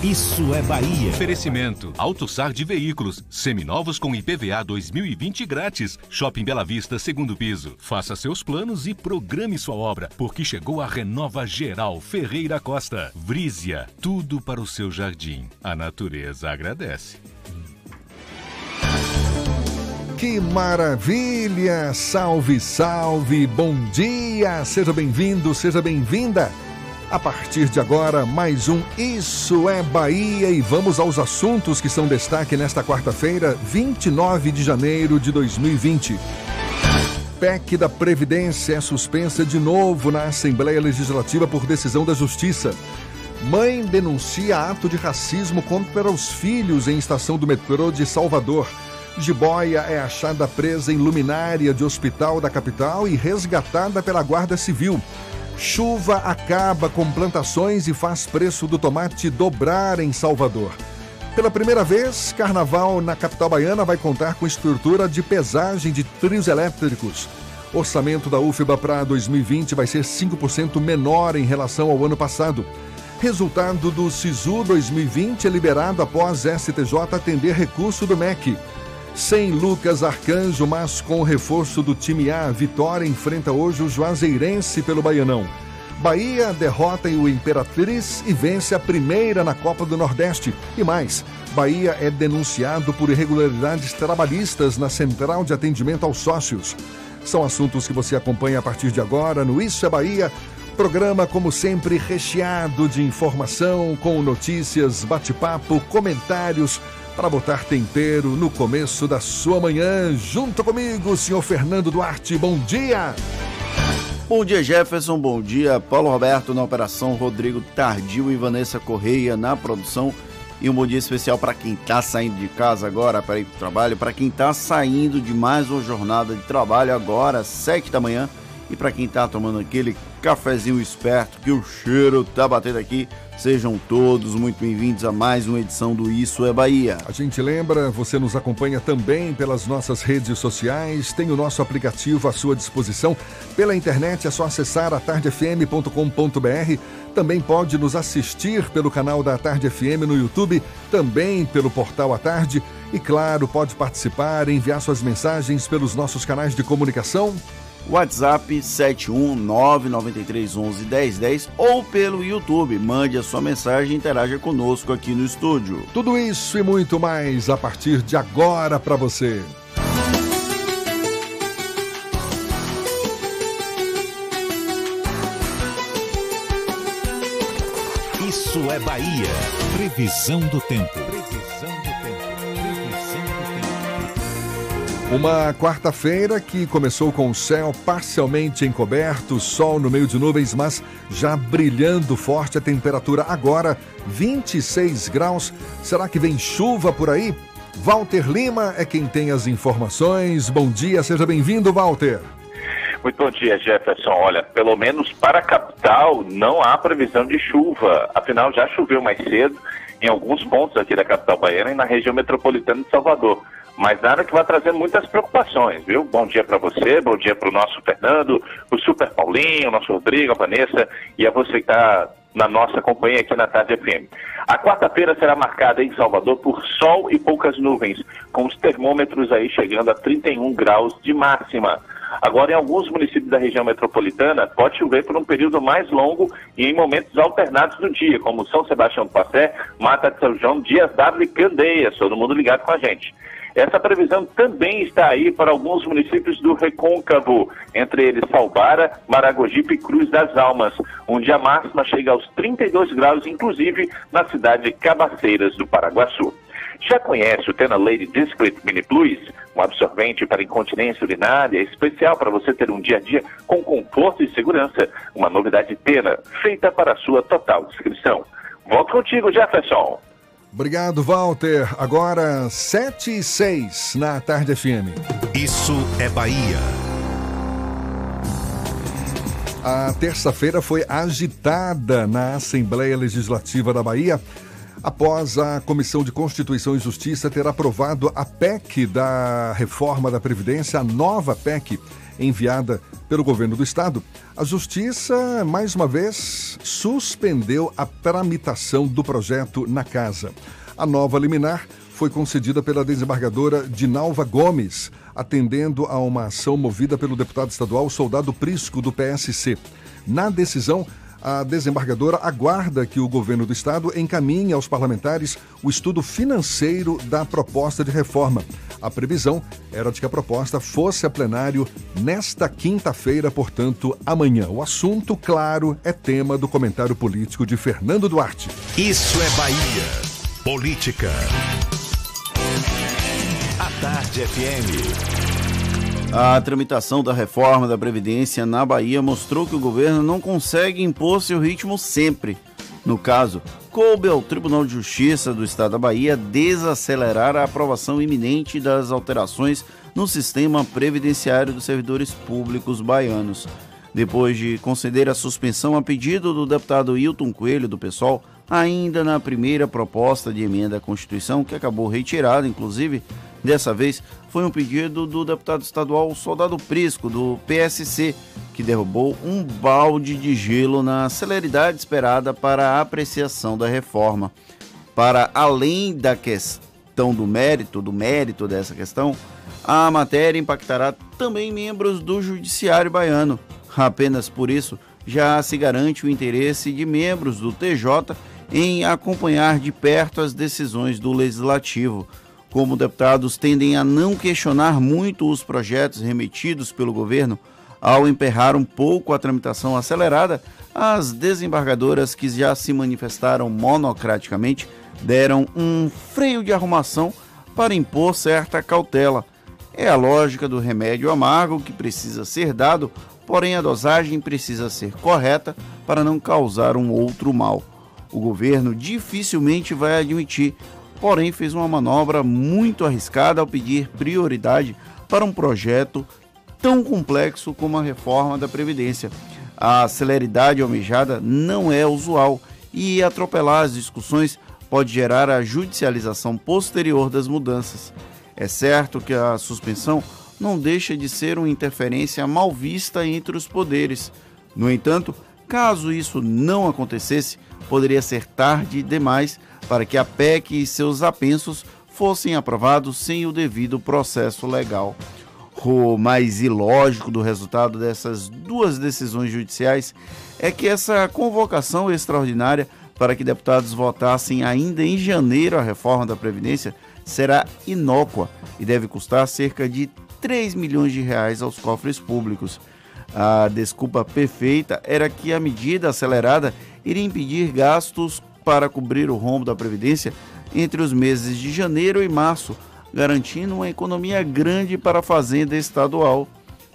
Isso é Bahia. Oferecimento: AutoSar de Veículos, seminovos com IPVA 2020 grátis. Shopping Bela Vista, segundo piso. Faça seus planos e programe sua obra, porque chegou a Renova Geral Ferreira Costa. Vrízia, tudo para o seu jardim. A natureza agradece. Que maravilha! Salve, salve! Bom dia! Seja bem-vindo, seja bem-vinda! A partir de agora, mais um Isso é Bahia e vamos aos assuntos que são destaque nesta quarta-feira, 29 de janeiro de 2020. PEC da Previdência é suspensa de novo na Assembleia Legislativa por decisão da Justiça. Mãe denuncia ato de racismo contra os filhos em estação do metrô de Salvador. Jiboia é achada presa em luminária de hospital da capital e resgatada pela Guarda Civil. Chuva acaba com plantações e faz preço do tomate dobrar em Salvador. Pela primeira vez, carnaval na capital baiana vai contar com estrutura de pesagem de trios elétricos. Orçamento da UFBA para 2020 vai ser 5% menor em relação ao ano passado. Resultado do SISU 2020 é liberado após STJ atender recurso do MEC. Sem Lucas Arcanjo, mas com o reforço do time A, Vitória enfrenta hoje o Juazeirense pelo Baianão. Bahia derrota o Imperatriz e vence a primeira na Copa do Nordeste. E mais, Bahia é denunciado por irregularidades trabalhistas na Central de Atendimento aos Sócios. São assuntos que você acompanha a partir de agora no Isso é Bahia. Programa, como sempre, recheado de informação, com notícias, bate-papo, comentários para botar tempero no começo da sua manhã. Junto comigo, senhor Fernando Duarte. Bom dia! Bom dia, Jefferson. Bom dia, Paulo Roberto na operação, Rodrigo Tardio e Vanessa Correia na produção. E um bom dia especial para quem está saindo de casa agora para ir para o trabalho, para quem está saindo de mais uma jornada de trabalho agora, 7 da manhã, e para quem está tomando aquele cafezinho esperto que o cheiro tá batendo aqui. Sejam todos muito bem-vindos a mais uma edição do Isso é Bahia. A gente lembra, você nos acompanha também pelas nossas redes sociais, tem o nosso aplicativo à sua disposição. Pela internet é só acessar atardefm.com.br. Também pode nos assistir pelo canal da Tarde FM no YouTube, também pelo portal A Tarde. E claro, pode participar, enviar suas mensagens pelos nossos canais de comunicação WhatsApp 71993111010 ou pelo YouTube. Mande a sua mensagem e interaja conosco aqui no estúdio. Tudo isso e muito mais a partir de agora para você. Isso é Bahia. Previsão do tempo. Uma quarta-feira que começou com o céu parcialmente encoberto, sol no meio de nuvens, mas já brilhando forte a temperatura agora, 26 graus. Será que vem chuva por aí? Walter Lima é quem tem as informações. Bom dia, seja bem-vindo, Walter. Muito bom dia, Jefferson. Olha, pelo menos para a capital não há previsão de chuva. Afinal, já choveu mais cedo em alguns pontos aqui da capital baiana e na região metropolitana de Salvador. Mas nada que vai trazer muitas preocupações, viu? Bom dia para você, bom dia para o nosso Fernando, o Super Paulinho, o nosso Rodrigo, a Vanessa e a você que está na nossa companhia aqui na Tarde FM. A quarta-feira será marcada em Salvador por sol e poucas nuvens, com os termômetros aí chegando a 31 graus de máxima. Agora, em alguns municípios da região metropolitana, pode chover por um período mais longo e em momentos alternados do dia, como São Sebastião do Passé, Mata de São João, Dias d'Ávila e Candeias, todo mundo ligado com a gente. Essa previsão também está aí para alguns municípios do Recôncavo, entre eles Salbara, Maragogipe e Cruz das Almas, onde a máxima chega aos 32 graus, inclusive na cidade de Cabaceiras do Paraguaçu. Já conhece o Tena Lady Discreet Mini Plus? Um absorvente para incontinência urinária especial para você ter um dia a dia com conforto e segurança. Uma novidade Tena, feita para a sua total descrição. Volto contigo, Jefferson. Obrigado, Walter. Agora, 7 e 6 na Tarde FM. Isso é Bahia. A terça-feira foi agitada na Assembleia Legislativa da Bahia após a Comissão de Constituição e Justiça ter aprovado a PEC da reforma da Previdência, a nova PEC enviada pelo governo do estado, a Justiça, mais uma vez, suspendeu a tramitação do projeto na casa. A nova liminar foi concedida pela desembargadora Dinalva Gomes, atendendo a uma ação movida pelo deputado estadual Soldado Prisco, do PSC. Na decisão, a desembargadora aguarda que o governo do estado encaminhe aos parlamentares o estudo financeiro da proposta de reforma. A previsão era de que a proposta fosse a plenário nesta quinta-feira, portanto, amanhã. O assunto, claro, é tema do comentário político de Fernando Duarte. Isso é Bahia. Política. A Tarde FM. A tramitação da reforma da Previdência na Bahia mostrou que o governo não consegue impor seu ritmo sempre. No caso, coube ao Tribunal de Justiça do Estado da Bahia desacelerar a aprovação iminente das alterações no sistema previdenciário dos servidores públicos baianos. Depois de conceder a suspensão a pedido do deputado Hilton Coelho, do PSOL, ainda na primeira proposta de emenda à Constituição, que acabou retirada, inclusive, Dessa vez foi um pedido do deputado estadual Soldado Prisco, do PSC, que derrubou um balde de gelo na celeridade esperada para a apreciação da reforma. Para além da questão do mérito, do mérito dessa questão, a matéria impactará também membros do Judiciário Baiano. Apenas por isso, já se garante o interesse de membros do TJ em acompanhar de perto as decisões do Legislativo como deputados tendem a não questionar muito os projetos remetidos pelo governo, ao emperrar um pouco a tramitação acelerada, as desembargadoras que já se manifestaram monocraticamente deram um freio de arrumação para impor certa cautela. É a lógica do remédio amargo que precisa ser dado, porém a dosagem precisa ser correta para não causar um outro mal. O governo dificilmente vai admitir porém fez uma manobra muito arriscada ao pedir prioridade para um projeto tão complexo como a reforma da Previdência. A celeridade almejada não é usual e atropelar as discussões pode gerar a judicialização posterior das mudanças. É certo que a suspensão não deixa de ser uma interferência mal vista entre os poderes. No entanto, caso isso não acontecesse, poderia ser tarde demais para que a PEC e seus apensos fossem aprovados sem o devido processo legal. O mais ilógico do resultado dessas duas decisões judiciais é que essa convocação extraordinária para que deputados votassem ainda em janeiro a reforma da Previdência será inócua e deve custar cerca de 3 milhões de reais aos cofres públicos. A desculpa perfeita era que a medida acelerada iria impedir gastos para cobrir o rombo da Previdência entre os meses de janeiro e março, garantindo uma economia grande para a Fazenda Estadual.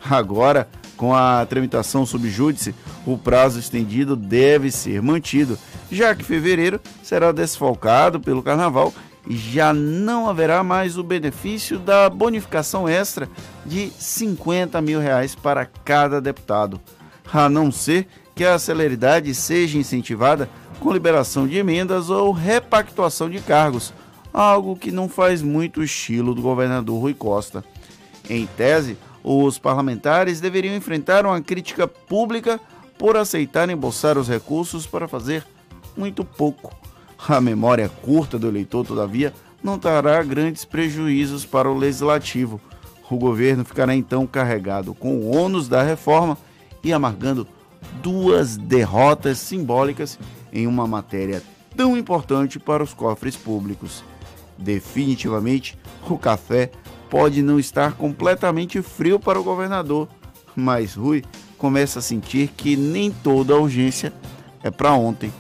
Agora, com a tramitação subjúdice, o prazo estendido deve ser mantido, já que fevereiro será desfalcado pelo Carnaval já não haverá mais o benefício da bonificação extra de 50 mil reais para cada deputado, a não ser que a celeridade seja incentivada com liberação de emendas ou repactuação de cargos, algo que não faz muito estilo do governador Rui Costa. Em tese, os parlamentares deveriam enfrentar uma crítica pública por aceitar embolsar os recursos para fazer muito pouco. A memória curta do eleitor, todavia, não trará grandes prejuízos para o legislativo. O governo ficará então carregado com o ônus da reforma e amargando duas derrotas simbólicas em uma matéria tão importante para os cofres públicos. Definitivamente, o café pode não estar completamente frio para o governador, mas Rui começa a sentir que nem toda a urgência é para ontem.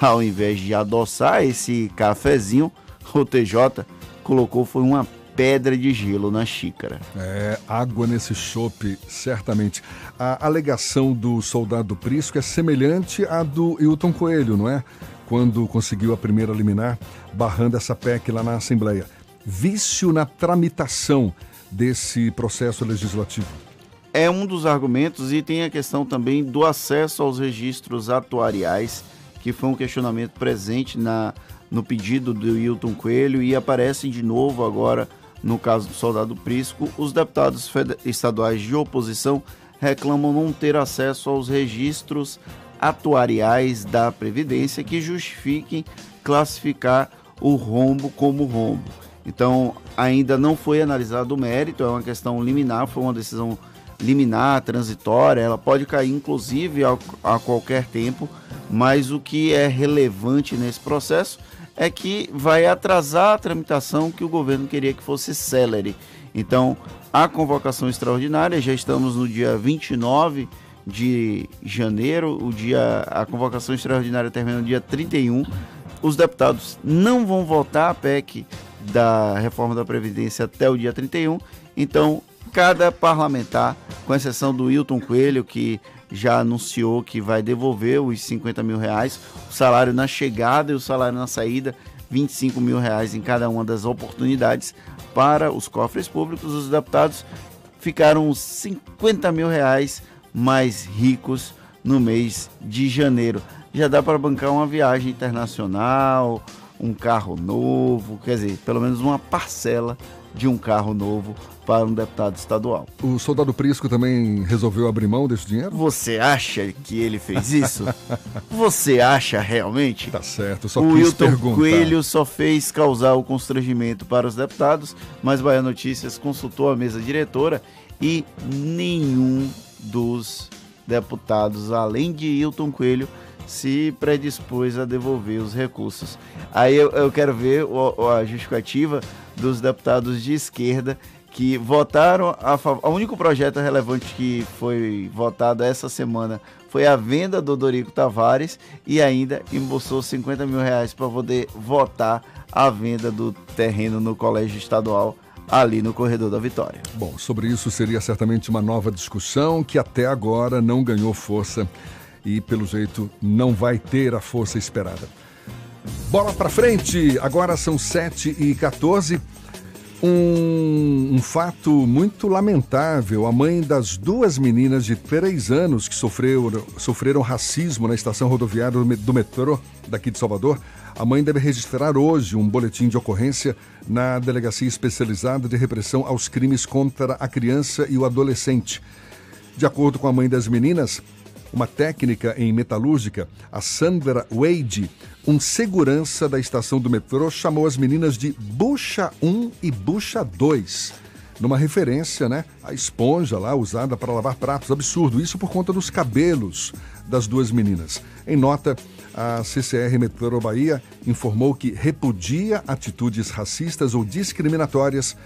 Ao invés de adoçar esse cafezinho, o TJ colocou foi uma pedra de gelo na xícara. É, água nesse chope, certamente. A alegação do soldado Prisco é semelhante à do Hilton Coelho, não é? Quando conseguiu a primeira liminar, barrando essa PEC lá na Assembleia. Vício na tramitação desse processo legislativo. É um dos argumentos e tem a questão também do acesso aos registros atuariais, que foi um questionamento presente na, no pedido do Hilton Coelho e aparecem de novo agora no caso do soldado Prisco, os deputados estaduais de oposição reclamam não ter acesso aos registros atuariais da Previdência que justifiquem classificar o rombo como rombo. Então, ainda não foi analisado o mérito, é uma questão liminar, foi uma decisão liminar, transitória, ela pode cair inclusive a, a qualquer tempo, mas o que é relevante nesse processo é que vai atrasar a tramitação que o governo queria que fosse célere. Então, a convocação extraordinária, já estamos no dia 29 de janeiro, o dia a convocação extraordinária termina no dia 31. Os deputados não vão votar a PEC da reforma da Previdência até o dia 31. Então, cada parlamentar, com exceção do Wilton Coelho, que já anunciou que vai devolver os 50 mil reais, o salário na chegada e o salário na saída, 25 mil reais em cada uma das oportunidades para os cofres públicos. Os deputados ficaram 50 mil reais mais ricos no mês de janeiro. Já dá para bancar uma viagem internacional, um carro novo, quer dizer, pelo menos uma parcela de um carro novo para um deputado estadual. O soldado Prisco também resolveu abrir mão desse dinheiro? Você acha que ele fez isso? Você acha realmente? Tá certo, só o Wilton perguntar. Coelho só fez causar o constrangimento para os deputados, mas Bahia Notícias consultou a mesa diretora e nenhum dos deputados, além de Hilton Coelho, se predispôs a devolver os recursos. Aí eu, eu quero ver o, a justificativa dos deputados de esquerda que votaram a favor. O único projeto relevante que foi votado essa semana foi a venda do Dorico Tavares e ainda embolsou 50 mil reais para poder votar a venda do terreno no Colégio Estadual ali no Corredor da Vitória. Bom, sobre isso seria certamente uma nova discussão que até agora não ganhou força e, pelo jeito, não vai ter a força esperada. Bola para frente, agora são 7 e 14 um, um, fato muito lamentável. A mãe das duas meninas de três anos que sofreram, sofreram racismo na estação rodoviária do metrô daqui de Salvador, a mãe deve registrar hoje um boletim de ocorrência na Delegacia Especializada de Repressão aos Crimes contra a Criança e o Adolescente. De acordo com a mãe das meninas, uma técnica em metalúrgica, a Sandra Wade, um segurança da estação do metrô, chamou as meninas de Bucha 1 e Bucha 2, numa referência né, à esponja lá usada para lavar pratos. Absurdo, isso por conta dos cabelos das duas meninas. Em nota, a CCR Metrô Bahia informou que repudia atitudes racistas ou discriminatórias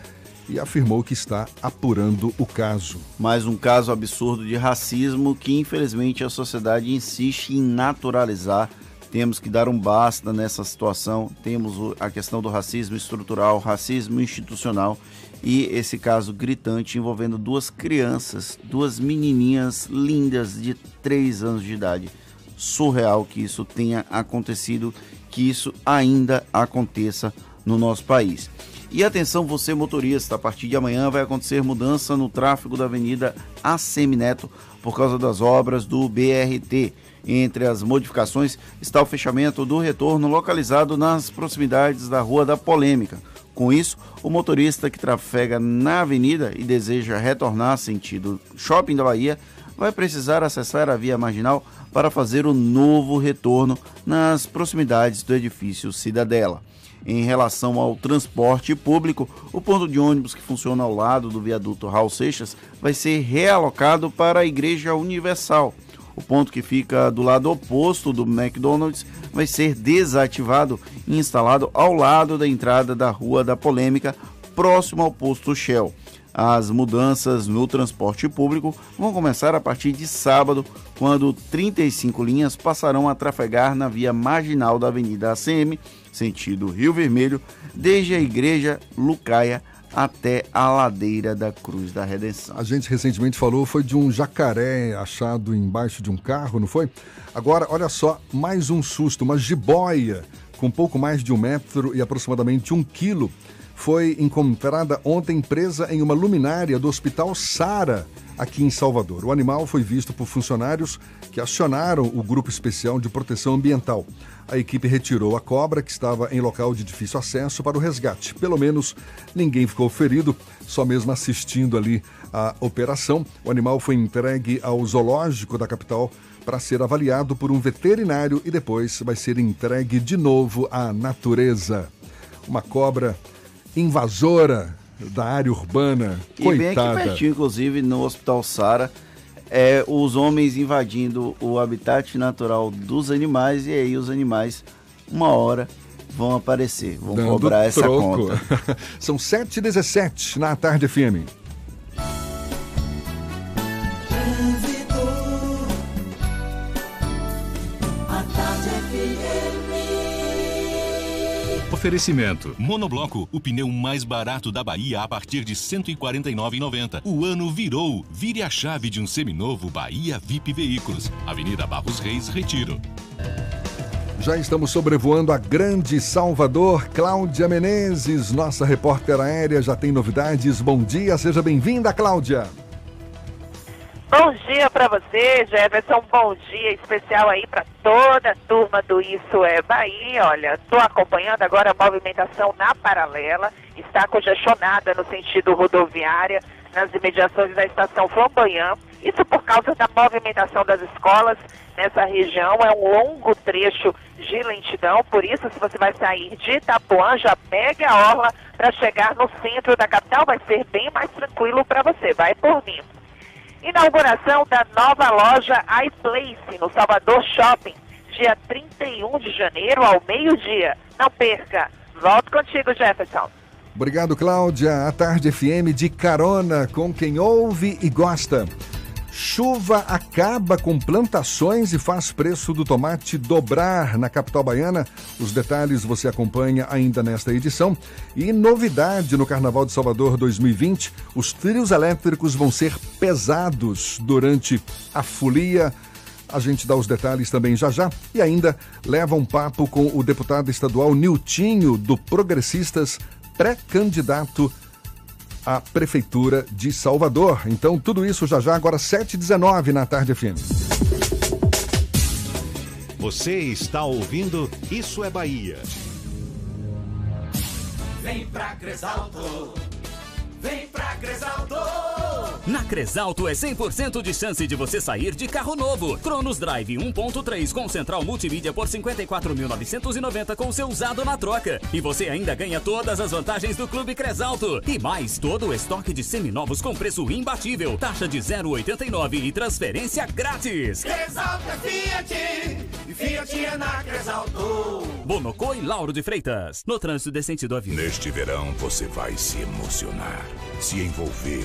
e afirmou que está apurando o caso. Mais um caso absurdo de racismo que, infelizmente, a sociedade insiste em naturalizar. Temos que dar um basta nessa situação. Temos a questão do racismo estrutural, racismo institucional e esse caso gritante envolvendo duas crianças, duas menininhas lindas de 3 anos de idade. Surreal que isso tenha acontecido, que isso ainda aconteça no nosso país. E atenção, você motorista, a partir de amanhã vai acontecer mudança no tráfego da Avenida Assemineto por causa das obras do BRT. Entre as modificações está o fechamento do retorno localizado nas proximidades da Rua da Polêmica. Com isso, o motorista que trafega na avenida e deseja retornar sentido Shopping da Bahia vai precisar acessar a via marginal para fazer o novo retorno nas proximidades do edifício Cidadela. Em relação ao transporte público, o ponto de ônibus que funciona ao lado do viaduto Raul Seixas vai ser realocado para a Igreja Universal. O ponto que fica do lado oposto do McDonald's vai ser desativado instalado ao lado da entrada da Rua da Polêmica, próximo ao posto Shell. As mudanças no transporte público vão começar a partir de sábado, quando 35 linhas passarão a trafegar na via marginal da Avenida ACM, sentido Rio Vermelho, desde a Igreja Lucaia até a ladeira da Cruz da Redenção. A gente recentemente falou foi de um jacaré achado embaixo de um carro, não foi? Agora, olha só, mais um susto, uma jiboia com pouco mais de um metro e aproximadamente um quilo foi encontrada ontem presa em uma luminária do Hospital Sara, aqui em Salvador. O animal foi visto por funcionários que acionaram o Grupo Especial de Proteção Ambiental. A equipe retirou a cobra, que estava em local de difícil acesso, para o resgate. Pelo menos ninguém ficou ferido, só mesmo assistindo ali a operação. O animal foi entregue ao zoológico da capital para ser avaliado por um veterinário e depois vai ser entregue de novo à natureza. Uma cobra invasora da área urbana. E Coitada. bem aqui pertinho, inclusive, no Hospital Sara, é, os homens invadindo o habitat natural dos animais e aí os animais, uma hora, vão aparecer, vão Dando cobrar essa troco. conta. São 7h17 na tarde FM. Oferecimento. Monobloco, o pneu mais barato da Bahia a partir de R$ 149,90. O ano virou. Vire a chave de um seminovo Bahia VIP Veículos. Avenida Barros Reis, Retiro. Já estamos sobrevoando a grande Salvador. Cláudia Menezes, nossa repórter aérea, já tem novidades. Bom dia, seja bem-vinda, Cláudia. Bom dia para você, Jefferson. Bom dia especial aí para toda a turma do Isso é Bahia. Olha, estou acompanhando agora a movimentação na paralela. Está congestionada no sentido rodoviária, nas imediações da estação Flamboyant. Isso por causa da movimentação das escolas nessa região. É um longo trecho de lentidão. Por isso, se você vai sair de Itapuã, já pegue a orla para chegar no centro da capital. Vai ser bem mais tranquilo para você. Vai por mim. Inauguração da nova loja iPlace no Salvador Shopping, dia 31 de janeiro ao meio-dia. Não perca. Volto contigo, Jefferson. Obrigado, Cláudia. A Tarde FM de carona com quem ouve e gosta. Chuva acaba com plantações e faz preço do tomate dobrar na capital baiana. Os detalhes você acompanha ainda nesta edição. E novidade no Carnaval de Salvador 2020: os trios elétricos vão ser pesados durante a folia. A gente dá os detalhes também já já. E ainda leva um papo com o deputado estadual Niltinho, do Progressistas, pré-candidato à Prefeitura de Salvador. Então, tudo isso já já, agora 7h19 na Tarde FM. Você está ouvindo Isso é Bahia. Vem pra Cresalto. Vem pra Cresalto. Na Cresalto é 100% de chance de você sair de carro novo. Cronos Drive 1.3 com central multimídia por 54.990 com seu usado na troca. E você ainda ganha todas as vantagens do Clube Cresalto. E mais, todo o estoque de seminovos com preço imbatível. Taxa de 0,89 e transferência grátis. Cresalto é Fiat. Fiat na Cresalto. Bonocô e Lauro de Freitas. No trânsito de sentido avião. Neste verão você vai se emocionar, se envolver,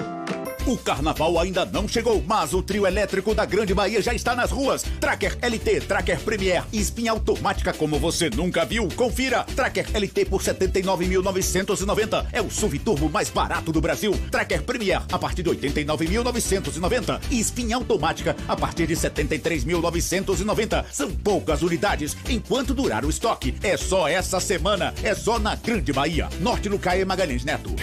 O carnaval ainda não chegou, mas o trio elétrico da Grande Bahia já está nas ruas. Tracker LT, Tracker Premier, espinha automática como você nunca viu. Confira. Tracker LT por 79.990. É o SUV turbo mais barato do Brasil. Tracker Premier a partir de 89.990. E espinha automática a partir de 73.990. São poucas unidades enquanto durar o estoque. É só essa semana. É só na Grande Bahia. Norte Lucaia Magalhães Neto.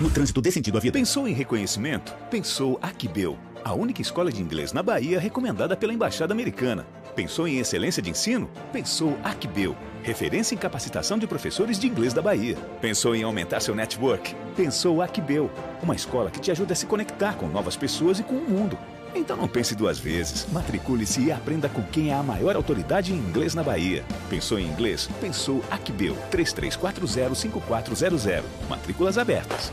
No trânsito desse sentido, havia pensou em reconhecimento? Pensou Aquibel, a única escola de inglês na Bahia recomendada pela Embaixada Americana. Pensou em excelência de ensino? Pensou Acbeu, referência em capacitação de professores de inglês da Bahia. Pensou em aumentar seu network? Pensou Acbeu, uma escola que te ajuda a se conectar com novas pessoas e com o mundo. Então não pense duas vezes. Matricule-se e aprenda com quem é a maior autoridade em inglês na Bahia. Pensou em inglês? Pensou Acbeu 33405400. Matrículas abertas.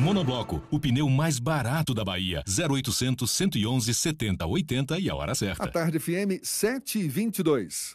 Monobloco, o pneu mais barato da Bahia. 0800 111 70 80 e a hora certa. A tarde FM 722.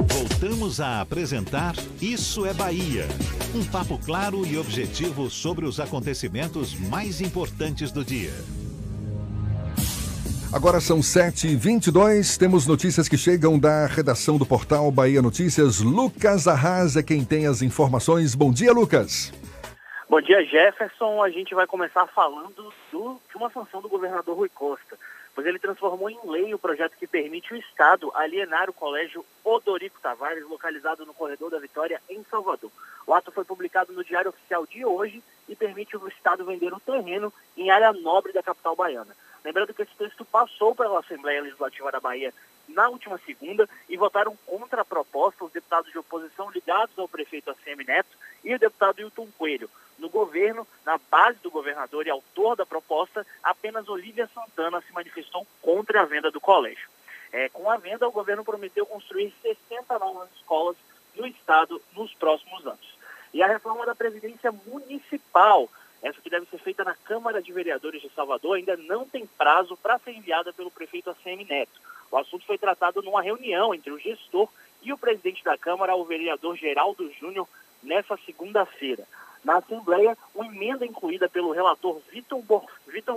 Voltamos a apresentar Isso é Bahia. Um papo claro e objetivo sobre os acontecimentos mais importantes do dia. Agora são 7h22, temos notícias que chegam da redação do portal Bahia Notícias. Lucas Arrasa é quem tem as informações. Bom dia, Lucas. Bom dia, Jefferson. A gente vai começar falando do, de uma sanção do governador Rui Costa, pois ele transformou em lei o projeto que permite o Estado alienar o colégio Odorico Tavares, localizado no Corredor da Vitória, em Salvador. O ato foi publicado no Diário Oficial de hoje e permite o Estado vender o terreno em área nobre da capital baiana. Lembrando que esse texto passou pela Assembleia Legislativa da Bahia na última segunda e votaram contra a proposta os deputados de oposição ligados ao prefeito ACM Neto e o deputado Hilton Coelho. No governo, na base do governador e autor da proposta, apenas Olívia Santana se manifestou contra a venda do colégio. É, com a venda, o governo prometeu construir 60 novas escolas no estado nos próximos anos. E a reforma da Previdência Municipal essa que deve ser feita na Câmara de Vereadores de Salvador, ainda não tem prazo para ser enviada pelo prefeito ACM Neto. O assunto foi tratado numa reunião entre o gestor e o presidente da Câmara, o vereador Geraldo Júnior, nessa segunda-feira. Na Assembleia, uma emenda incluída pelo relator Vitor,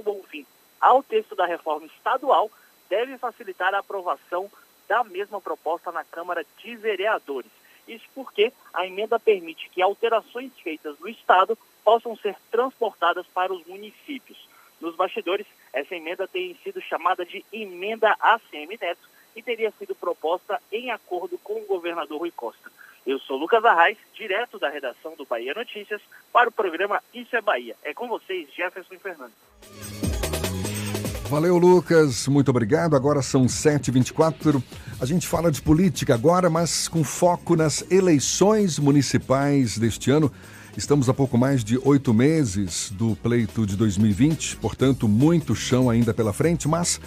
Bonfim ao texto da reforma estadual deve facilitar a aprovação da mesma proposta na Câmara de Vereadores. Isso porque a emenda permite que alterações feitas no Estado possam ser transportadas para os municípios. Nos bastidores, essa emenda tem sido chamada de emenda ACM Neto e teria sido proposta em acordo com o governador Rui Costa. Eu sou Lucas Arraes, direto da redação do Bahia Notícias, para o programa Isso é Bahia. É com vocês, Jefferson Fernandes. Valeu, Lucas. Muito obrigado. Agora são 7h24. A gente fala de política agora, mas com foco nas eleições municipais deste ano. Estamos a pouco mais de oito meses do pleito de 2020, portanto, muito chão ainda pela frente, mas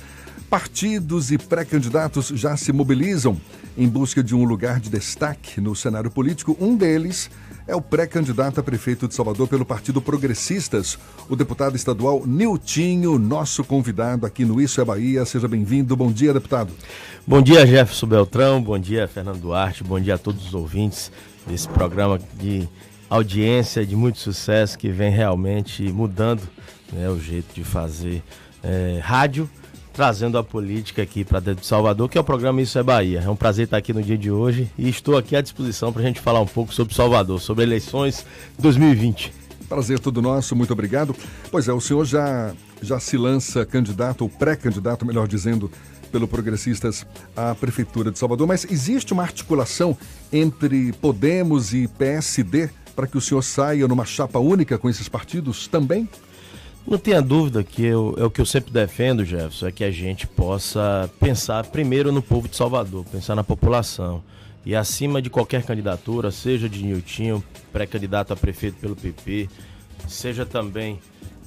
partidos e pré-candidatos já se mobilizam em busca de um lugar de destaque no cenário político. Um deles é o pré-candidato a prefeito de Salvador pelo Partido Progressistas, o deputado estadual Niltinho, nosso convidado aqui no Isso é Bahia. Seja bem-vindo. Bom dia, deputado. Bom dia, Jefferson Beltrão. Bom dia, Fernando Duarte. Bom dia a todos os ouvintes desse programa de audiência de muito sucesso que vem realmente mudando né, o jeito de fazer é, rádio, trazendo a política aqui para dentro de Salvador, que é o programa Isso é Bahia. É um prazer estar aqui no dia de hoje e estou aqui à disposição para a gente falar um pouco sobre Salvador, sobre eleições 2020. Prazer todo nosso, muito obrigado. Pois é, o senhor já, já se lança candidato, ou pré-candidato, melhor dizendo, pelo Progressistas à Prefeitura de Salvador, mas existe uma articulação entre Podemos e PSD para que o senhor saia numa chapa única com esses partidos também? Não tenha dúvida que eu, é o que eu sempre defendo, Jefferson, é que a gente possa pensar primeiro no povo de Salvador, pensar na população. E acima de qualquer candidatura, seja de Niltinho, pré-candidato a prefeito pelo PP, seja também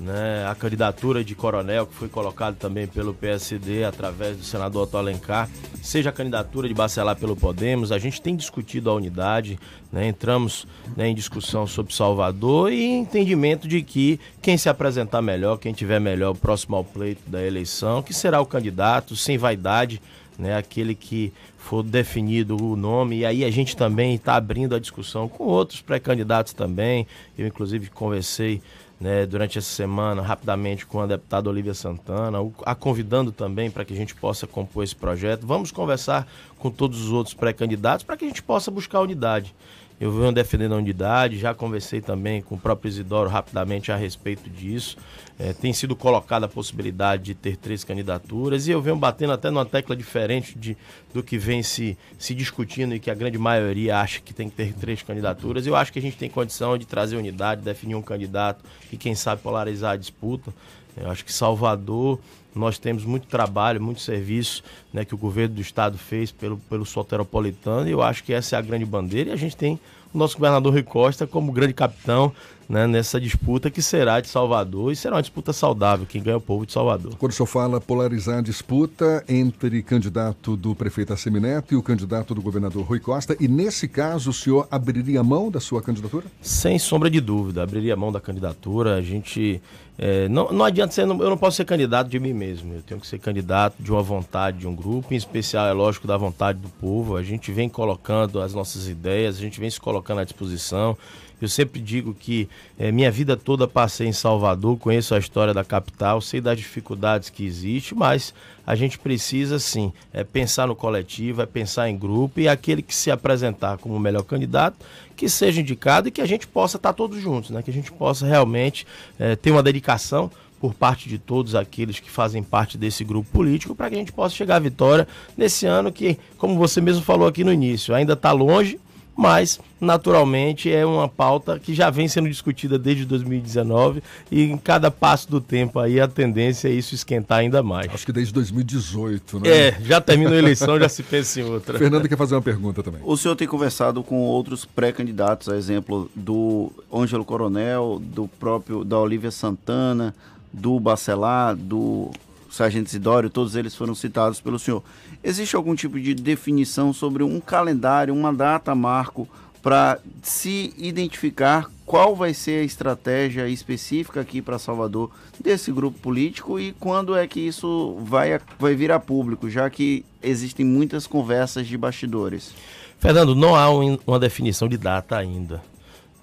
né, a candidatura de coronel, que foi colocada também pelo PSD através do senador Otto Alencar, seja a candidatura de Bacelar pelo Podemos. A gente tem discutido a unidade, né, entramos né, em discussão sobre Salvador e entendimento de que quem se apresentar melhor, quem tiver melhor próximo ao pleito da eleição, que será o candidato, sem vaidade, né, aquele que for definido o nome, e aí a gente também está abrindo a discussão com outros pré-candidatos também. Eu, inclusive, conversei né, durante essa semana, rapidamente, com a deputada Olivia Santana, a convidando também para que a gente possa compor esse projeto. Vamos conversar com todos os outros pré-candidatos para que a gente possa buscar unidade. Eu venho defendendo a unidade, já conversei também com o próprio Isidoro rapidamente a respeito disso. É, tem sido colocada a possibilidade de ter três candidaturas e eu venho batendo até numa tecla diferente de, do que vem se, se discutindo e que a grande maioria acha que tem que ter três candidaturas. Eu acho que a gente tem condição de trazer unidade, definir um candidato e, quem sabe, polarizar a disputa. Eu acho que Salvador nós temos muito trabalho, muito serviço né, que o governo do estado fez pelo, pelo soteropolitano e eu acho que essa é a grande bandeira e a gente tem o nosso governador Rui Costa como grande capitão né, nessa disputa que será de Salvador e será uma disputa saudável, quem ganha é o povo de Salvador. Quando o senhor fala polarizar a disputa entre candidato do prefeito Assemineto e o candidato do governador Rui Costa, e nesse caso o senhor abriria mão da sua candidatura? Sem sombra de dúvida, abriria mão da candidatura. A gente. É, não, não adianta ser, eu não posso ser candidato de mim mesmo, eu tenho que ser candidato de uma vontade de um grupo, em especial, é lógico, da vontade do povo. A gente vem colocando as nossas ideias, a gente vem se colocando à disposição. Eu sempre digo que é, minha vida toda passei em Salvador, conheço a história da capital, sei das dificuldades que existem, mas a gente precisa sim é, pensar no coletivo, é pensar em grupo e aquele que se apresentar como o melhor candidato, que seja indicado e que a gente possa estar todos juntos, né? que a gente possa realmente é, ter uma dedicação por parte de todos aqueles que fazem parte desse grupo político para que a gente possa chegar à vitória nesse ano que, como você mesmo falou aqui no início, ainda está longe, mas naturalmente é uma pauta que já vem sendo discutida desde 2019 e em cada passo do tempo aí a tendência é isso esquentar ainda mais. Acho que desde 2018, né? É, já terminou a eleição, já se pensa em outra. Fernando quer fazer uma pergunta também. O senhor tem conversado com outros pré-candidatos, a exemplo do Ângelo Coronel, do próprio da Olivia Santana, do Bacelar, do Sargento Isidório, todos eles foram citados pelo senhor. Existe algum tipo de definição sobre um calendário, uma data marco para se identificar qual vai ser a estratégia específica aqui para Salvador desse grupo político e quando é que isso vai, vai vir a público, já que existem muitas conversas de bastidores? Fernando, não há um, uma definição de data ainda.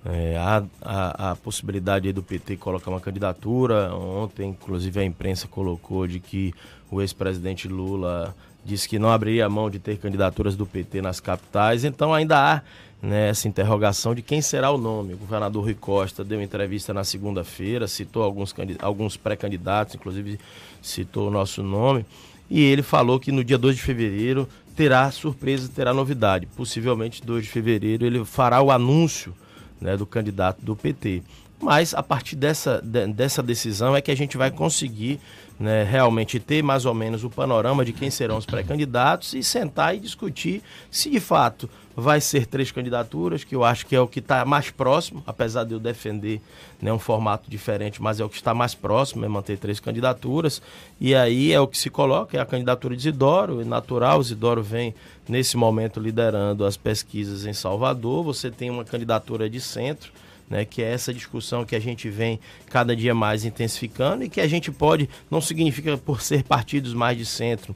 É, há, há, a possibilidade do PT colocar uma candidatura. Ontem, inclusive, a imprensa colocou de que o ex-presidente Lula disse que não abriria mão de ter candidaturas do PT nas capitais, então ainda há né, essa interrogação de quem será o nome. O governador Rui Costa deu entrevista na segunda-feira, citou alguns, alguns pré-candidatos, inclusive citou o nosso nome, e ele falou que no dia 2 de fevereiro terá surpresa, terá novidade. Possivelmente 2 de fevereiro ele fará o anúncio né, do candidato do PT. Mas a partir dessa, de, dessa decisão é que a gente vai conseguir né, realmente ter mais ou menos o panorama de quem serão os pré-candidatos e sentar e discutir se de fato vai ser três candidaturas, que eu acho que é o que está mais próximo, apesar de eu defender né, um formato diferente, mas é o que está mais próximo, é manter três candidaturas. E aí é o que se coloca, é a candidatura de Isidoro, é natural, Isidoro vem nesse momento liderando as pesquisas em Salvador, você tem uma candidatura de centro, né, que é essa discussão que a gente vem cada dia mais intensificando e que a gente pode, não significa por ser partidos mais de centro,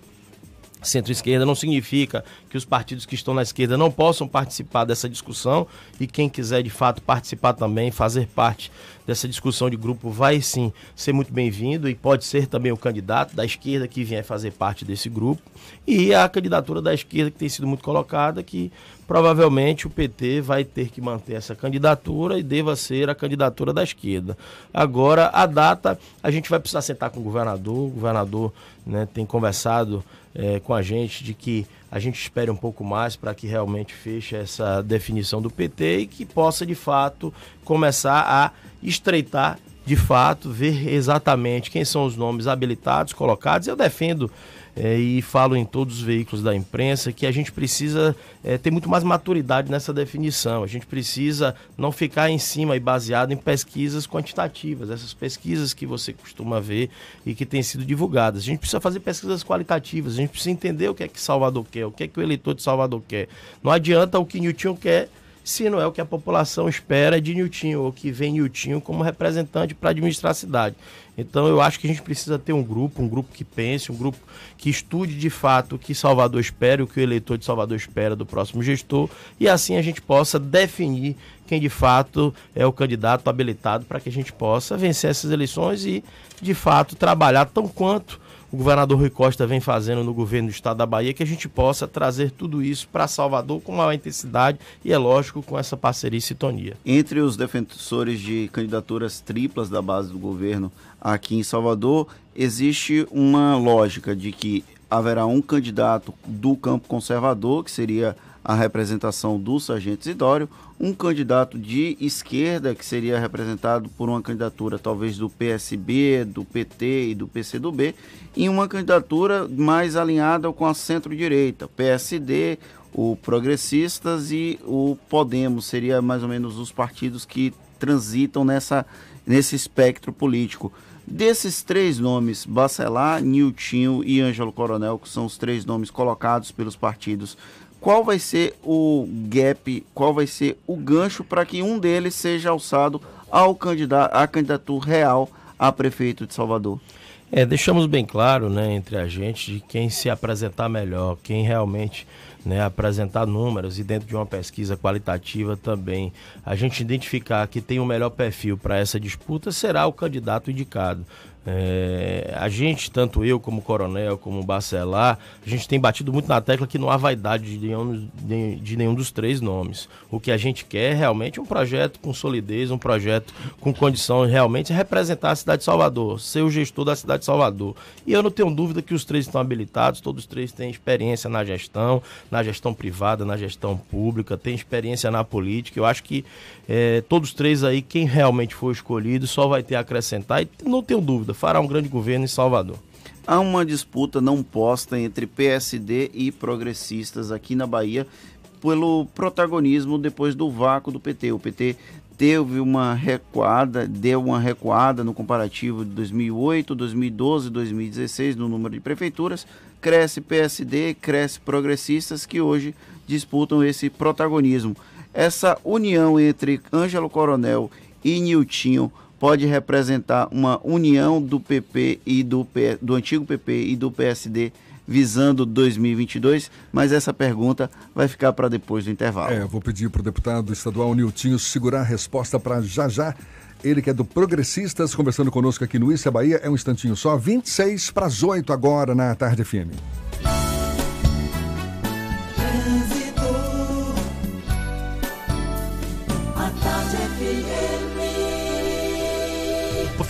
centro-esquerda não significa que os partidos que estão na esquerda não possam participar dessa discussão e quem quiser de fato participar também, fazer parte dessa discussão de grupo vai sim ser muito bem-vindo e pode ser também o candidato da esquerda que vier fazer parte desse grupo e a candidatura da esquerda que tem sido muito colocada que provavelmente o PT vai ter que manter essa candidatura e deva ser a candidatura da esquerda. Agora, a data, a gente vai precisar sentar com o governador, o governador né, tem conversado é, com a gente de que a gente espere um pouco mais para que realmente feche essa definição do PT e que possa de fato começar a estreitar de fato, ver exatamente quem são os nomes habilitados, colocados. Eu defendo é, e falo em todos os veículos da imprensa que a gente precisa é, ter muito mais maturidade nessa definição. A gente precisa não ficar em cima e baseado em pesquisas quantitativas, essas pesquisas que você costuma ver e que têm sido divulgadas. A gente precisa fazer pesquisas qualitativas, a gente precisa entender o que é que Salvador quer, o que é que o eleitor de Salvador quer. Não adianta o que Newton quer se não é o que a população espera de Nilton, ou que vem Nilton como representante para administrar a cidade. Então eu acho que a gente precisa ter um grupo, um grupo que pense, um grupo que estude de fato o que Salvador espera, o que o eleitor de Salvador espera do próximo gestor, e assim a gente possa definir quem de fato é o candidato habilitado para que a gente possa vencer essas eleições e de fato trabalhar tão quanto o governador Rui Costa vem fazendo no governo do estado da Bahia, que a gente possa trazer tudo isso para Salvador com maior intensidade e, é lógico, com essa parceria e sintonia. Entre os defensores de candidaturas triplas da base do governo aqui em Salvador, existe uma lógica de que haverá um candidato do campo conservador, que seria a representação do Sargento Isidório, um candidato de esquerda, que seria representado por uma candidatura talvez do PSB, do PT e do PCdoB, e uma candidatura mais alinhada com a centro-direita, PSD, o Progressistas e o Podemos, seria mais ou menos os partidos que transitam nessa, nesse espectro político. Desses três nomes, Bacelar, Niltinho e Ângelo Coronel, que são os três nomes colocados pelos partidos qual vai ser o gap, qual vai ser o gancho para que um deles seja alçado ao candidato, à candidatura real a prefeito de Salvador? É, deixamos bem claro, né, entre a gente, de quem se apresentar melhor, quem realmente né, apresentar números e dentro de uma pesquisa qualitativa também a gente identificar que tem o melhor perfil para essa disputa será o candidato indicado. É, a gente, tanto eu como Coronel, como Bacelar, a gente tem batido muito na tecla que não há vaidade de nenhum, de, de nenhum dos três nomes. O que a gente quer é realmente um projeto com solidez, um projeto com condição de realmente representar a cidade de Salvador, ser o gestor da cidade de Salvador. E eu não tenho dúvida que os três estão habilitados, todos os três têm experiência na gestão, na gestão privada, na gestão pública, têm experiência na política. Eu acho que é, todos três aí, quem realmente for escolhido, só vai ter a acrescentar e não tenho dúvida, fará um grande governo em Salvador. Há uma disputa não posta entre PSD e progressistas aqui na Bahia pelo protagonismo depois do vácuo do PT. O PT teve uma recuada, deu uma recuada no comparativo de 2008, 2012, 2016 no número de prefeituras. Cresce PSD, cresce progressistas que hoje disputam esse protagonismo. Essa união entre Ângelo Coronel e Niltinho pode representar uma união do PP e do, do antigo PP e do PSD visando 2022, mas essa pergunta vai ficar para depois do intervalo. É, vou pedir para o deputado estadual Niltinho segurar a resposta para já já. Ele que é do Progressistas, conversando conosco aqui no Issa Bahia. É um instantinho só, 26 para as 8 agora na Tarde FM.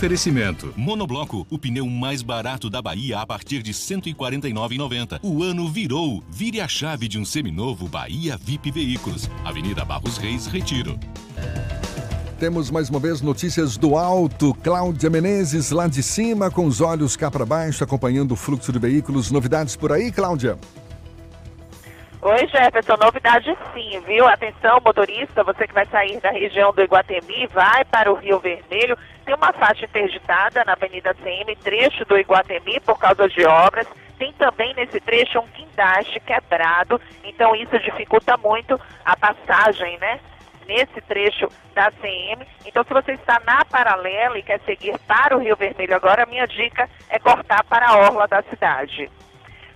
Oferecimento. Monobloco, o pneu mais barato da Bahia a partir de R$ 149,90. O ano virou. Vire a chave de um seminovo Bahia VIP Veículos. Avenida Barros Reis, Retiro. Temos mais uma vez notícias do alto. Cláudia Menezes lá de cima, com os olhos cá para baixo, acompanhando o fluxo de veículos. Novidades por aí, Cláudia? Oi, Jefferson, novidade sim, viu? Atenção, motorista, você que vai sair da região do Iguatemi, vai para o Rio Vermelho, tem uma faixa interditada na Avenida CM, trecho do Iguatemi, por causa de obras. Tem também nesse trecho um guindaste quebrado, então isso dificulta muito a passagem, né? Nesse trecho da CM. Então, se você está na paralela e quer seguir para o Rio Vermelho agora, minha dica é cortar para a orla da cidade.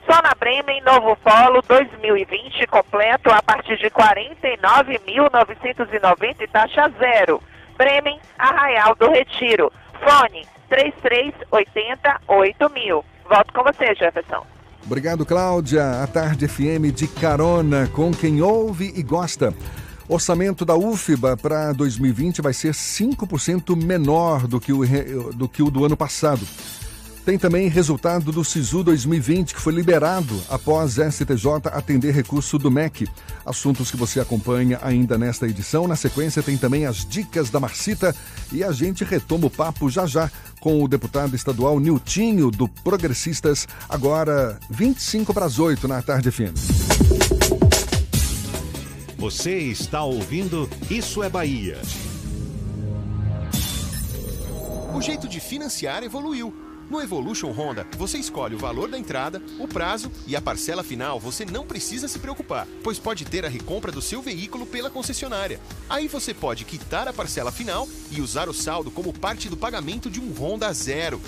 Só na Bremen, novo polo 2020 completo a partir de 49.990 e taxa zero. Bremen, Arraial do Retiro. Fone 3380 8000. Volto com você, Jefferson. Obrigado, Cláudia. A Tarde FM de carona com quem ouve e gosta. Orçamento da UFBA para 2020 vai ser 5% menor do que, o, do que o do ano passado. Tem também resultado do SISU 2020, que foi liberado após STJ atender recurso do MEC. Assuntos que você acompanha ainda nesta edição. Na sequência, tem também as dicas da Marcita e a gente retoma o papo já já com o deputado estadual Niltinho, do Progressistas, agora 25 para as 8 na tarde FM. Você está ouvindo Isso é Bahia. O jeito de financiar evoluiu. No Evolution Honda, você escolhe o valor da entrada, o prazo e a parcela final você não precisa se preocupar, pois pode ter a recompra do seu veículo pela concessionária. Aí você pode quitar a parcela final e usar o saldo como parte do pagamento de um Honda zero.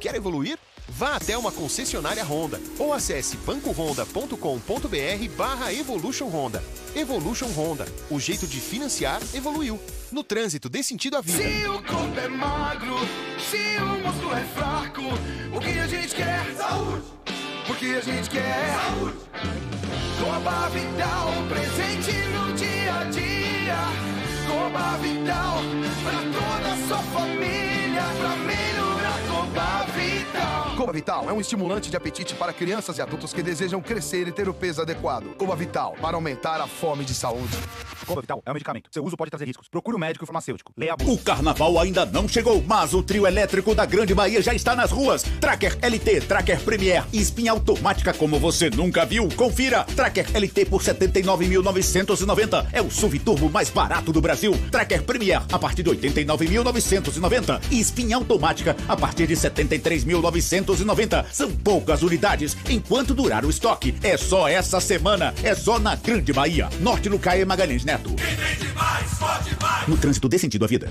Quer evoluir? Vá até uma concessionária Honda ou acesse bancohonda.com.br barra Evolution Honda. Evolution Honda, o jeito de financiar evoluiu. No trânsito, dê sentido à vida. Se o corpo é magro, se o músculo é fraco, o que a gente quer? Saúde! O que a gente quer? Saúde! Coba Vital, presente no dia a dia. Coba Vital, pra toda a sua família, pra melhorar Coba Vital. Coba Vital é um estimulante de apetite para crianças e adultos que desejam crescer e ter o peso adequado. Coba Vital, para aumentar a fome de saúde. Coba Vital é um medicamento. Seu uso pode trazer riscos. Procure o um médico e farmacêutico. Leia a bula. O carnaval ainda não chegou, mas o trio elétrico da Grande Bahia já está nas ruas. Tracker LT, Tracker Premier e espinha automática como você nunca viu. Confira. Tracker LT por 79.990. É o SUV turbo mais barato do Brasil. Tracker Premier a partir de 89.990 e espinha automática a partir de 73.990. São poucas unidades enquanto durar o estoque. É só essa semana. É só na Grande Bahia. Norte no Caê Magalhães Neto. No trânsito dê sentido à vida.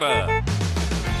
Nevada.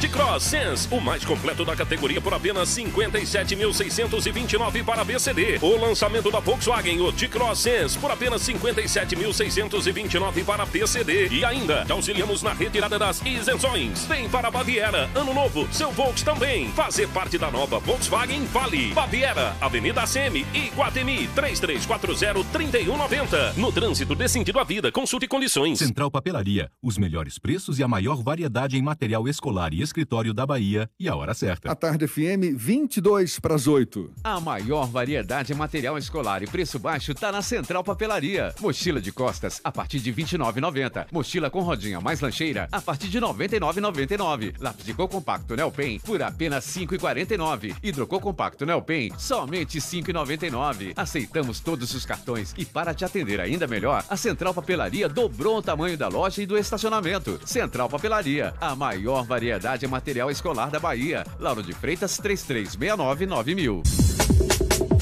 Baviera. T-Cross Sense, o mais completo da categoria por apenas 57.629 para BCD. O lançamento da Volkswagen, o T-Cross Sense, por apenas 57.629 para PCD. E ainda, te auxiliamos na retirada das isenções. Vem para a Baviera, ano novo, seu Volks também. Fazer parte da nova Volkswagen Vale. Baviera, Avenida ACM e Guatemi, 3340-3190. No trânsito dê sentido à vida, consulte condições. Central Papelaria, os melhores preços e a maior variedade em material escolar e escritório da Bahia e a hora certa. A tarde FM 22 para as 8. A maior variedade em material escolar e preço baixo tá na Central Papelaria. Mochila de costas a partir de R$ 29,90. Mochila com rodinha mais lancheira a partir de R$ 99,99. Lápis de cor compacto Nelpen por apenas R$ 5,49. Hidrocor compacto Nelpen somente R$ 5,99. Aceitamos todos os cartões e para te atender ainda melhor, a Central Papelaria dobrou o tamanho da loja e do estacionamento. Central Papelaria, a maior variedade em material escolar da Bahia. Lauro de Freitas 3369 9000.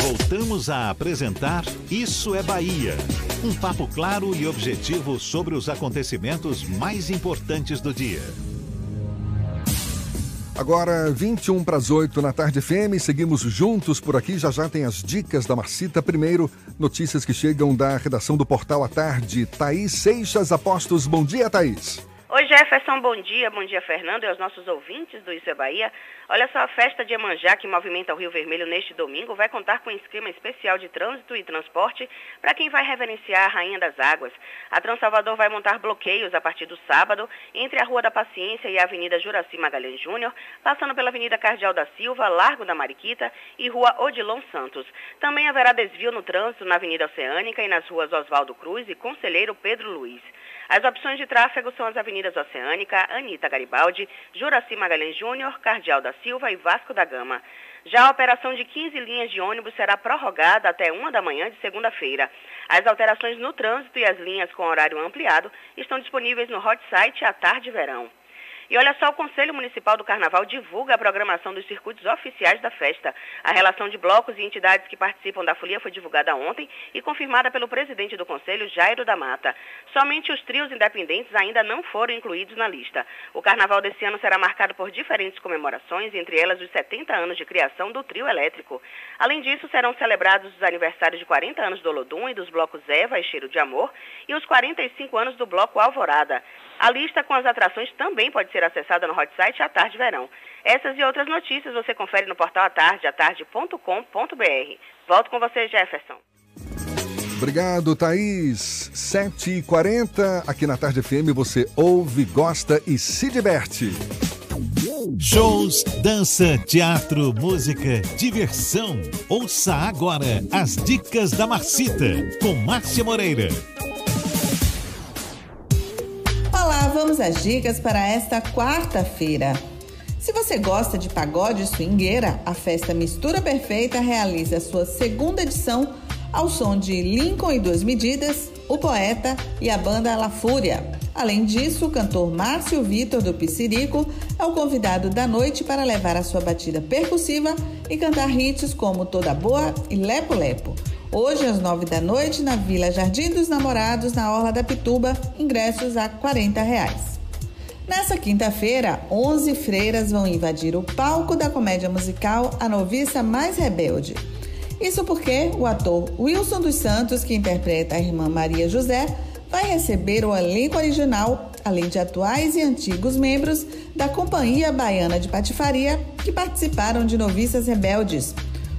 Voltamos a apresentar Isso é Bahia. Um papo claro e objetivo sobre os acontecimentos mais importantes do dia. Agora, 21 para as 8 na tarde FM, seguimos juntos por aqui. Já já tem as dicas da Marcita. Primeiro, notícias que chegam da redação do Portal à Tarde. Thaís Seixas Apostos. Bom dia, Thaís. Oi, Jefferson, bom dia. Bom dia, Fernando e aos nossos ouvintes do Isso é Bahia. Olha só, a festa de Emanjá, que movimenta o Rio Vermelho neste domingo, vai contar com um esquema especial de trânsito e transporte para quem vai reverenciar a Rainha das Águas. A Transalvador vai montar bloqueios a partir do sábado entre a Rua da Paciência e a Avenida Juraci Magalhães Júnior, passando pela Avenida Cardeal da Silva, Largo da Mariquita e Rua Odilon Santos. Também haverá desvio no trânsito na Avenida Oceânica e nas ruas Oswaldo Cruz e Conselheiro Pedro Luiz. As opções de tráfego são as avenidas Oceânica, Anita Garibaldi, Juraci Magalhães Júnior, Cardeal da Silva e Vasco da Gama. Já a operação de 15 linhas de ônibus será prorrogada até uma da manhã de segunda-feira. As alterações no trânsito e as linhas com horário ampliado estão disponíveis no hot site à tarde verão. E olha só, o Conselho Municipal do Carnaval divulga a programação dos circuitos oficiais da festa. A relação de blocos e entidades que participam da folia foi divulgada ontem e confirmada pelo presidente do Conselho, Jairo da Mata. Somente os trios independentes ainda não foram incluídos na lista. O carnaval desse ano será marcado por diferentes comemorações, entre elas os 70 anos de criação do trio elétrico. Além disso, serão celebrados os aniversários de 40 anos do Olodum e dos blocos Eva e Cheiro de Amor e os 45 anos do bloco Alvorada. A lista com as atrações também pode ser acessada no hot site à tarde verão. Essas e outras notícias você confere no portal atarde, atarde.com.br. Volto com você, Jefferson. Obrigado, Thaís. 7h40, aqui na Tarde FM você ouve, gosta e se diverte. Shows, dança, teatro, música, diversão. Ouça agora as dicas da Marcita, com Márcia Moreira. Olá, vamos às dicas para esta quarta-feira. Se você gosta de pagode swingueira, a festa Mistura Perfeita realiza sua segunda edição ao som de Lincoln e Duas Medidas, o poeta e a banda La Fúria. Além disso, o cantor Márcio Vitor do Piscirico é o convidado da noite para levar a sua batida percussiva e cantar hits como Toda Boa e Lepo Lepo. Hoje, às nove da noite, na Vila Jardim dos Namorados, na Orla da Pituba, ingressos a 40 reais. Nessa quinta-feira, 11 freiras vão invadir o palco da comédia musical A Noviça Mais Rebelde. Isso porque o ator Wilson dos Santos, que interpreta a irmã Maria José, vai receber o elenco original, além de atuais e antigos membros da Companhia Baiana de Patifaria que participaram de Noviças Rebeldes.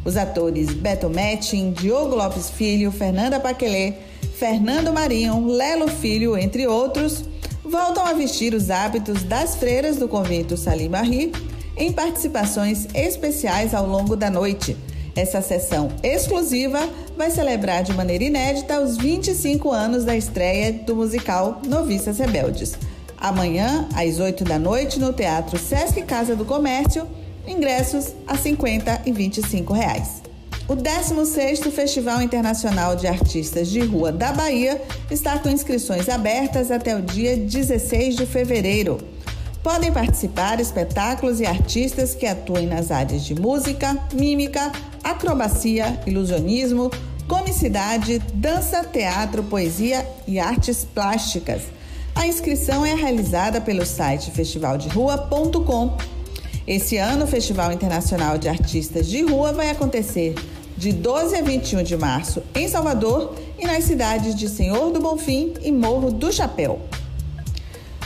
Os atores Beto Mettin, Diogo Lopes Filho, Fernanda Paquelê, Fernando Marinho, Lelo Filho, entre outros, voltam a vestir os hábitos das freiras do convento Salim Barri em participações especiais ao longo da noite. Essa sessão exclusiva vai celebrar de maneira inédita os 25 anos da estreia do musical Noviças Rebeldes. Amanhã, às 8 da noite, no Teatro Sesc Casa do Comércio, ingressos a 50 e 25 reais. O 16º Festival Internacional de Artistas de Rua da Bahia está com inscrições abertas até o dia 16 de fevereiro. Podem participar espetáculos e artistas que atuem nas áreas de música, mímica, acrobacia, ilusionismo, comicidade, dança, teatro, poesia e artes plásticas. A inscrição é realizada pelo site festivalderrua.com. Esse ano, o Festival Internacional de Artistas de Rua vai acontecer de 12 a 21 de março em Salvador e nas cidades de Senhor do Bonfim e Morro do Chapéu.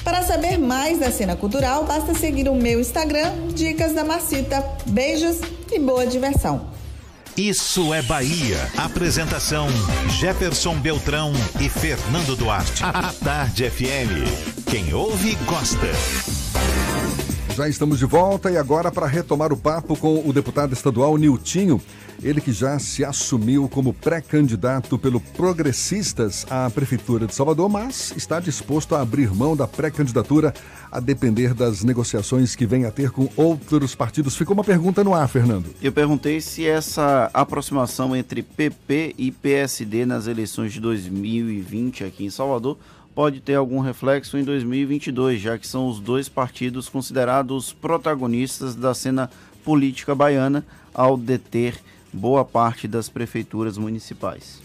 Para saber mais da cena cultural, basta seguir o meu Instagram, Dicas da Marcita. Beijos e boa diversão. Isso é Bahia. Apresentação: Jefferson Beltrão e Fernando Duarte. A Tarde FM. Quem ouve, gosta. Já estamos de volta e agora para retomar o papo com o deputado estadual Niltinho, ele que já se assumiu como pré-candidato pelo Progressistas à Prefeitura de Salvador, mas está disposto a abrir mão da pré-candidatura a depender das negociações que vem a ter com outros partidos. Ficou uma pergunta no ar, Fernando. Eu perguntei se essa aproximação entre PP e PSD nas eleições de 2020 aqui em Salvador pode ter algum reflexo em 2022, já que são os dois partidos considerados protagonistas da cena política baiana ao deter boa parte das prefeituras municipais.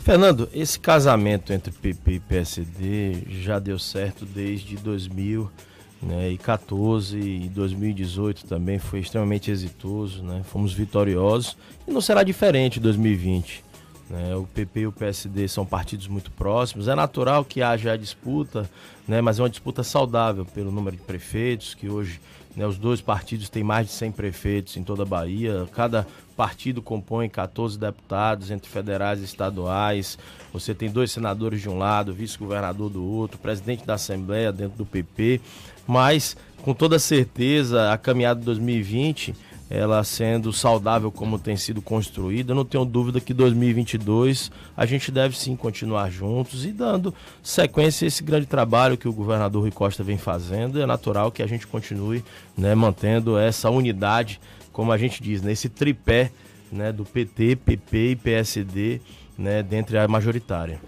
Fernando, esse casamento entre PP e PSD já deu certo desde 2014 e 2018 também foi extremamente exitoso, né? Fomos vitoriosos e não será diferente em 2020. Né? O PP e o PSD são partidos muito próximos. É natural que haja a disputa, né? mas é uma disputa saudável pelo número de prefeitos, que hoje né, os dois partidos têm mais de 100 prefeitos em toda a Bahia. Cada partido compõe 14 deputados, entre federais e estaduais. Você tem dois senadores de um lado, vice-governador do outro, presidente da Assembleia dentro do PP. Mas, com toda certeza, a caminhada de 2020 ela sendo saudável como tem sido construída, não tenho dúvida que 2022 a gente deve sim continuar juntos e dando sequência a esse grande trabalho que o governador Rui Costa vem fazendo. É natural que a gente continue né, mantendo essa unidade, como a gente diz, nesse né, tripé né, do PT, PP e PSD né, dentre a majoritária.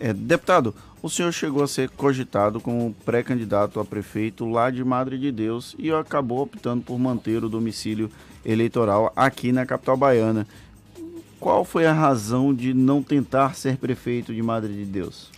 É, deputado, o senhor chegou a ser cogitado como pré-candidato a prefeito lá de Madre de Deus e acabou optando por manter o domicílio eleitoral aqui na capital baiana. Qual foi a razão de não tentar ser prefeito de Madre de Deus?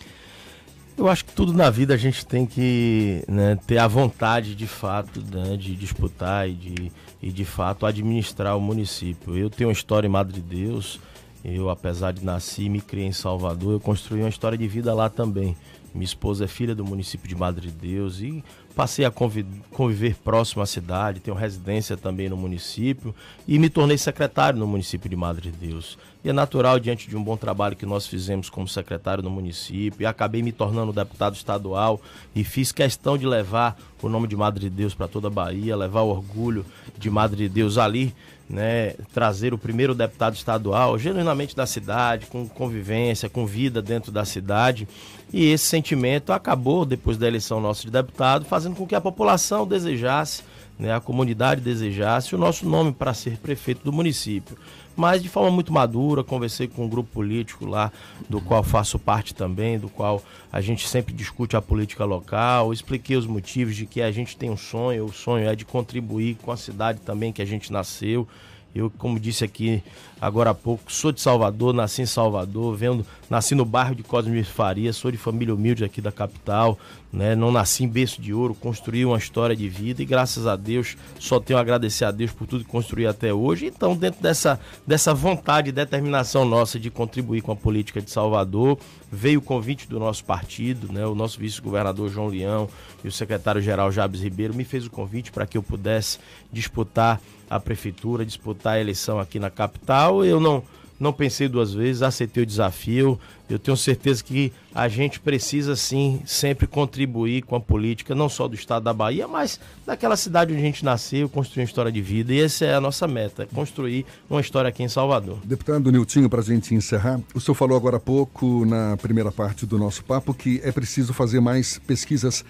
Eu acho que tudo na vida a gente tem que né, ter a vontade de fato né, de disputar e de, e de fato administrar o município. Eu tenho uma história em Madre de Deus, eu apesar de nascer e me criei em Salvador, eu construí uma história de vida lá também. Minha esposa é filha do município de Madre de Deus e passei a conviver próximo à cidade, tenho residência também no município e me tornei secretário no município de Madre de Deus. E é natural, diante de um bom trabalho que nós fizemos como secretário no município, e acabei me tornando deputado estadual e fiz questão de levar o nome de Madre de Deus para toda a Bahia, levar o orgulho de Madre de Deus ali, né, trazer o primeiro deputado estadual, genuinamente da cidade, com convivência, com vida dentro da cidade. E esse sentimento acabou, depois da eleição nossa de deputado, fazendo com que a população desejasse, né, a comunidade desejasse o nosso nome para ser prefeito do município mas de forma muito madura, conversei com um grupo político lá, do qual faço parte também, do qual a gente sempre discute a política local, expliquei os motivos de que a gente tem um sonho, o sonho é de contribuir com a cidade também que a gente nasceu, eu, como disse aqui agora há pouco, sou de Salvador, nasci em Salvador, vendo, nasci no bairro de Cosme Faria, sou de família humilde aqui da capital, né? Não nasci em berço de ouro, construí uma história de vida e graças a Deus só tenho a agradecer a Deus por tudo que construí até hoje. Então, dentro dessa, dessa vontade e determinação nossa de contribuir com a política de Salvador, veio o convite do nosso partido, né? O nosso vice-governador João Leão e o secretário-geral Jabes Ribeiro me fez o convite para que eu pudesse disputar a prefeitura, disputar a eleição aqui na capital. Eu não, não pensei duas vezes, aceitei o desafio. Eu tenho certeza que a gente precisa sim sempre contribuir com a política, não só do estado da Bahia, mas daquela cidade onde a gente nasceu, construir uma história de vida. E essa é a nossa meta, construir uma história aqui em Salvador. Deputado Niltinho, para a gente encerrar, o senhor falou agora há pouco, na primeira parte do nosso papo, que é preciso fazer mais pesquisas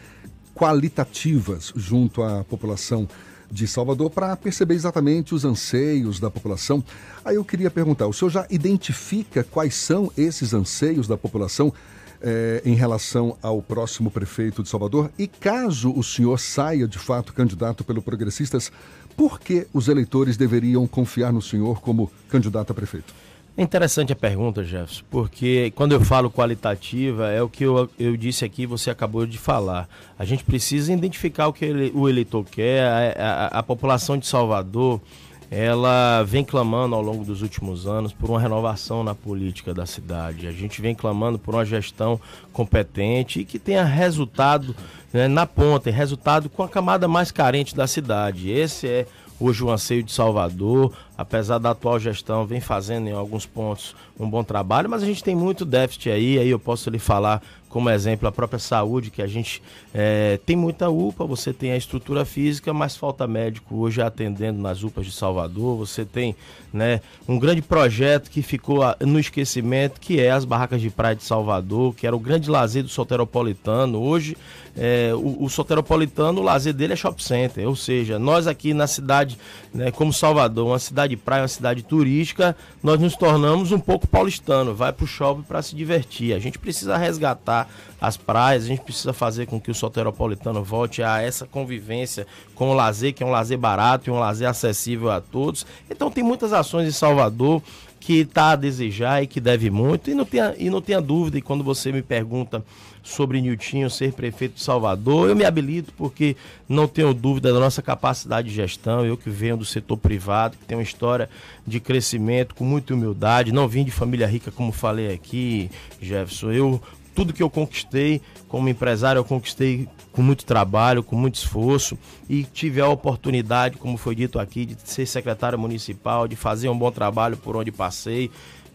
qualitativas junto à população de Salvador para perceber exatamente os anseios da população. Aí eu queria perguntar: o senhor já identifica quais são esses anseios da população eh, em relação ao próximo prefeito de Salvador? E caso o senhor saia de fato candidato pelo Progressistas, por que os eleitores deveriam confiar no senhor como candidato a prefeito? É interessante a pergunta, Jefferson, porque quando eu falo qualitativa, é o que eu, eu disse aqui você acabou de falar. A gente precisa identificar o que ele, o eleitor quer, a, a, a população de Salvador ela vem clamando ao longo dos últimos anos por uma renovação na política da cidade. A gente vem clamando por uma gestão competente e que tenha resultado né, na ponta, resultado com a camada mais carente da cidade. Esse é o anseio de Salvador, apesar da atual gestão, vem fazendo em alguns pontos um bom trabalho, mas a gente tem muito déficit aí, aí eu posso lhe falar como exemplo a própria saúde, que a gente é, tem muita UPA, você tem a estrutura física, mas falta médico hoje atendendo nas UPAs de Salvador, você tem né, um grande projeto que ficou no esquecimento, que é as barracas de praia de Salvador, que era o grande lazer do soteropolitano, hoje é, o, o soteropolitano, o lazer dele é shopping center, ou seja, nós aqui na cidade, né, como Salvador, uma cidade de praia, uma cidade turística, nós nos tornamos um pouco paulistano, vai para o shopping para se divertir. A gente precisa resgatar as praias, a gente precisa fazer com que o soteropolitano volte a essa convivência com o lazer, que é um lazer barato e um lazer acessível a todos. Então tem muitas ações em Salvador que está a desejar e que deve muito. E não tenha, e não tenha dúvida, e quando você me pergunta sobre Niltinho ser prefeito de Salvador, eu me habilito porque não tenho dúvida da nossa capacidade de gestão. Eu que venho do setor privado, que tem uma história de crescimento com muita humildade, não vim de família rica, como falei aqui, Jefferson. Eu tudo que eu conquistei como empresário, eu conquistei com muito trabalho, com muito esforço e tive a oportunidade, como foi dito aqui, de ser secretário municipal, de fazer um bom trabalho por onde passei.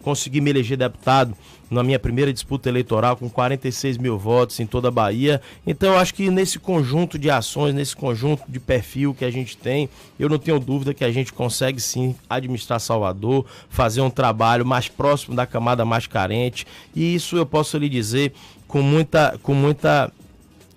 Consegui me eleger deputado na minha primeira disputa eleitoral com 46 mil votos em toda a Bahia. Então eu acho que nesse conjunto de ações, nesse conjunto de perfil que a gente tem, eu não tenho dúvida que a gente consegue sim administrar Salvador, fazer um trabalho mais próximo da camada mais carente. E isso eu posso lhe dizer com muita, com muita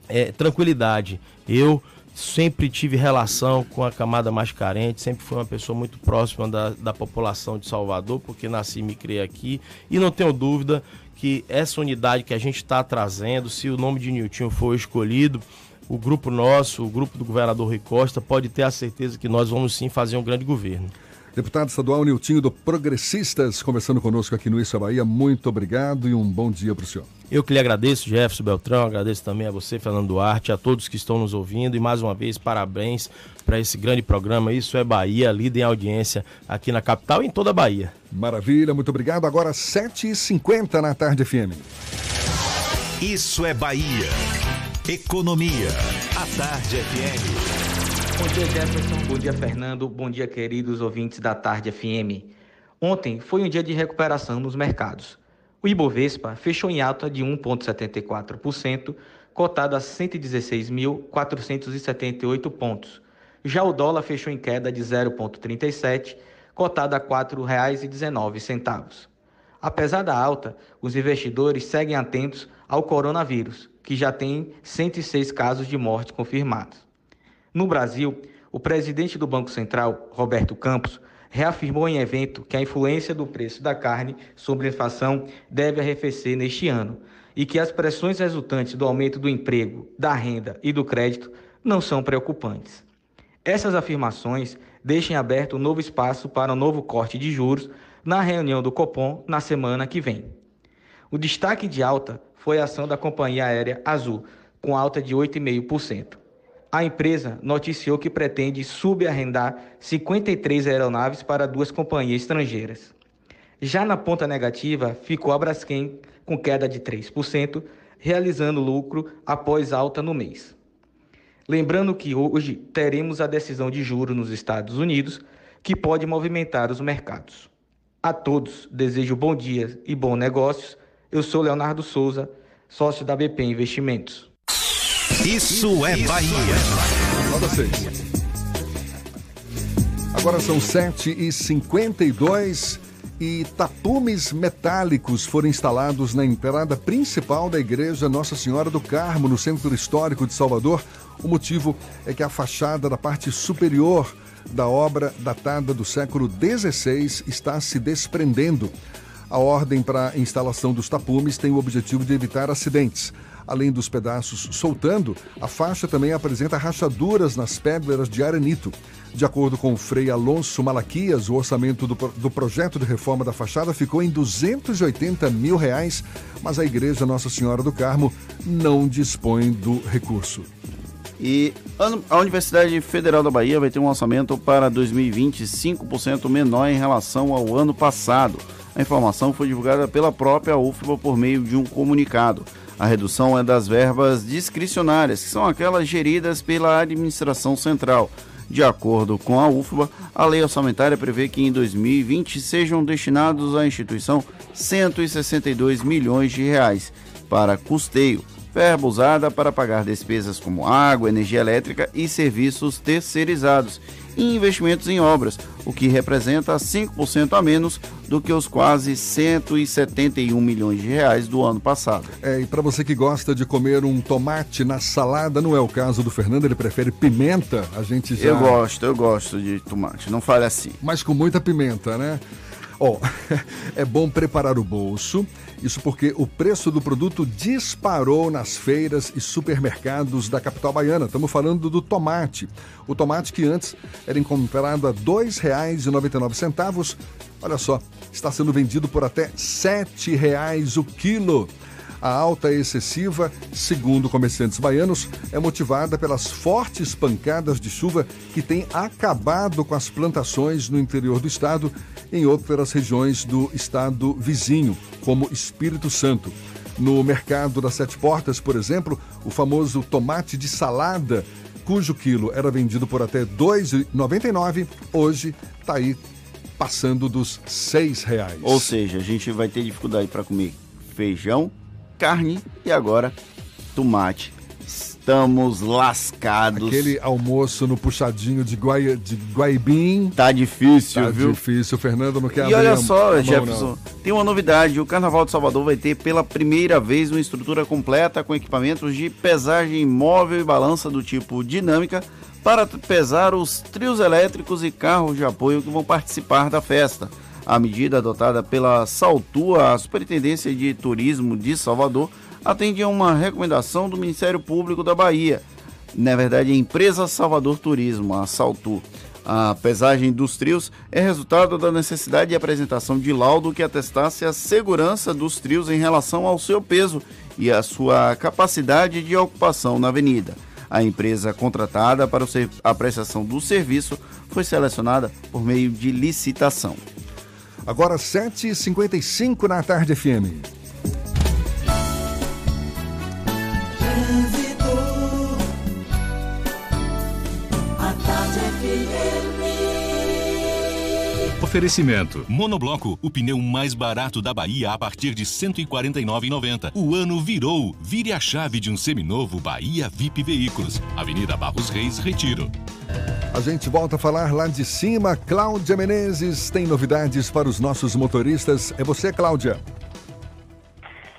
é, tranquilidade. Eu sempre tive relação com a camada mais carente, sempre fui uma pessoa muito próxima da, da população de Salvador, porque nasci e me criei aqui. E não tenho dúvida que essa unidade que a gente está trazendo, se o nome de Nilton for escolhido, o grupo nosso, o grupo do governador Rui Costa, pode ter a certeza que nós vamos sim fazer um grande governo. Deputado estadual Niltinho do Progressistas, conversando conosco aqui no Isso é Bahia. Muito obrigado e um bom dia para o senhor. Eu que lhe agradeço, Jefferson Beltrão, agradeço também a você, Fernando Duarte, a todos que estão nos ouvindo e mais uma vez parabéns para esse grande programa. Isso é Bahia, líder em audiência aqui na capital e em toda a Bahia. Maravilha, muito obrigado. Agora 7h50 na tarde FM. Isso é Bahia. Economia. A Tarde FM. Bom dia, Jefferson. Bom dia, Fernando. Bom dia, queridos ouvintes da Tarde FM. Ontem foi um dia de recuperação nos mercados. O Ibovespa fechou em alta de 1,74%, cotado a 116.478 pontos. Já o dólar fechou em queda de 0,37, cotado a R$ 4,19. Apesar da alta, os investidores seguem atentos ao coronavírus, que já tem 106 casos de morte confirmados. No Brasil, o presidente do Banco Central, Roberto Campos, reafirmou em evento que a influência do preço da carne sobre a inflação deve arrefecer neste ano e que as pressões resultantes do aumento do emprego, da renda e do crédito não são preocupantes. Essas afirmações deixam aberto um novo espaço para um novo corte de juros na reunião do Copom na semana que vem. O destaque de alta foi a ação da companhia aérea Azul, com alta de 8,5%. A empresa noticiou que pretende subarrendar 53 aeronaves para duas companhias estrangeiras. Já na ponta negativa, ficou a Braskem com queda de 3%, realizando lucro após alta no mês. Lembrando que hoje teremos a decisão de juro nos Estados Unidos, que pode movimentar os mercados. A todos desejo bom dia e bons negócios. Eu sou Leonardo Souza, sócio da BP Investimentos. Isso é Bahia. Seis. Agora são 7h52 e tapumes metálicos foram instalados na entrada principal da igreja Nossa Senhora do Carmo, no centro histórico de Salvador. O motivo é que a fachada da parte superior da obra datada do século XVI está se desprendendo. A ordem para a instalação dos tapumes tem o objetivo de evitar acidentes. Além dos pedaços soltando, a faixa também apresenta rachaduras nas pedras de arenito. De acordo com o Frei Alonso Malaquias, o orçamento do, do projeto de reforma da fachada ficou em 280 mil reais, mas a Igreja Nossa Senhora do Carmo não dispõe do recurso. E a Universidade Federal da Bahia vai ter um orçamento para 2020 5% menor em relação ao ano passado. A informação foi divulgada pela própria UFBA por meio de um comunicado. A redução é das verbas discricionárias, que são aquelas geridas pela administração central. De acordo com a UFBA, a lei orçamentária prevê que em 2020 sejam destinados à instituição 162 milhões de reais para custeio, verba usada para pagar despesas como água, energia elétrica e serviços terceirizados e investimentos em obras, o que representa 5% a menos do que os quase 171 milhões de reais do ano passado. É, e para você que gosta de comer um tomate na salada, não é o caso do Fernando, ele prefere pimenta, a gente já... Eu gosto, eu gosto de tomate, não fale assim. Mas com muita pimenta, né? Ó, oh, é bom preparar o bolso, isso porque o preço do produto disparou nas feiras e supermercados da capital baiana. Estamos falando do tomate. O tomate que antes era encontrado a R$ 2,99, olha só, está sendo vendido por até R$ 7,00 o quilo. A alta excessiva, segundo comerciantes baianos, é motivada pelas fortes pancadas de chuva que têm acabado com as plantações no interior do estado e em outras regiões do estado vizinho, como Espírito Santo. No mercado das Sete Portas, por exemplo, o famoso tomate de salada, cujo quilo era vendido por até R$ 2,99, hoje está aí passando dos R$ reais. Ou seja, a gente vai ter dificuldade para comer feijão, carne e agora tomate. Estamos lascados. Aquele almoço no puxadinho de, guai, de Guaibim. Tá difícil, tá viu? difícil. O Fernando não quer E olha só, mão, Jefferson, não. tem uma novidade. O Carnaval de Salvador vai ter pela primeira vez uma estrutura completa com equipamentos de pesagem móvel e balança do tipo dinâmica para pesar os trios elétricos e carros de apoio que vão participar da festa. A medida adotada pela Saltua, a Superintendência de Turismo de Salvador, atende a uma recomendação do Ministério Público da Bahia. Na verdade, a empresa Salvador Turismo, a Saltu. A pesagem dos trios é resultado da necessidade de apresentação de laudo que atestasse a segurança dos trios em relação ao seu peso e a sua capacidade de ocupação na avenida. A empresa contratada para a prestação do serviço foi selecionada por meio de licitação. Agora 7h55 na tarde FM. Oferecimento. Monobloco, o pneu mais barato da Bahia a partir de R$ 149,90. O ano virou. Vire a chave de um seminovo Bahia VIP Veículos. Avenida Barros Reis, Retiro. A gente volta a falar lá de cima. Cláudia Menezes tem novidades para os nossos motoristas. É você, Cláudia.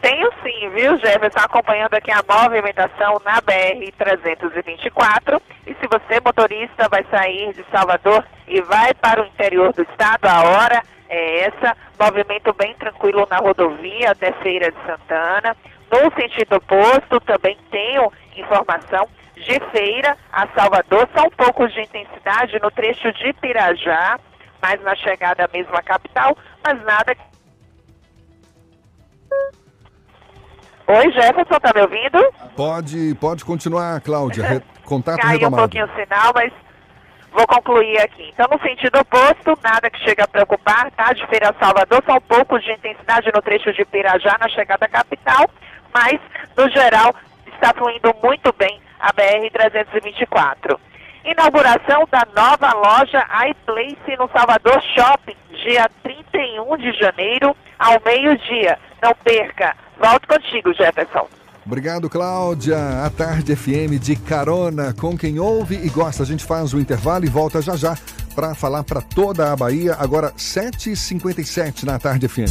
Tenho sim, viu, Jefferson? Acompanhando aqui a movimentação na BR-324. E se você, motorista, vai sair de Salvador e vai para o interior do estado, a hora é essa. Movimento bem tranquilo na rodovia até Feira de Santana. No sentido oposto, também tenho informação de Feira a Salvador. São poucos de intensidade no trecho de Pirajá, mas na chegada mesmo à capital, mas nada Oi, Jefferson, tá me ouvindo? Pode, pode continuar, Cláudia. Re- Contato Caiu um retomado. pouquinho o sinal, mas vou concluir aqui. Então, no sentido oposto, nada que chega a preocupar, tá? De Feira Salvador, são poucos de intensidade no trecho de Pirajá, na chegada à capital, mas, no geral, está fluindo muito bem a BR-324. Inauguração da nova loja iPlace no Salvador Shopping, dia 31 de janeiro, ao meio-dia. Não perca. Volto contigo, Jefferson. Obrigado, Cláudia. A Tarde FM de carona com quem ouve e gosta. A gente faz o intervalo e volta já já para falar para toda a Bahia. Agora, 7h57 na Tarde FM.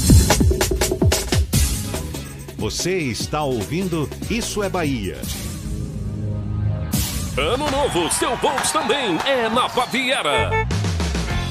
Você está ouvindo Isso é Bahia. Ano novo, seu Volks também é na Baviera.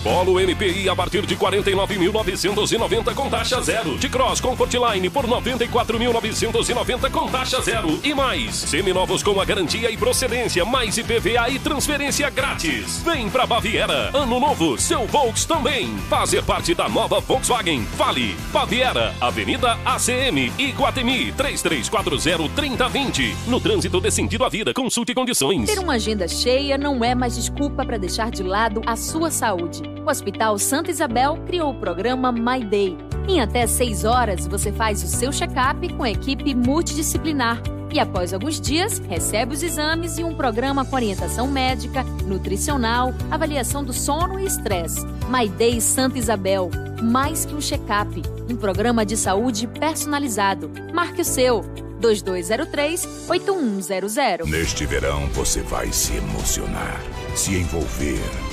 Polo MPI a partir de 49.990 com taxa zero. De Cross Comfortline por 94.990 com taxa zero. E mais, seminovos com a garantia e procedência, mais IPVA e transferência grátis. Vem pra Baviera. Ano novo, seu Volks também. Fazer parte da nova Volkswagen. Fale. Baviera, Avenida ACM, Iguatemi, 3340-3020. No trânsito de sentido à vida, consulte condições. Ter uma agenda cheia não é mais desculpa para deixar de lado a sua saúde. O Hospital Santa Isabel criou o programa My Day. Em até seis horas, você faz o seu check-up com a equipe multidisciplinar. E após alguns dias, recebe os exames e um programa com orientação médica, nutricional, avaliação do sono e estresse. My Day Santa Isabel. Mais que um check-up. Um programa de saúde personalizado. Marque o seu. 2203-8100. Neste verão você vai se emocionar, se envolver,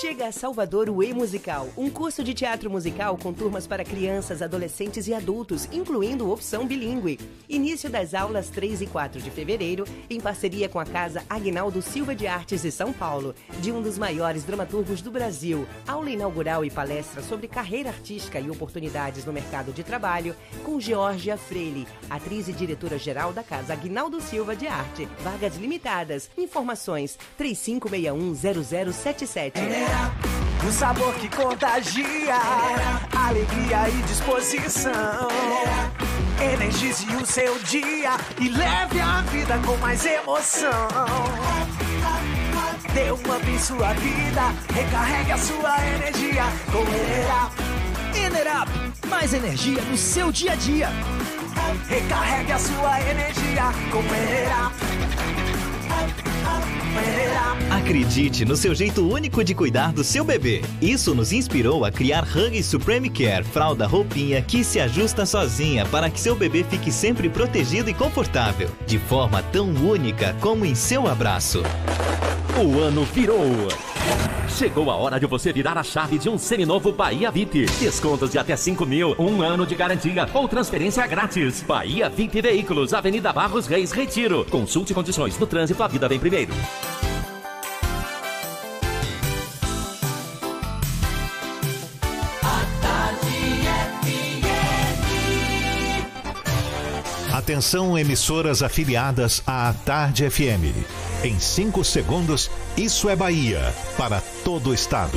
Chega a Salvador o E-Musical, um curso de teatro musical com turmas para crianças, adolescentes e adultos, incluindo opção bilíngue. Início das aulas 3 e 4 de fevereiro, em parceria com a Casa Agnaldo Silva de Artes de São Paulo, de um dos maiores dramaturgos do Brasil. Aula inaugural e palestra sobre carreira artística e oportunidades no mercado de trabalho, com Georgia Freire, atriz e diretora-geral da Casa Agnaldo Silva de Arte. Vagas limitadas. Informações 35610077. O sabor que contagia, alegria e disposição. Energize o seu dia e leve a vida com mais emoção. dê um up em sua vida. Recarregue a sua energia com Enerap. Enerap, mais energia no seu dia a dia. Recarregue a sua energia com Enerap. Acredite no seu jeito único de cuidar do seu bebê. Isso nos inspirou a criar Huggies Supreme Care, fralda roupinha que se ajusta sozinha para que seu bebê fique sempre protegido e confortável, de forma tão única como em seu abraço. O ano virou. Chegou a hora de você virar a chave de um seminovo Bahia VIP. Descontos de até 5 mil, um ano de garantia ou transferência grátis. Bahia VIP Veículos, Avenida Barros Reis, Retiro. Consulte condições no trânsito, a vida vem primeiro. Atenção, emissoras afiliadas à Tarde FM. Em 5 segundos, isso é Bahia para todo o estado.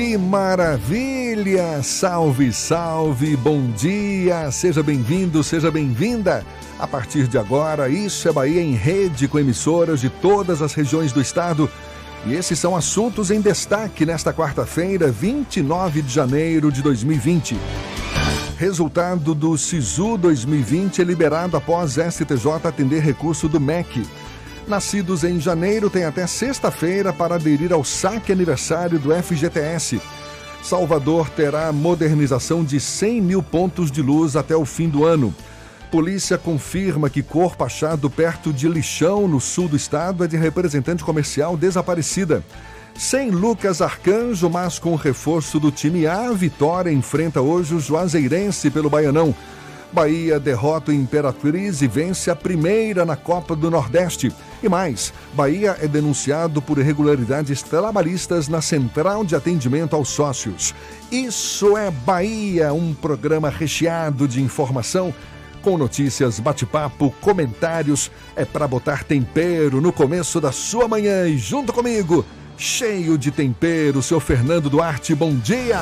Que maravilha! Salve, salve, bom dia! Seja bem-vindo, seja bem-vinda! A partir de agora, Isso é Bahia em rede com emissoras de todas as regiões do estado. E esses são assuntos em destaque nesta quarta-feira, 29 de janeiro de 2020. Resultado do SISU 2020 é liberado após STJ atender recurso do MEC. Nascidos em janeiro têm até sexta-feira para aderir ao saque aniversário do FGTS. Salvador terá modernização de 100 mil pontos de luz até o fim do ano. Polícia confirma que corpo achado perto de Lixão, no sul do estado, é de representante comercial desaparecida. Sem Lucas Arcanjo, mas com reforço do time A, Vitória enfrenta hoje o Juazeirense pelo Baianão. Bahia derrota o Imperatriz e vence a primeira na Copa do Nordeste. E mais, Bahia é denunciado por irregularidades trabalhistas na Central de Atendimento aos Sócios. Isso é Bahia, um programa recheado de informação com notícias, bate-papo, comentários. É para botar tempero no começo da sua manhã e junto comigo, cheio de tempero, seu Fernando Duarte. Bom dia!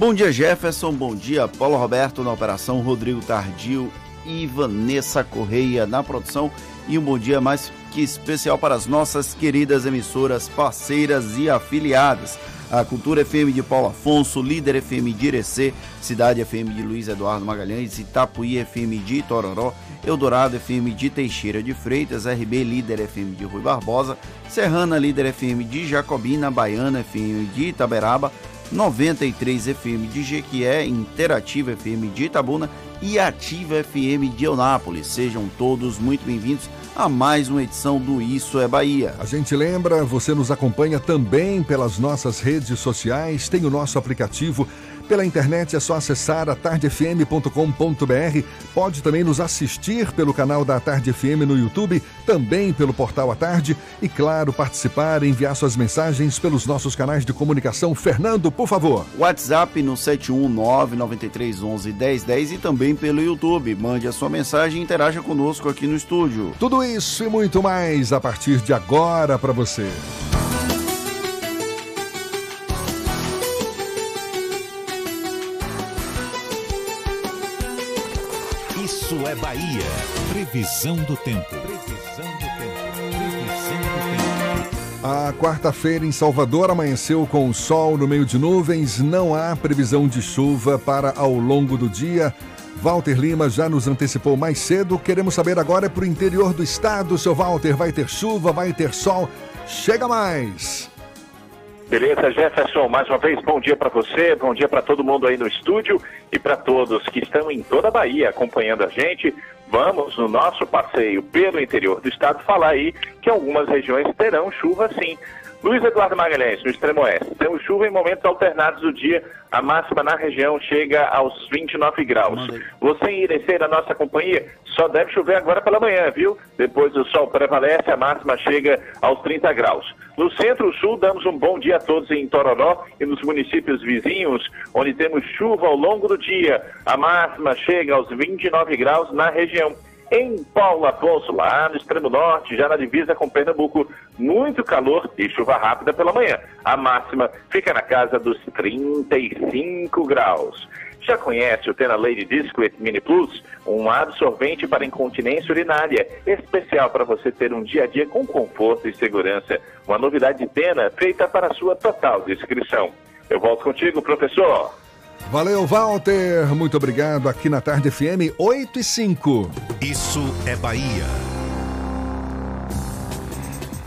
Bom dia, Jefferson. Bom dia, Paulo Roberto na operação, Rodrigo Tardio e Vanessa Correia na produção. E um bom dia mais que especial para as nossas queridas emissoras parceiras e afiliadas a Cultura FM de Paulo Afonso, Líder FM de Irecê, Cidade FM de Luiz Eduardo Magalhães, Itapuí FM de Itororó, Eldorado FM de Teixeira de Freitas, RB Líder FM de Rui Barbosa, Serrana Líder FM de Jacobina, Baiana FM de Itaberaba, 93 FM de Jequié, Interativa FM de Itabuna e Ativa FM de Eunápolis. Sejam todos muito bem-vindos a mais uma edição do Isso é Bahia. A gente lembra, você nos acompanha também pelas nossas redes sociais, tem o nosso aplicativo pela internet é só acessar atardefm.com.br. Pode também nos assistir pelo canal da Tarde FM no YouTube, também pelo portal A Tarde e, claro, participar e enviar suas mensagens pelos nossos canais de comunicação. Fernando, por favor. WhatsApp no 71993111010 e também pelo YouTube. Mande a sua mensagem e interaja conosco aqui no estúdio. Tudo isso e muito mais a partir de agora para você. Bahia. Previsão do tempo. Previsão do tempo. Previsão do tempo. A quarta-feira em Salvador amanheceu com sol no meio de nuvens. Não há previsão de chuva para ao longo do dia. Walter Lima já nos antecipou mais cedo. Queremos saber agora para o interior do estado. Seu Walter, vai ter chuva, vai ter sol? Chega mais! Beleza, Jefferson, mais uma vez, bom dia para você, bom dia para todo mundo aí no estúdio e para todos que estão em toda a Bahia acompanhando a gente. Vamos, no nosso passeio pelo interior do estado, falar aí que algumas regiões terão chuva sim. Luiz Eduardo Magalhães, no extremo oeste. Temos chuva em momentos alternados do dia. A máxima na região chega aos 29 graus. Você Irecê, na nossa companhia, só deve chover agora pela manhã, viu? Depois o sol prevalece, a máxima chega aos 30 graus. No centro-sul, damos um bom dia a todos em Tororó e nos municípios vizinhos, onde temos chuva ao longo do dia. A máxima chega aos 29 graus na região. Em Paulo Afonso, lá no extremo norte, já na divisa com Pernambuco, muito calor e chuva rápida pela manhã. A máxima fica na casa dos 35 graus. Já conhece o Tena Lady Discret Mini Plus? Um absorvente para incontinência urinária, especial para você ter um dia a dia com conforto e segurança. Uma novidade Tena feita para sua total descrição. Eu volto contigo, professor. Valeu, Walter. Muito obrigado aqui na Tarde FM 8 e 5. Isso é Bahia.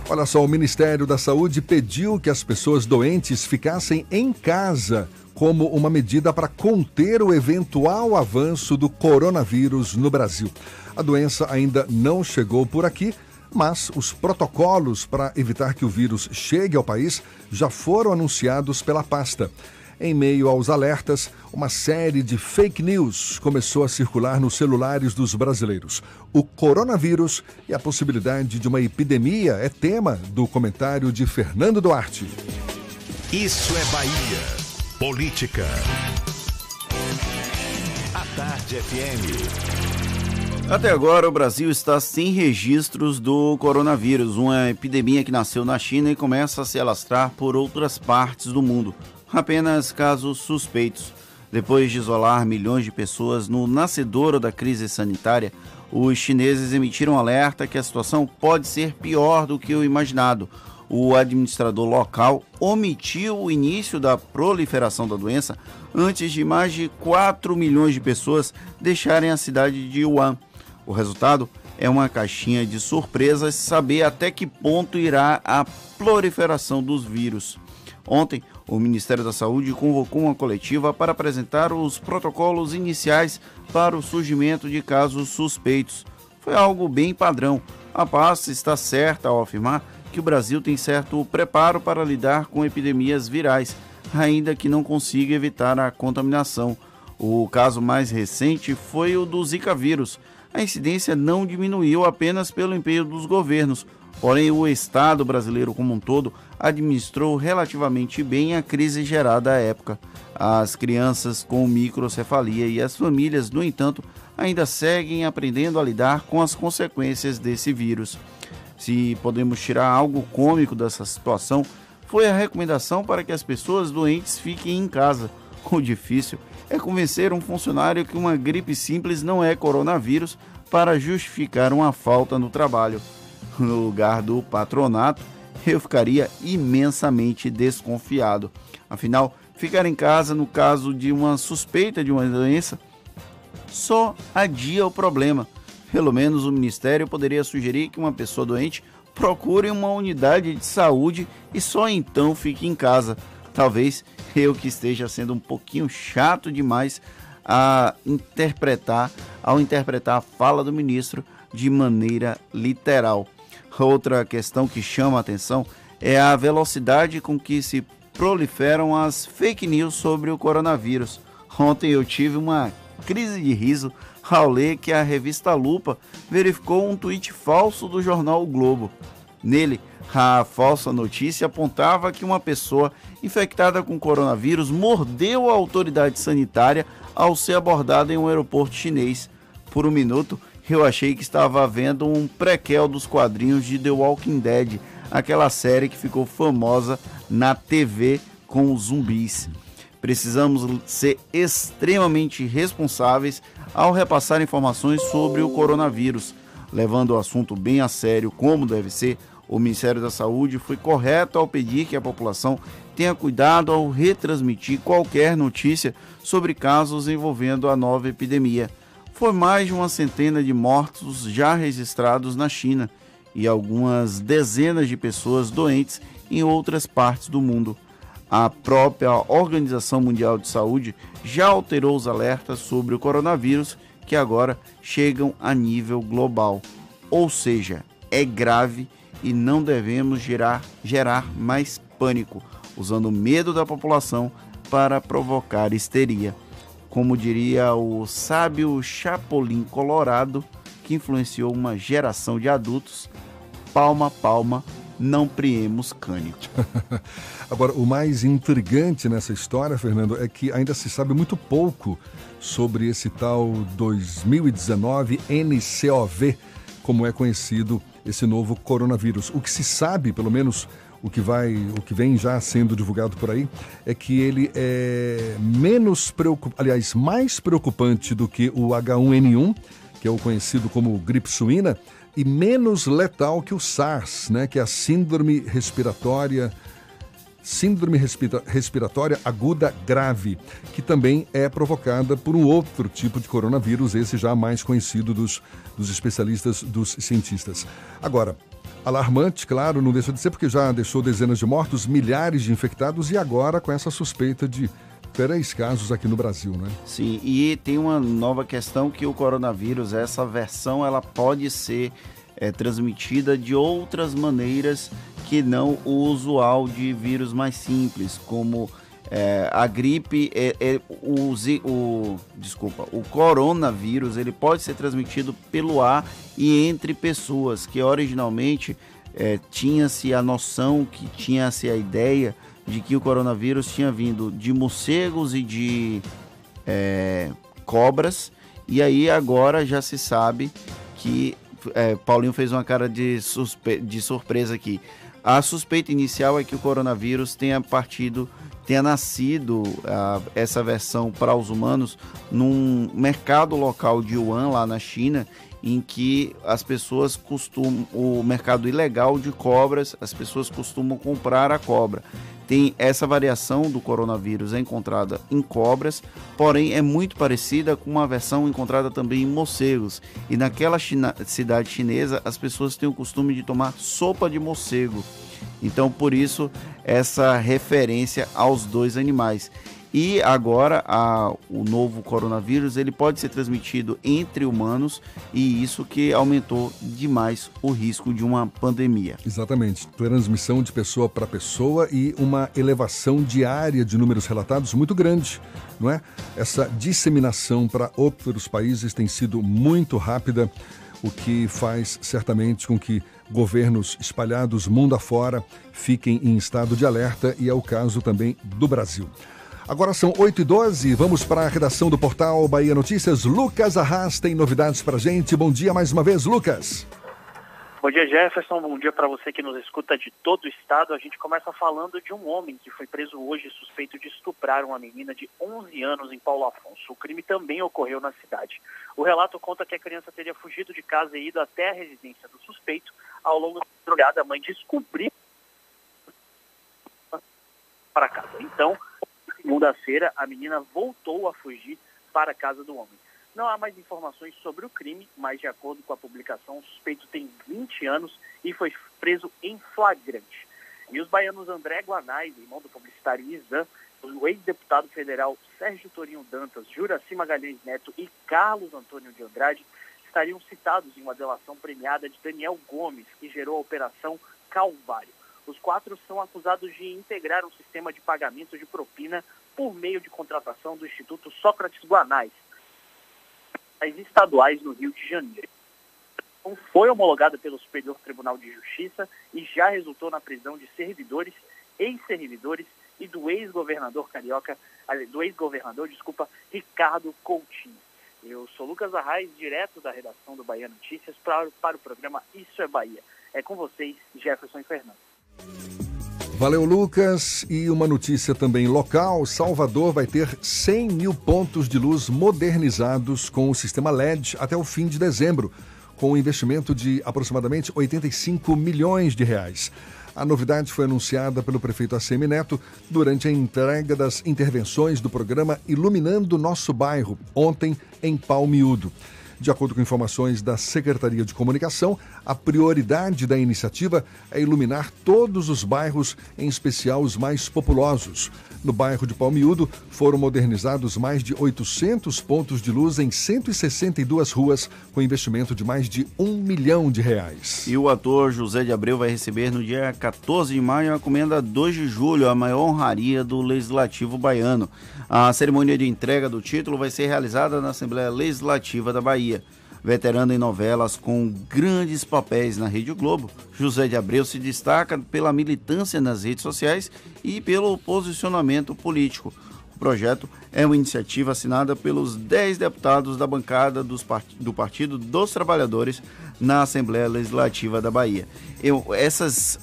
Olha só, o Ministério da Saúde pediu que as pessoas doentes ficassem em casa como uma medida para conter o eventual avanço do coronavírus no Brasil. A doença ainda não chegou por aqui, mas os protocolos para evitar que o vírus chegue ao país já foram anunciados pela pasta. Em meio aos alertas, uma série de fake news começou a circular nos celulares dos brasileiros. O coronavírus e a possibilidade de uma epidemia é tema do comentário de Fernando Duarte. Isso é Bahia. Política. A Tarde FM. Até agora, o Brasil está sem registros do coronavírus, uma epidemia que nasceu na China e começa a se alastrar por outras partes do mundo apenas casos suspeitos. Depois de isolar milhões de pessoas no nascedouro da crise sanitária, os chineses emitiram um alerta que a situação pode ser pior do que o imaginado. O administrador local omitiu o início da proliferação da doença antes de mais de 4 milhões de pessoas deixarem a cidade de Wuhan. O resultado é uma caixinha de surpresas saber até que ponto irá a proliferação dos vírus. Ontem, o Ministério da Saúde convocou uma coletiva para apresentar os protocolos iniciais para o surgimento de casos suspeitos. Foi algo bem padrão. A pasta está certa ao afirmar que o Brasil tem certo preparo para lidar com epidemias virais, ainda que não consiga evitar a contaminação. O caso mais recente foi o do Zika vírus. A incidência não diminuiu apenas pelo empenho dos governos, Porém, o Estado brasileiro como um todo administrou relativamente bem a crise gerada à época. As crianças com microcefalia e as famílias, no entanto, ainda seguem aprendendo a lidar com as consequências desse vírus. Se podemos tirar algo cômico dessa situação, foi a recomendação para que as pessoas doentes fiquem em casa. O difícil é convencer um funcionário que uma gripe simples não é coronavírus para justificar uma falta no trabalho no lugar do patronato, eu ficaria imensamente desconfiado. Afinal, ficar em casa no caso de uma suspeita de uma doença só adia o problema. Pelo menos o Ministério poderia sugerir que uma pessoa doente procure uma unidade de saúde e só então fique em casa. Talvez eu que esteja sendo um pouquinho chato demais a interpretar, ao interpretar a fala do ministro de maneira literal. Outra questão que chama a atenção é a velocidade com que se proliferam as fake news sobre o coronavírus. Ontem eu tive uma crise de riso ao ler que a revista Lupa verificou um tweet falso do jornal o Globo. Nele, a falsa notícia apontava que uma pessoa infectada com coronavírus mordeu a autoridade sanitária ao ser abordada em um aeroporto chinês. Por um minuto, eu achei que estava vendo um prequel dos quadrinhos de The Walking Dead, aquela série que ficou famosa na TV com os zumbis. Precisamos ser extremamente responsáveis ao repassar informações sobre o coronavírus, levando o assunto bem a sério, como deve ser. O Ministério da Saúde foi correto ao pedir que a população tenha cuidado ao retransmitir qualquer notícia sobre casos envolvendo a nova epidemia foi mais de uma centena de mortos já registrados na China e algumas dezenas de pessoas doentes em outras partes do mundo. A própria Organização Mundial de Saúde já alterou os alertas sobre o coronavírus, que agora chegam a nível global. Ou seja, é grave e não devemos gerar, gerar mais pânico, usando o medo da população para provocar histeria. Como diria o sábio Chapolin Colorado, que influenciou uma geração de adultos, palma palma, não priemos cânico. Agora, o mais intrigante nessa história, Fernando, é que ainda se sabe muito pouco sobre esse tal 2019 NCOV, como é conhecido esse novo coronavírus. O que se sabe, pelo menos o que vai, o que vem já sendo divulgado por aí, é que ele é menos preocupante, aliás, mais preocupante do que o H1N1, que é o conhecido como gripe suína, e menos letal que o SARS, né, que é a síndrome respiratória síndrome respiratória aguda grave, que também é provocada por um outro tipo de coronavírus, esse já mais conhecido dos, dos especialistas, dos cientistas. Agora, alarmante, claro, não deixa de ser, porque já deixou dezenas de mortos, milhares de infectados e agora com essa suspeita de três casos aqui no Brasil, né? Sim, e tem uma nova questão que o coronavírus, essa versão, ela pode ser é, transmitida de outras maneiras que não o usual de vírus mais simples, como é, a gripe, é, é, o, o, desculpa, o coronavírus, ele pode ser transmitido pelo ar e entre pessoas, que originalmente é, tinha-se a noção, que tinha-se a ideia de que o coronavírus tinha vindo de morcegos e de é, cobras, e aí agora já se sabe que é, Paulinho fez uma cara de, de surpresa aqui. A suspeita inicial é que o coronavírus tenha partido, tenha nascido essa versão para os humanos num mercado local de Wuhan, lá na China, em que as pessoas costumam, o mercado ilegal de cobras, as pessoas costumam comprar a cobra. Tem essa variação do coronavírus encontrada em cobras, porém é muito parecida com uma versão encontrada também em morcegos. E naquela china, cidade chinesa, as pessoas têm o costume de tomar sopa de morcego. Então, por isso, essa referência aos dois animais. E agora a, o novo coronavírus ele pode ser transmitido entre humanos e isso que aumentou demais o risco de uma pandemia. Exatamente, transmissão de pessoa para pessoa e uma elevação diária de números relatados muito grande, não é? Essa disseminação para outros países tem sido muito rápida, o que faz certamente com que governos espalhados mundo afora fiquem em estado de alerta e é o caso também do Brasil. Agora são 8 e 12 vamos para a redação do portal Bahia Notícias. Lucas Arras tem novidades para gente. Bom dia mais uma vez, Lucas. Bom dia, Jefferson. Bom dia para você que nos escuta de todo o estado. A gente começa falando de um homem que foi preso hoje suspeito de estuprar uma menina de 11 anos em Paulo Afonso. O crime também ocorreu na cidade. O relato conta que a criança teria fugido de casa e ido até a residência do suspeito. Ao longo da madrugada, a mãe descobriu para casa. Então, segunda-feira, a menina voltou a fugir para a casa do homem. Não há mais informações sobre o crime, mas de acordo com a publicação, o suspeito tem 20 anos e foi preso em flagrante. E os baianos André Guanais, irmão do publicitário Izan, o ex-deputado federal Sérgio Torinho Dantas, Juraci Magalhães Neto e Carlos Antônio de Andrade estariam citados em uma delação premiada de Daniel Gomes, que gerou a Operação Calvário. Os quatro são acusados de integrar um sistema de pagamento de propina por meio de contratação do Instituto Sócrates Guanais, as estaduais no Rio de Janeiro. Então, foi homologada pelo Superior Tribunal de Justiça e já resultou na prisão de servidores, ex-servidores e do ex-governador carioca, do ex-governador, desculpa, Ricardo Coutinho. Eu sou Lucas Arraes, direto da redação do Bahia Notícias, para, para o programa Isso é Bahia. É com vocês, Jefferson Fernando. Valeu, Lucas. E uma notícia também local: Salvador vai ter 100 mil pontos de luz modernizados com o sistema LED até o fim de dezembro, com um investimento de aproximadamente 85 milhões de reais. A novidade foi anunciada pelo prefeito ACM Neto durante a entrega das intervenções do programa Iluminando Nosso Bairro, ontem em Palmiúdo. De acordo com informações da Secretaria de Comunicação, a prioridade da iniciativa é iluminar todos os bairros, em especial os mais populosos. No bairro de Palmiúdo, foram modernizados mais de 800 pontos de luz em 162 ruas, com investimento de mais de um milhão de reais. E o ator José de Abreu vai receber no dia 14 de maio a comenda 2 de julho, a maior honraria do Legislativo Baiano. A cerimônia de entrega do título vai ser realizada na Assembleia Legislativa da Bahia. Veterano em novelas com grandes papéis na Rede Globo, José de Abreu se destaca pela militância nas redes sociais e pelo posicionamento político. O projeto é uma iniciativa assinada pelos 10 deputados da bancada part... do Partido dos Trabalhadores na Assembleia Legislativa da Bahia. Eu, essas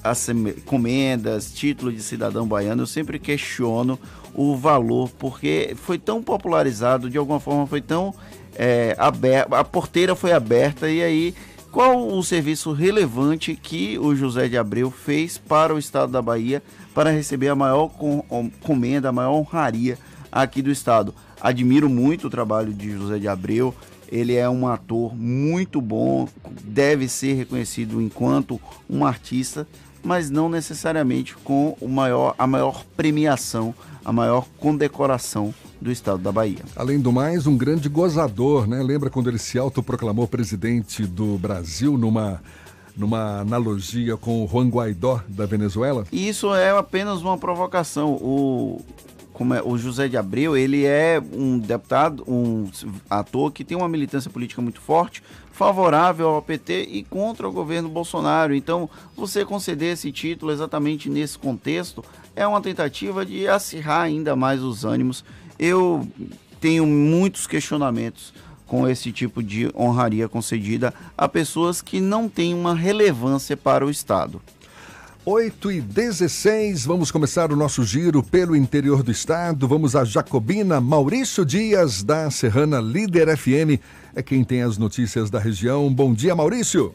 comendas, título de cidadão baiano, eu sempre questiono o valor, porque foi tão popularizado, de alguma forma foi tão é, aberta, a porteira foi aberta e aí qual o serviço relevante que o José de Abreu fez para o estado da Bahia para receber a maior comenda, a maior honraria aqui do estado? Admiro muito o trabalho de José de Abreu, ele é um ator muito bom, deve ser reconhecido enquanto um artista, mas não necessariamente com o maior, a maior premiação, a maior condecoração do estado da Bahia. Além do mais, um grande gozador, né? Lembra quando ele se autoproclamou presidente do Brasil numa numa analogia com o Juan Guaidó da Venezuela? Isso é apenas uma provocação. O, como é, o José de Abreu, ele é um deputado, um ator que tem uma militância política muito forte, favorável ao PT e contra o governo Bolsonaro. Então, você conceder esse título exatamente nesse contexto é uma tentativa de acirrar ainda mais os ânimos eu tenho muitos questionamentos com esse tipo de honraria concedida a pessoas que não têm uma relevância para o Estado. 8 e 16, vamos começar o nosso giro pelo interior do estado. Vamos a Jacobina. Maurício Dias, da Serrana Líder FM, é quem tem as notícias da região. Bom dia, Maurício.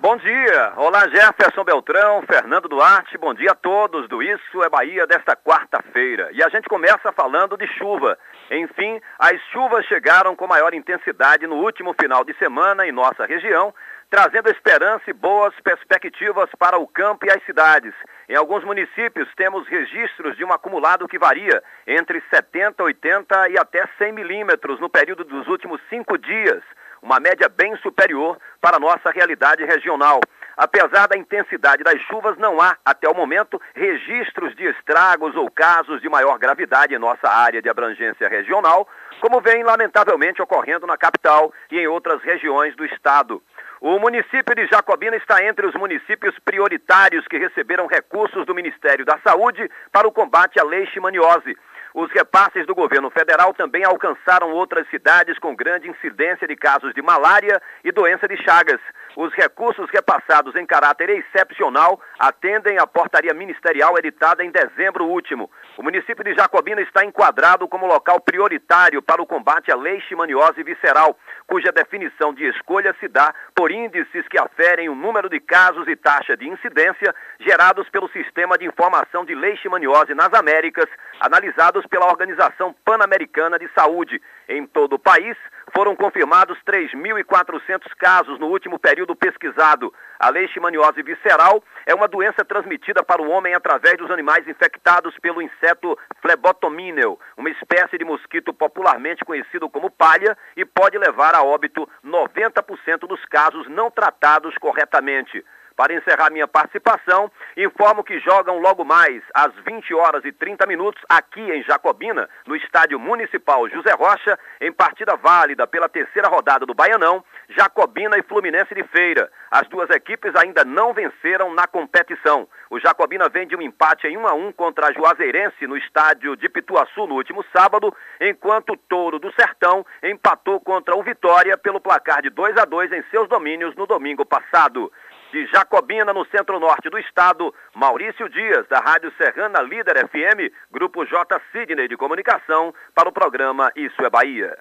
Bom dia, olá Jefferson Beltrão, Fernando Duarte, bom dia a todos do Isso é Bahia desta quarta-feira. E a gente começa falando de chuva. Enfim, as chuvas chegaram com maior intensidade no último final de semana em nossa região, trazendo esperança e boas perspectivas para o campo e as cidades. Em alguns municípios temos registros de um acumulado que varia entre 70, 80 e até 100 milímetros no período dos últimos cinco dias uma média bem superior para a nossa realidade regional. Apesar da intensidade das chuvas, não há, até o momento, registros de estragos ou casos de maior gravidade em nossa área de abrangência regional, como vem lamentavelmente ocorrendo na capital e em outras regiões do estado. O município de Jacobina está entre os municípios prioritários que receberam recursos do Ministério da Saúde para o combate à leishmaniose. Os repasses do governo federal também alcançaram outras cidades com grande incidência de casos de malária e doença de Chagas. Os recursos repassados em caráter excepcional atendem à portaria ministerial editada em dezembro último. O município de Jacobina está enquadrado como local prioritário para o combate à leishmaniose visceral, cuja definição de escolha se dá por índices que aferem o número de casos e taxa de incidência gerados pelo Sistema de Informação de Leishmaniose nas Américas, analisados pela Organização Pan-Americana de Saúde. Em todo o país, foram confirmados 3.400 casos no último período pesquisado. A leishmaniose visceral é uma doença transmitida para o homem através dos animais infectados pelo inseto Phlebotomíneo, uma espécie de mosquito popularmente conhecido como palha e pode levar a óbito 90% dos casos não tratados corretamente. Para encerrar minha participação, informo que jogam logo mais às 20 horas e 30 minutos aqui em Jacobina, no Estádio Municipal José Rocha, em partida válida pela terceira rodada do Baianão, Jacobina e Fluminense de Feira. As duas equipes ainda não venceram na competição. O Jacobina vem de um empate em 1 a 1 contra a Juazeirense no estádio de Pituaçu no último sábado, enquanto o Touro do Sertão empatou contra o Vitória pelo placar de 2 a 2 em seus domínios no domingo passado de Jacobina, no centro-norte do estado, Maurício Dias, da Rádio Serrana Líder FM, Grupo J. Sidney de Comunicação, para o programa Isso é Bahia.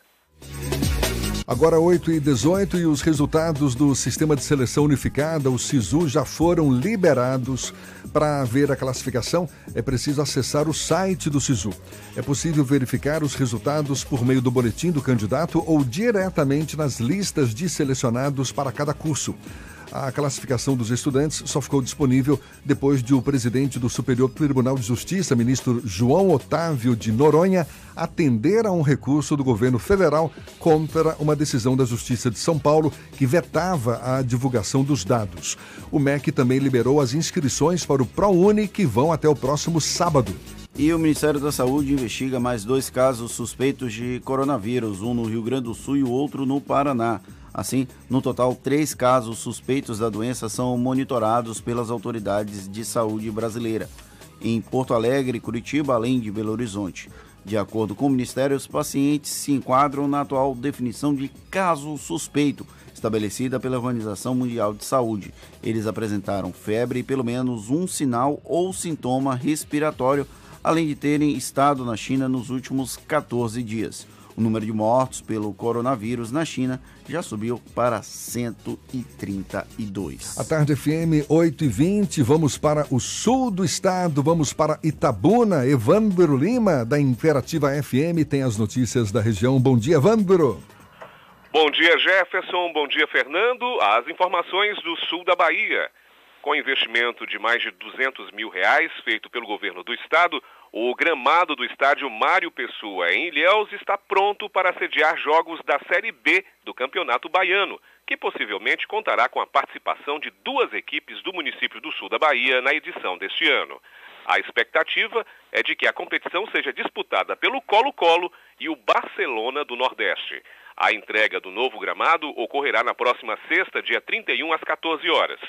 Agora 8 e 18 e os resultados do Sistema de Seleção Unificada, o SISU, já foram liberados. Para ver a classificação, é preciso acessar o site do SISU. É possível verificar os resultados por meio do boletim do candidato ou diretamente nas listas de selecionados para cada curso. A classificação dos estudantes só ficou disponível depois de o presidente do Superior Tribunal de Justiça, ministro João Otávio de Noronha, atender a um recurso do governo federal contra uma decisão da Justiça de São Paulo que vetava a divulgação dos dados. O MEC também liberou as inscrições para o ProUni que vão até o próximo sábado. E o Ministério da Saúde investiga mais dois casos suspeitos de coronavírus, um no Rio Grande do Sul e o outro no Paraná. Assim, no total, três casos suspeitos da doença são monitorados pelas autoridades de saúde brasileira, em Porto Alegre Curitiba, além de Belo Horizonte. De acordo com o Ministério, os pacientes se enquadram na atual definição de caso suspeito, estabelecida pela Organização Mundial de Saúde. Eles apresentaram febre e pelo menos um sinal ou sintoma respiratório, além de terem estado na China nos últimos 14 dias. O número de mortos pelo coronavírus na China já subiu para 132. A tarde FM 8 e 20, vamos para o sul do estado, vamos para Itabuna. Evandro Lima, da Imperativa FM, tem as notícias da região. Bom dia, Evandro. Bom dia, Jefferson. Bom dia, Fernando. As informações do sul da Bahia. Com investimento de mais de 200 mil reais feito pelo governo do estado, o gramado do estádio Mário Pessoa, em Ilhéus, está pronto para sediar jogos da Série B do Campeonato Baiano, que possivelmente contará com a participação de duas equipes do município do sul da Bahia na edição deste ano. A expectativa é de que a competição seja disputada pelo Colo-Colo e o Barcelona do Nordeste. A entrega do novo gramado ocorrerá na próxima sexta, dia 31, às 14 horas.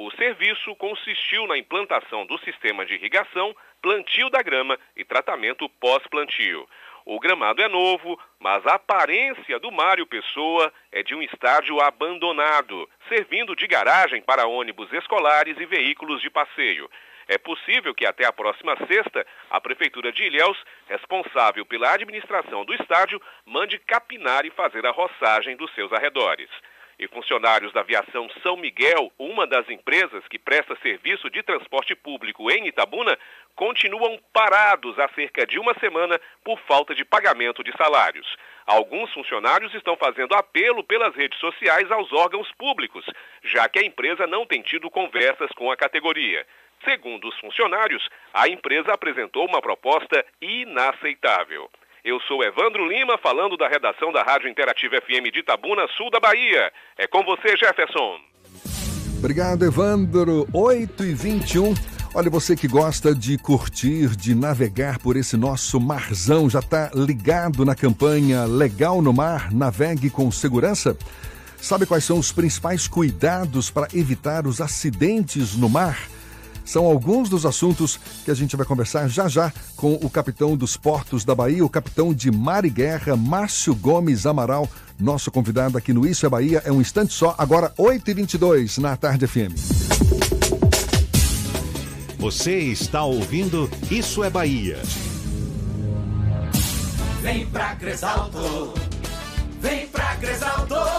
O serviço consistiu na implantação do sistema de irrigação, plantio da grama e tratamento pós-plantio. O gramado é novo, mas a aparência do Mário Pessoa é de um estádio abandonado, servindo de garagem para ônibus escolares e veículos de passeio. É possível que até a próxima sexta, a Prefeitura de Ilhéus, responsável pela administração do estádio, mande capinar e fazer a roçagem dos seus arredores e funcionários da Aviação São Miguel, uma das empresas que presta serviço de transporte público em Itabuna, continuam parados há cerca de uma semana por falta de pagamento de salários. Alguns funcionários estão fazendo apelo pelas redes sociais aos órgãos públicos, já que a empresa não tem tido conversas com a categoria. Segundo os funcionários, a empresa apresentou uma proposta inaceitável. Eu sou Evandro Lima, falando da redação da Rádio Interativa FM de Itabuna, sul da Bahia. É com você, Jefferson. Obrigado, Evandro. 8 e 21. Olha, você que gosta de curtir, de navegar por esse nosso marzão, já está ligado na campanha Legal no Mar, navegue com segurança? Sabe quais são os principais cuidados para evitar os acidentes no mar? São alguns dos assuntos que a gente vai conversar já já com o capitão dos portos da Bahia, o capitão de mar e guerra, Márcio Gomes Amaral, nosso convidado aqui no Isso é Bahia. É um instante só, agora 8h22 na Tarde FM. Você está ouvindo Isso é Bahia. Vem pra Cresalto, vem pra Cresalto.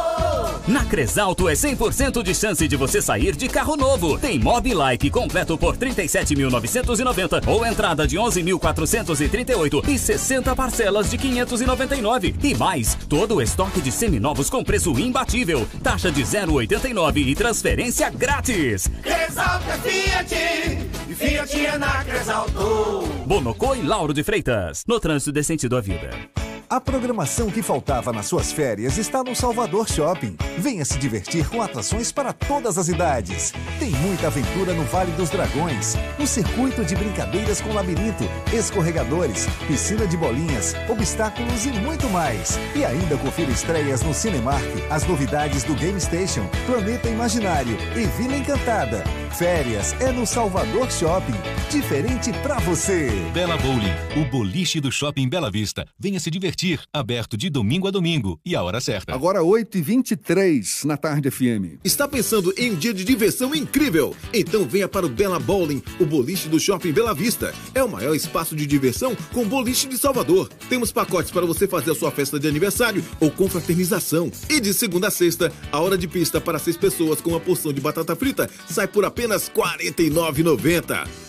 Na Cresalto é 100% de chance de você sair de carro novo. Tem Mobilike completo por 37.990 ou entrada de 11.438 e 60 parcelas de 599. E mais, todo o estoque de seminovos com preço imbatível. Taxa de 0,89 e transferência grátis. Cresalto é Fiat, e Fiat é na Cresalto. Bonocô e Lauro de Freitas. No trânsito sentido à vida. A programação que faltava nas suas férias está no Salvador Shopping. Venha se divertir com atrações para todas as idades. Tem muita aventura no Vale dos Dragões, um circuito de brincadeiras com labirinto, escorregadores, piscina de bolinhas, obstáculos e muito mais. E ainda confira estreias no Cinemark, as novidades do Game Station, Planeta Imaginário e Vila Encantada. Férias é no Salvador Shopping. Diferente pra você. Bela Bowling, o boliche do Shopping Bela Vista. Venha se divertir divertir, aberto de domingo a domingo e a hora certa. Agora 8h23 na tarde FM. Está pensando em um dia de diversão incrível? Então venha para o Bela Bowling, o boliche do Shopping Bela Vista. É o maior espaço de diversão com boliche de Salvador. Temos pacotes para você fazer a sua festa de aniversário ou confraternização. E de segunda a sexta, a hora de pista para seis pessoas com uma porção de batata frita sai por apenas R$ 49,90.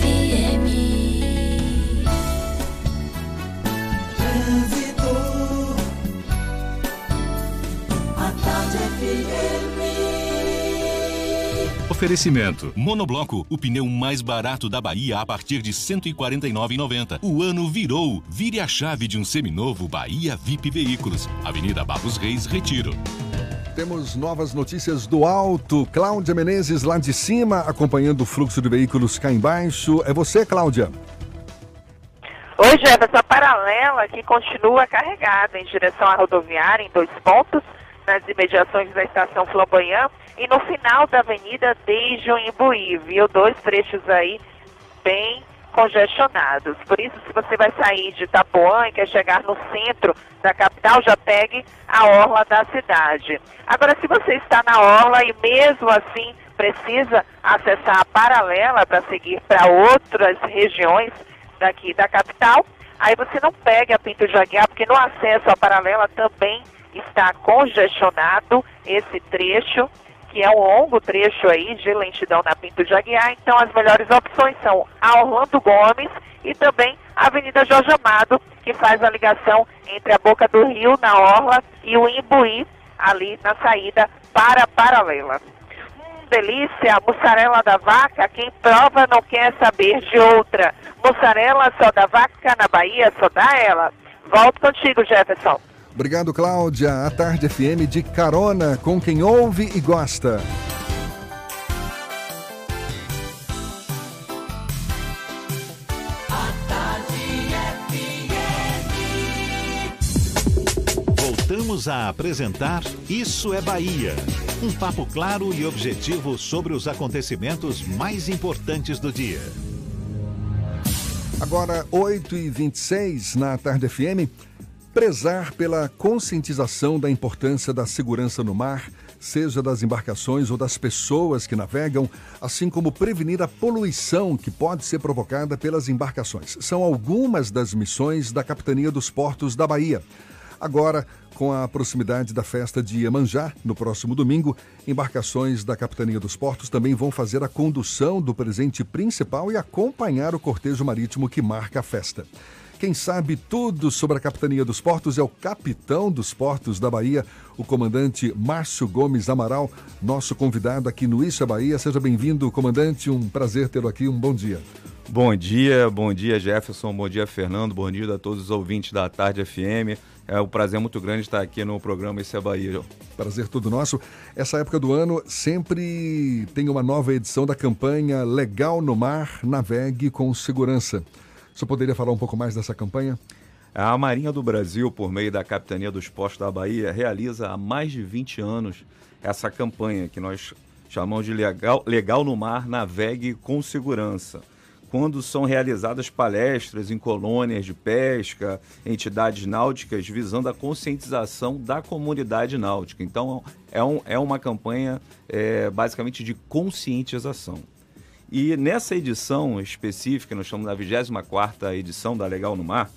Oferecimento. Monobloco, o pneu mais barato da Bahia a partir de R$ 149,90. O ano virou. Vire a chave de um seminovo Bahia VIP Veículos. Avenida Barros Reis, Retiro. Temos novas notícias do alto. Cláudia Menezes lá de cima, acompanhando o fluxo de veículos cá embaixo. É você, Cláudia? Oi, Jefferson, a paralela que continua carregada em direção à rodoviária, em dois pontos, nas imediações da estação Flamboyant e no final da avenida desde o Imbuí, viu? Dois trechos aí bem congestionados. Por isso, se você vai sair de Itapuã e quer chegar no centro da capital, já pegue a orla da cidade. Agora, se você está na orla e mesmo assim precisa acessar a paralela para seguir para outras regiões daqui da capital, aí você não pegue a Pinto de Aguiar, porque no acesso à paralela também está congestionado esse trecho, que é um longo trecho aí de lentidão na Pinto de Aguiar. Então, as melhores opções são a Orlando Gomes e também a Avenida Jorge Amado, que faz a ligação entre a Boca do Rio, na Orla, e o Imbuí, ali na saída para a Paralela. Hum, delícia, mussarela da vaca, quem prova não quer saber de outra. Mussarela só da vaca na Bahia, só dá ela. Volto contigo, Jefferson. Obrigado, Cláudia. A Tarde FM de carona com quem ouve e gosta. Voltamos a apresentar Isso é Bahia. Um papo claro e objetivo sobre os acontecimentos mais importantes do dia. Agora, 8h26 na Tarde FM. Prezar pela conscientização da importância da segurança no mar, seja das embarcações ou das pessoas que navegam, assim como prevenir a poluição que pode ser provocada pelas embarcações. São algumas das missões da Capitania dos Portos da Bahia. Agora, com a proximidade da festa de Iemanjá, no próximo domingo, embarcações da Capitania dos Portos também vão fazer a condução do presente principal e acompanhar o cortejo marítimo que marca a festa. Quem sabe tudo sobre a Capitania dos Portos é o capitão dos Portos da Bahia, o comandante Márcio Gomes Amaral, nosso convidado aqui no Isso é Bahia. Seja bem-vindo, comandante. Um prazer tê-lo aqui. Um bom dia. Bom dia, bom dia Jefferson, bom dia Fernando, bom dia a todos os ouvintes da Tarde FM. É um prazer muito grande estar aqui no programa Isso é Bahia. Prazer todo nosso. Essa época do ano sempre tem uma nova edição da campanha Legal no Mar, Navegue com Segurança. Você poderia falar um pouco mais dessa campanha? A Marinha do Brasil, por meio da Capitania dos Postos da Bahia, realiza há mais de 20 anos essa campanha que nós chamamos de Legal, Legal no Mar, Navegue com Segurança. Quando são realizadas palestras em colônias de pesca, entidades náuticas, visando a conscientização da comunidade náutica. Então, é, um, é uma campanha é, basicamente de conscientização. E nessa edição específica, nós estamos na 24ª edição da Legal no Mar,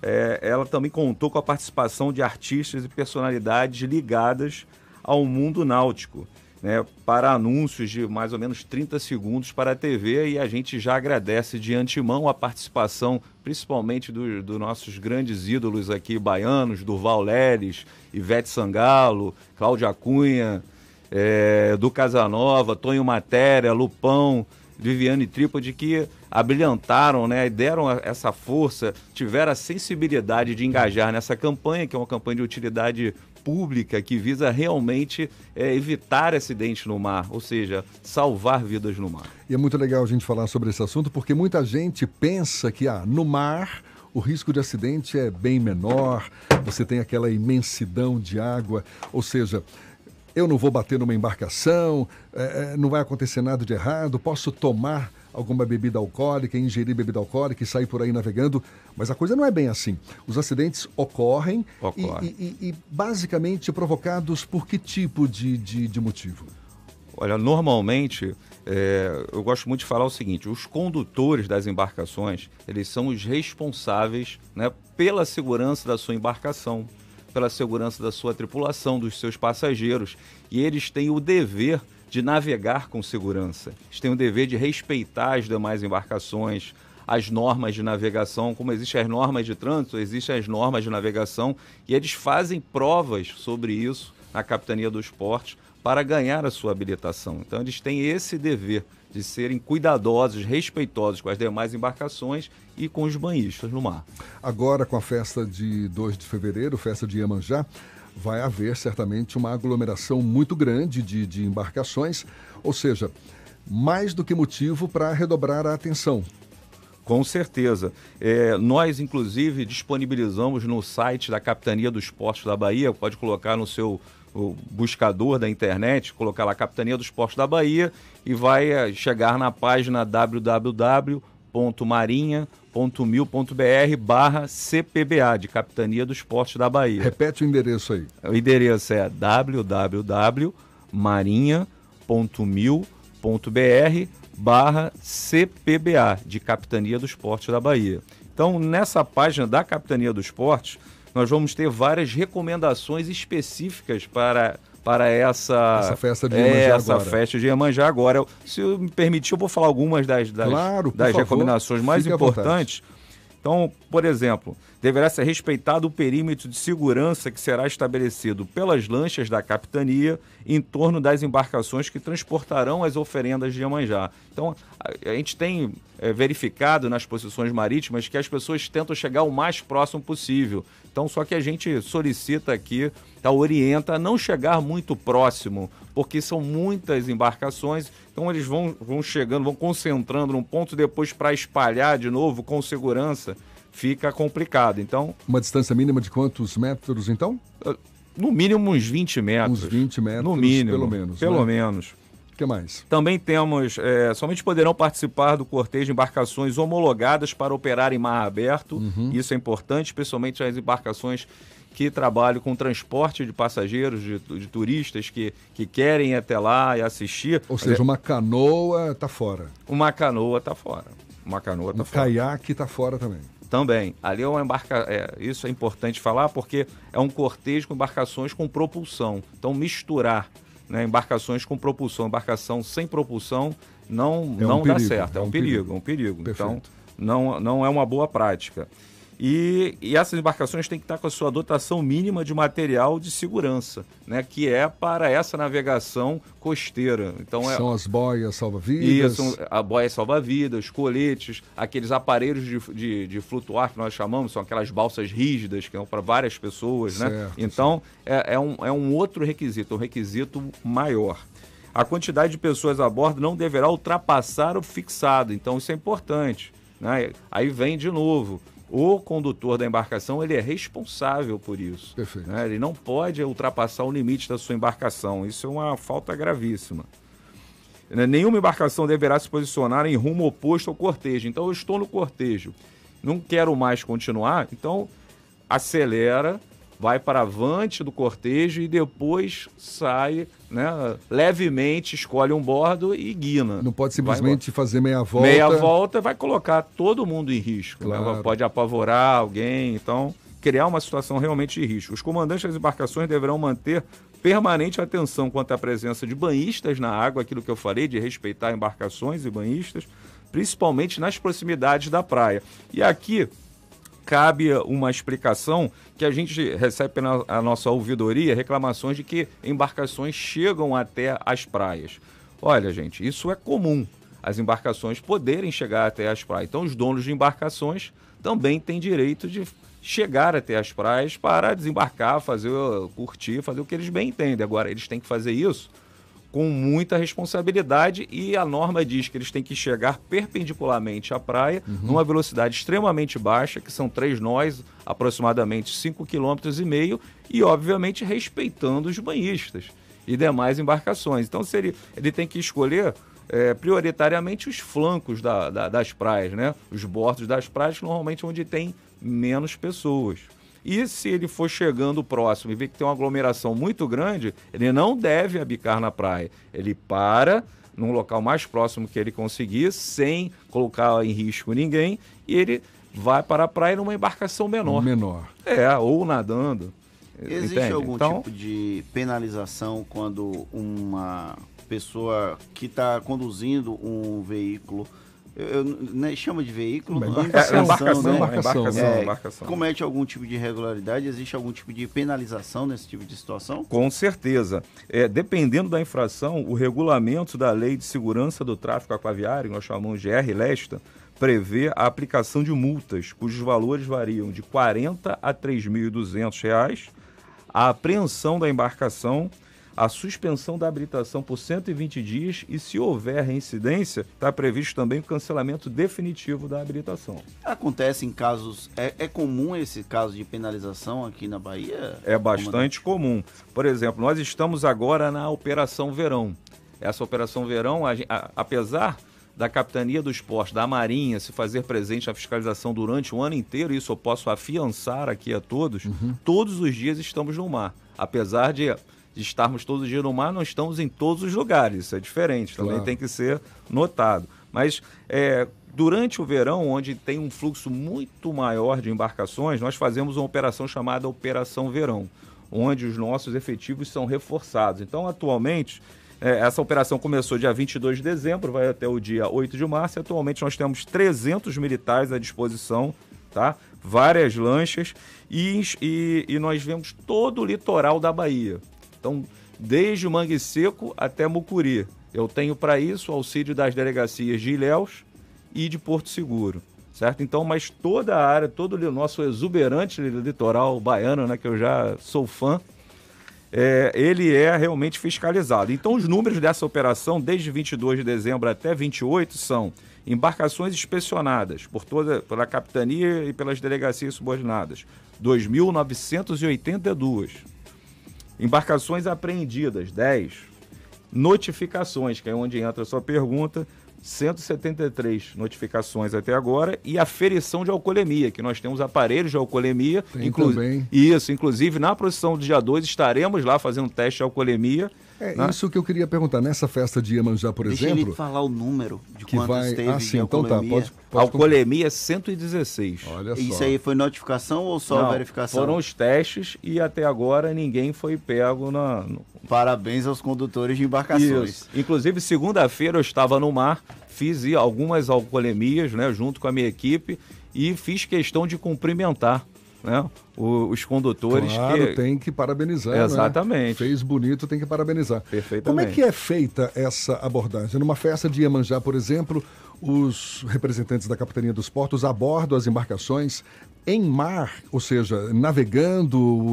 é, ela também contou com a participação de artistas e personalidades ligadas ao mundo náutico, né, para anúncios de mais ou menos 30 segundos para a TV e a gente já agradece de antemão a participação, principalmente dos do nossos grandes ídolos aqui baianos, Durval Leles, Ivete Sangalo, Cláudia Cunha, é, do Casanova, Tonho Matéria, Lupão, Viviane Trípode, que abrilhantaram, né, deram essa força, tiveram a sensibilidade de engajar nessa campanha, que é uma campanha de utilidade pública que visa realmente é, evitar acidentes no mar, ou seja, salvar vidas no mar. E é muito legal a gente falar sobre esse assunto, porque muita gente pensa que ah, no mar o risco de acidente é bem menor, você tem aquela imensidão de água, ou seja, eu não vou bater numa embarcação, é, é, não vai acontecer nada de errado, posso tomar alguma bebida alcoólica, ingerir bebida alcoólica e sair por aí navegando, mas a coisa não é bem assim. Os acidentes ocorrem Ocorre. E, e- e basicamente provocados por que tipo de, de, de motivo? Olha, normalmente, é, eu gosto muito de falar o seguinte: os condutores das embarcações, eles são os responsáveis né, pela segurança da sua embarcação, pela segurança da sua tripulação, dos seus passageiros. E eles têm o dever de navegar com segurança. Eles têm o dever de respeitar as demais embarcações, as normas de navegação, como existem as normas de trânsito, existem as normas de navegação, e eles fazem provas sobre isso na Capitania dos Portos para ganhar a sua habilitação. Então, eles têm esse dever de serem cuidadosos, respeitosos com as demais embarcações e com os banhistas no mar. Agora, com a festa de 2 de fevereiro, festa de Iemanjá, vai haver certamente uma aglomeração muito grande de, de embarcações, ou seja, mais do que motivo para redobrar a atenção. Com certeza. É, nós, inclusive, disponibilizamos no site da Capitania dos Portos da Bahia, pode colocar no seu o buscador da internet, colocar lá Capitania dos Portos da Bahia e vai eh, chegar na página www.marinha.mil.br barra CPBA, de Capitania dos Portos da Bahia. Repete o endereço aí. O endereço é www.marinha.mil.br barra CPBA, de Capitania dos Portos da Bahia. Então, nessa página da Capitania dos Portos, nós vamos ter várias recomendações específicas para, para essa, Essa festa de é, Iemanjá essa agora. festa de Iemanjá agora. Se me permitir, eu vou falar algumas das, das, Claro, das favor, recomendações mais importantes. Então, por exemplo, deverá ser respeitado o perímetro de segurança que será estabelecido pelas lanchas da capitania em torno das embarcações que transportarão as oferendas de Iemanjá. Então, a, a gente tem eh, verificado nas posições marítimas que as pessoas tentam chegar o mais próximo possível. Então, só que a gente solicita aqui, tá, orienta a não chegar muito próximo, porque são muitas embarcações, então eles vão, vão chegando, vão concentrando num ponto depois para espalhar de novo com segurança, fica complicado. Então, Uma distância mínima de quantos metros, então? no mínimo uns 20 metros. Uns 20 metros, no mínimo, pelo menos, Pelo né? menos. Que mais? Também temos, é, somente poderão participar do cortejo embarcações homologadas para operar em mar aberto. Uhum. Isso é importante, especialmente as embarcações que trabalham com transporte de passageiros, de, de turistas que, que querem ir até lá e assistir. Ou seja, é- uma canoa está fora. uma canoa está fora. Uma canoa está Um fora. caiaque está fora também. Também. Ali é uma embarca... é, isso é importante falar porque é um cortejo com embarcações com propulsão. Então, misturar né, embarcações com propulsão, embarcação sem propulsão, não, É um não dá perigo, certo. É, é um perigo, perigo. é um perigo. Então, Perfeito. não, não é uma boa prática. E, e essas embarcações têm que estar com a sua dotação mínima de material de segurança, né, que é para essa navegação costeira. Então, é, São as boias salva-vidas. isso, a boia salva-vidas, coletes, aqueles aparelhos de, de, de flutuar que nós chamamos, são aquelas balsas rígidas que são para várias pessoas, né? Certo, Então, é, é um, é um outro requisito, um requisito maior. A quantidade de pessoas a bordo não deverá ultrapassar o fixado, então isso é importante. Né? Aí vem de novo. O condutor da embarcação ele é responsável por isso. Né? Ele não pode ultrapassar o limite da sua embarcação. Isso é uma falta gravíssima. Né, Nenhuma embarcação deverá se posicionar em rumo oposto ao cortejo. Então, eu estou no cortejo, não quero mais continuar, então acelera, vai para avante do cortejo e depois sai né, levemente, escolhe um bordo e guina. Não pode Vai simplesmente fazer meia volta. Meia volta vai colocar todo mundo em risco. né? Claro. Pode apavorar alguém, então criar uma situação realmente de risco. Os comandantes das embarcações deverão manter permanente atenção quanto à presença de banhistas na água, aquilo que eu falei, de respeitar embarcações e banhistas, principalmente nas proximidades da praia. E aqui cabe uma explicação que a gente recebe na a nossa ouvidoria reclamações de que embarcações chegam até as praias. Olha, gente, isso é comum. As embarcações poderem chegar até as praias. Então, os donos de embarcações também têm direito de chegar até as praias para desembarcar, fazer curtir, fazer o que eles bem entendem. Agora, eles têm que fazer isso com muita responsabilidade e a norma diz que eles têm que chegar perpendicularmente à praia, uhum. numa velocidade extremamente baixa, que são três nós, aproximadamente 5,5 km, e meio, e obviamente respeitando os banhistas e demais embarcações. Então, se ele, ele tem que escolher é, prioritariamente os flancos da, da, das praias, né? Os bordos das praias, normalmente onde tem menos pessoas. E se ele for chegando próximo e ver que tem uma aglomeração muito grande, ele não deve abicar na praia. Ele para num local mais próximo que ele conseguir, sem colocar em risco ninguém, e ele vai para a praia numa embarcação menor. Menor. É, ou nadando. Existe entende? algum então, tipo de penalização quando uma pessoa que está conduzindo um veículo eu, né, chama de veículo, embarcação, embarcação, né? embarcação, é, embarcação. comete algum tipo de irregularidade, existe algum tipo de penalização nesse tipo de situação? Com certeza. É, dependendo da infração, o regulamento da Lei de Segurança do Tráfico Aquaviário, nós chamamos de R-Lesta, prevê a aplicação de multas, cujos valores variam de R$ 40 a R$ 3.200, a apreensão da embarcação a suspensão da habilitação por 120 dias e, se houver reincidência, está previsto também o cancelamento definitivo da habilitação. Acontece em casos. É, é comum esse caso de penalização aqui na Bahia? É bastante comum. Por exemplo, nós estamos agora na Operação Verão. Essa Operação Verão, a, a, apesar da Capitania dos Portos, da Marinha, se fazer presente na fiscalização durante o ano inteiro, isso eu posso afiançar aqui a todos, uhum. todos os dias estamos no mar. Apesar de de estarmos todos os dias no mar, não estamos em todos os lugares. Isso é diferente, também claro. tem que ser notado. Mas é, durante o verão, onde tem um fluxo muito maior de embarcações, nós fazemos uma operação chamada Operação Verão, onde os nossos efetivos são reforçados. Então, atualmente, é, essa operação começou dia 22 de dezembro, vai até o dia 8 de março, e atualmente nós temos 300 militares à disposição, tá? várias lanchas, e, e, e nós vemos todo o litoral da Bahia. Então, desde o Mangue Seco até Mucuri. Eu tenho para isso o auxílio das delegacias de Ilhéus e de Porto Seguro, certo? Então, mas toda a área, todo o nosso exuberante litoral baiano, né, que eu já sou fã, é, ele é realmente fiscalizado. Então, os números dessa operação, desde 22 de dezembro até 28, são embarcações inspecionadas por toda pela capitania e pelas delegacias subordinadas, 2.982 Embarcações apreendidas, 10. Notificações, que é onde entra a sua pergunta, 173 notificações até agora e aferição de alcoolemia, que nós temos aparelhos de alcoolemia. inclu também. Isso, inclusive na procissão do dia 2 estaremos lá fazendo teste de alcoolemia. É né? isso que eu queria perguntar. Nessa festa de Iemanjá, por Deixa exemplo. ele falar o número de que quantos vai... teve ah, sim, então tá. Pode, pode... Alcoolemia 116. Olha só. Isso aí foi notificação ou só Não, verificação? Foram os testes e até agora ninguém foi pego na. No... Parabéns aos condutores de embarcações. Isso. Inclusive, segunda-feira eu estava no mar, fiz algumas alcoolemias, né, junto com a minha equipe, e fiz questão de cumprimentar né, os condutores. Claro, que... tem que parabenizar. né? Exatamente. Fez bonito, tem que parabenizar. Perfeitamente. Como é que é feita essa abordagem? Numa festa de Iemanjá, por exemplo, os representantes da Capitania dos Portos abordam as embarcações em mar, ou seja, navegando,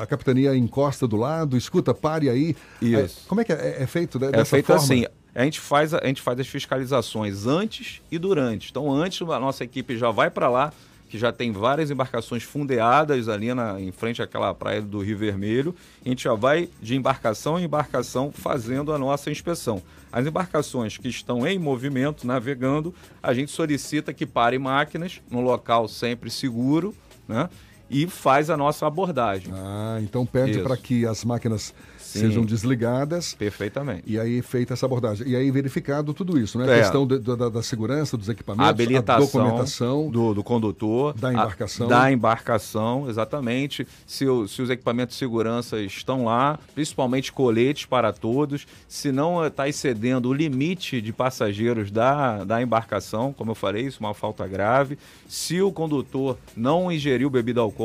a capitania encosta do lado, escuta, pare aí. Isso. Como é que é, é feito né, É dessa feito forma? assim, a gente, faz, a gente faz as fiscalizações antes e durante. Então, antes, a nossa equipe já vai para lá, que já tem várias embarcações fundeadas ali na, em frente àquela praia do Rio Vermelho. A gente já vai de embarcação em embarcação fazendo a nossa inspeção. As embarcações que estão em movimento, navegando, a gente solicita que parem máquinas no local sempre seguro, né? E faz a nossa abordagem. Ah, então pede para que as máquinas Sim. sejam desligadas. Perfeitamente. E aí feita essa abordagem. E aí verificado tudo isso, né? A É. questão de- da, da segurança, dos equipamentos, A habilitação, a documentação. do, do condutor, Da a- embarcação. da embarcação, exatamente. Se, o- se os equipamentos de segurança estão lá, principalmente coletes para todos, se não está excedendo o limite de passageiros da, da embarcação, como eu falei, isso é uma falta grave. Se o condutor não ingeriu bebida alcoólica,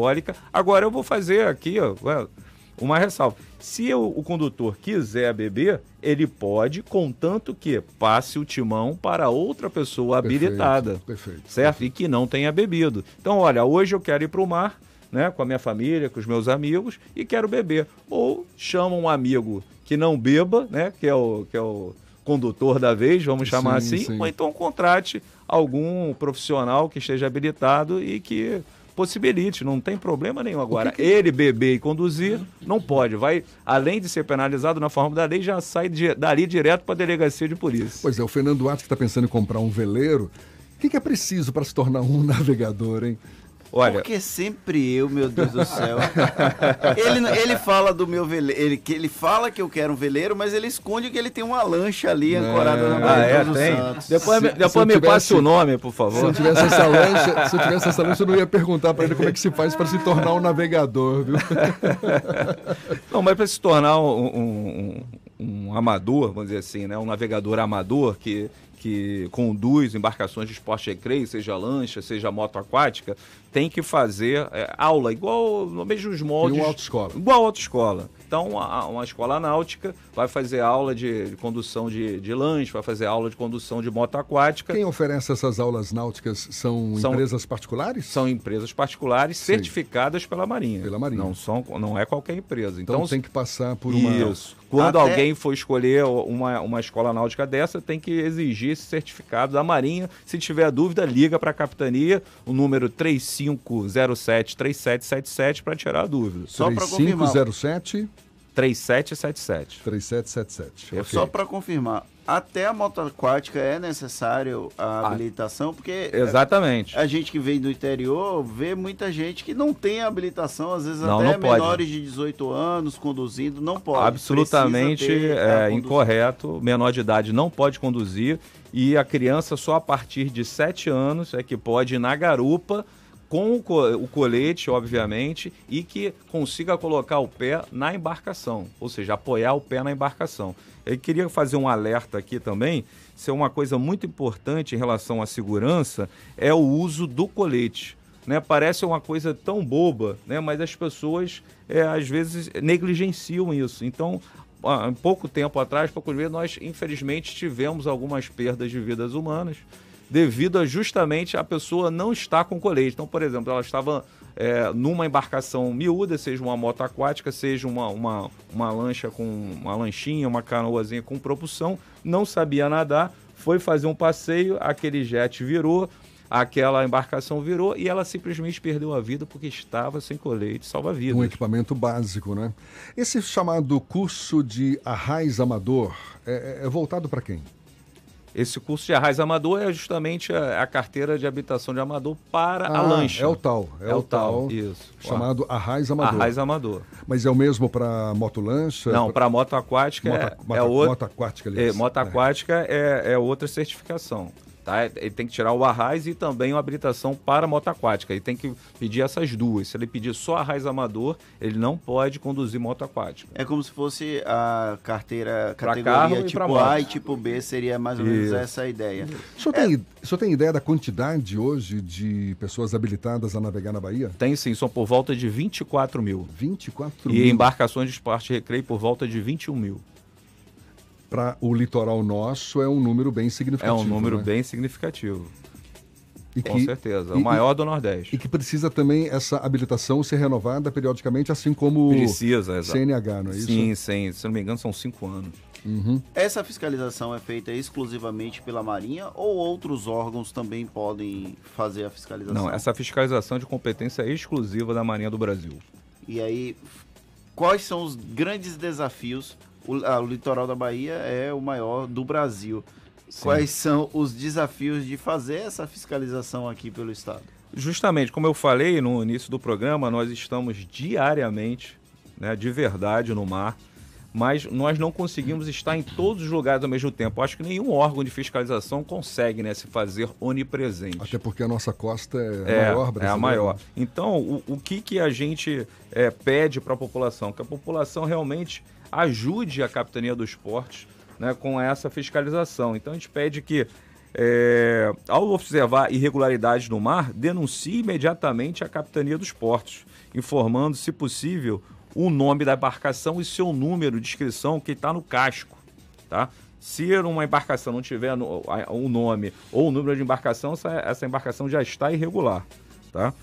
agora eu vou fazer aqui, ó, uma ressalva. Se o, o condutor quiser beber, ele pode, contanto que passe o timão para outra pessoa Perfeito, habilitada. perfeito, Certo? E que não tenha bebido. Então, olha, hoje eu quero ir para o mar, né, com a minha família, com os meus amigos e quero beber. Ou chama um amigo que não beba, né, que é o, que é o condutor da vez, vamos chamar Sim, assim, sim. ou então contrate algum profissional que esteja habilitado e que possibilite, não tem problema nenhum. Agora, ele beber e conduzir, não pode. Vai, além de ser penalizado na forma da lei, já sai de, dali direto para a delegacia de polícia. Pois é, o Fernando Duarte que está pensando em comprar um veleiro. O que, que é preciso para se tornar um navegador, hein? Olha, Porque sempre eu, meu Deus do céu. ele, ele fala do meu veleiro. Ele, que ele fala que eu quero um veleiro, mas ele esconde que ele tem uma lancha ali ancorada na ah, Baía é, dos tem? Santos. Depois, me- Se- depois se me tivesse- passe o nome, por favor. Se eu tivesse essa lancha, se eu tivesse essa lancha, eu não ia perguntar para ele como é que se faz para se tornar um navegador, viu? Não, mas para se tornar um, um- um- amador, vamos dizer assim, né? um navegador amador que, que conduz embarcações de esporte recreio, seja lancha, seja moto aquática, tem que fazer é, aula, igual no mesmos moldes. uma autoescola. Igual autoescola. Então, a- uma escola náutica vai fazer aula de, de condução de, de lanche, vai fazer aula de condução de moto aquática. Quem oferece essas aulas náuticas são, São- empresas particulares? São empresas particulares Sim. certificadas pela Marinha. Pela Marinha. Não, são, não é qualquer empresa. Então, Então, tem que passar por uma. Isso. Quando Até- alguém for escolher uma, uma escola náutica dessa, tem que exigir esse certificado da Marinha. Se tiver dúvida, liga para a capitania, o número 3507-3777 para tirar a dúvida. Só pra confirmar. 3507 3777. 3777. Só para confirmar, até a moto aquática é necessário Ah, a habilitação, porque Exatamente. a gente que vem do interior vê muita gente que não tem habilitação, às vezes Não, até não pode. menores de 18 anos conduzindo, não pode. Absolutamente ter a é, condução. incorreto. Menor de idade não pode conduzir e a criança só a partir de 7 anos é que pode ir na garupa com o, co- o colete, obviamente, e que consiga colocar o pé na embarcação, ou seja, apoiar o pé na embarcação. Eu queria fazer um alerta aqui também, se é uma coisa muito importante em relação à segurança, é o uso do colete. Né? Parece uma coisa tão boba, né? mas as pessoas é, às vezes negligenciam isso. Então, há pouco tempo atrás, poucos meses, nós infelizmente tivemos algumas perdas de vidas humanas devido a justamente a pessoa não estar com colete. Então, por exemplo, ela estava é, numa embarcação miúda, seja uma moto aquática, seja uma, uma, uma lancha com uma lanchinha, uma canoazinha com propulsão, não sabia nadar, foi fazer um passeio, aquele jet virou, aquela embarcação virou e ela simplesmente perdeu a vida porque estava sem colete salva-vidas. Um equipamento básico, né? Esse chamado curso de arraiz amador é, é voltado para quem? Esse curso de arraiz amador é justamente a, a carteira de habitação de amador para a Ah, lancha. É o tal. É, o tal. Isso. Chamado arraiz amador. Arraiz amador. Mas é o mesmo para motolancha? Não, para moto aquática Moto- é, moto- é outra. moto aquática, é, aliás. moto É. aquática é, é outra certificação. Tá? Ele tem que tirar o arraiz e também a habilitação para moto aquática. Ele tem que pedir essas duas. Se ele pedir só arraiz amador, ele não pode conduzir moto aquática. É como se fosse a carteira, categoria e tipo moto. A e tipo B, seria mais ou menos Isso. essa a ideia. O senhor, tem, o senhor tem ideia da quantidade hoje de pessoas habilitadas a navegar na Bahia? Tem sim, são por volta de 24 mil. 24 E mil. embarcações de esporte e recreio por volta de 21 mil. Para o litoral nosso é um número bem É significativo. um número né? bem significativo. E Com que- certeza. e- o maior do Nordeste. E que precisa também essa habilitação ser renovada periodicamente, assim como Precisa, o exato. CNH, não é isso? Sim, sim. Se não me engano, são cinco anos. Uhum. Essa fiscalização é feita exclusivamente pela Marinha ou outros órgãos também podem fazer a fiscalização? Não, essa fiscalização de competência é exclusiva da Marinha do Brasil. E aí, quais são os grandes desafios? O, ah, o litoral da Bahia é o maior do Brasil. Quais são os desafios de fazer essa fiscalização aqui pelo Estado? Justamente, como eu falei no início do programa, nós estamos diariamente, né, de verdade, no mar, mas nós não conseguimos estar em todos os lugares ao mesmo tempo. Acho que nenhum órgão de fiscalização consegue né, se fazer onipresente. Até porque a nossa costa é, a É, maior é a maior. Então, o, o que, que a gente é, pede para a população? Que a população realmente ajude a Capitania do Esporte né, com essa fiscalização. Então, a gente pede que, é, ao observar irregularidades no mar, denuncie imediatamente a Capitania dos Portos, informando, se possível, o nome da embarcação e seu número de inscrição que está no casco. Tá? Se uma embarcação não tiver o nome ou o número de embarcação, essa, essa embarcação já está irregular. Tá?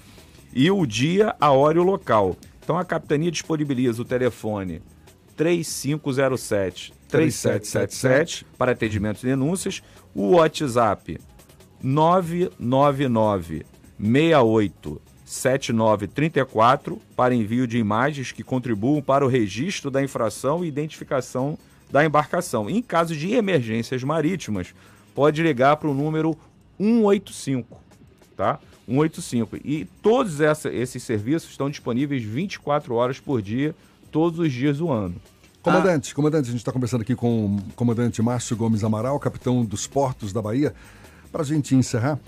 e o dia, a hora e o local. Então a capitania disponibiliza o telefone 3507 3777 para atendimento e denúncias, o WhatsApp 999 68 7934 para envio de imagens que contribuam para o registro da infração e identificação da embarcação. Em caso de emergências marítimas, pode ligar para o número 185, tá? 185. E todos essa, esses serviços estão disponíveis 24 horas por dia, todos os dias do ano. Comandante, comandante, a gente está conversando aqui com o comandante Márcio Gomes Amaral, capitão dos portos da Bahia. Para a gente encerrar,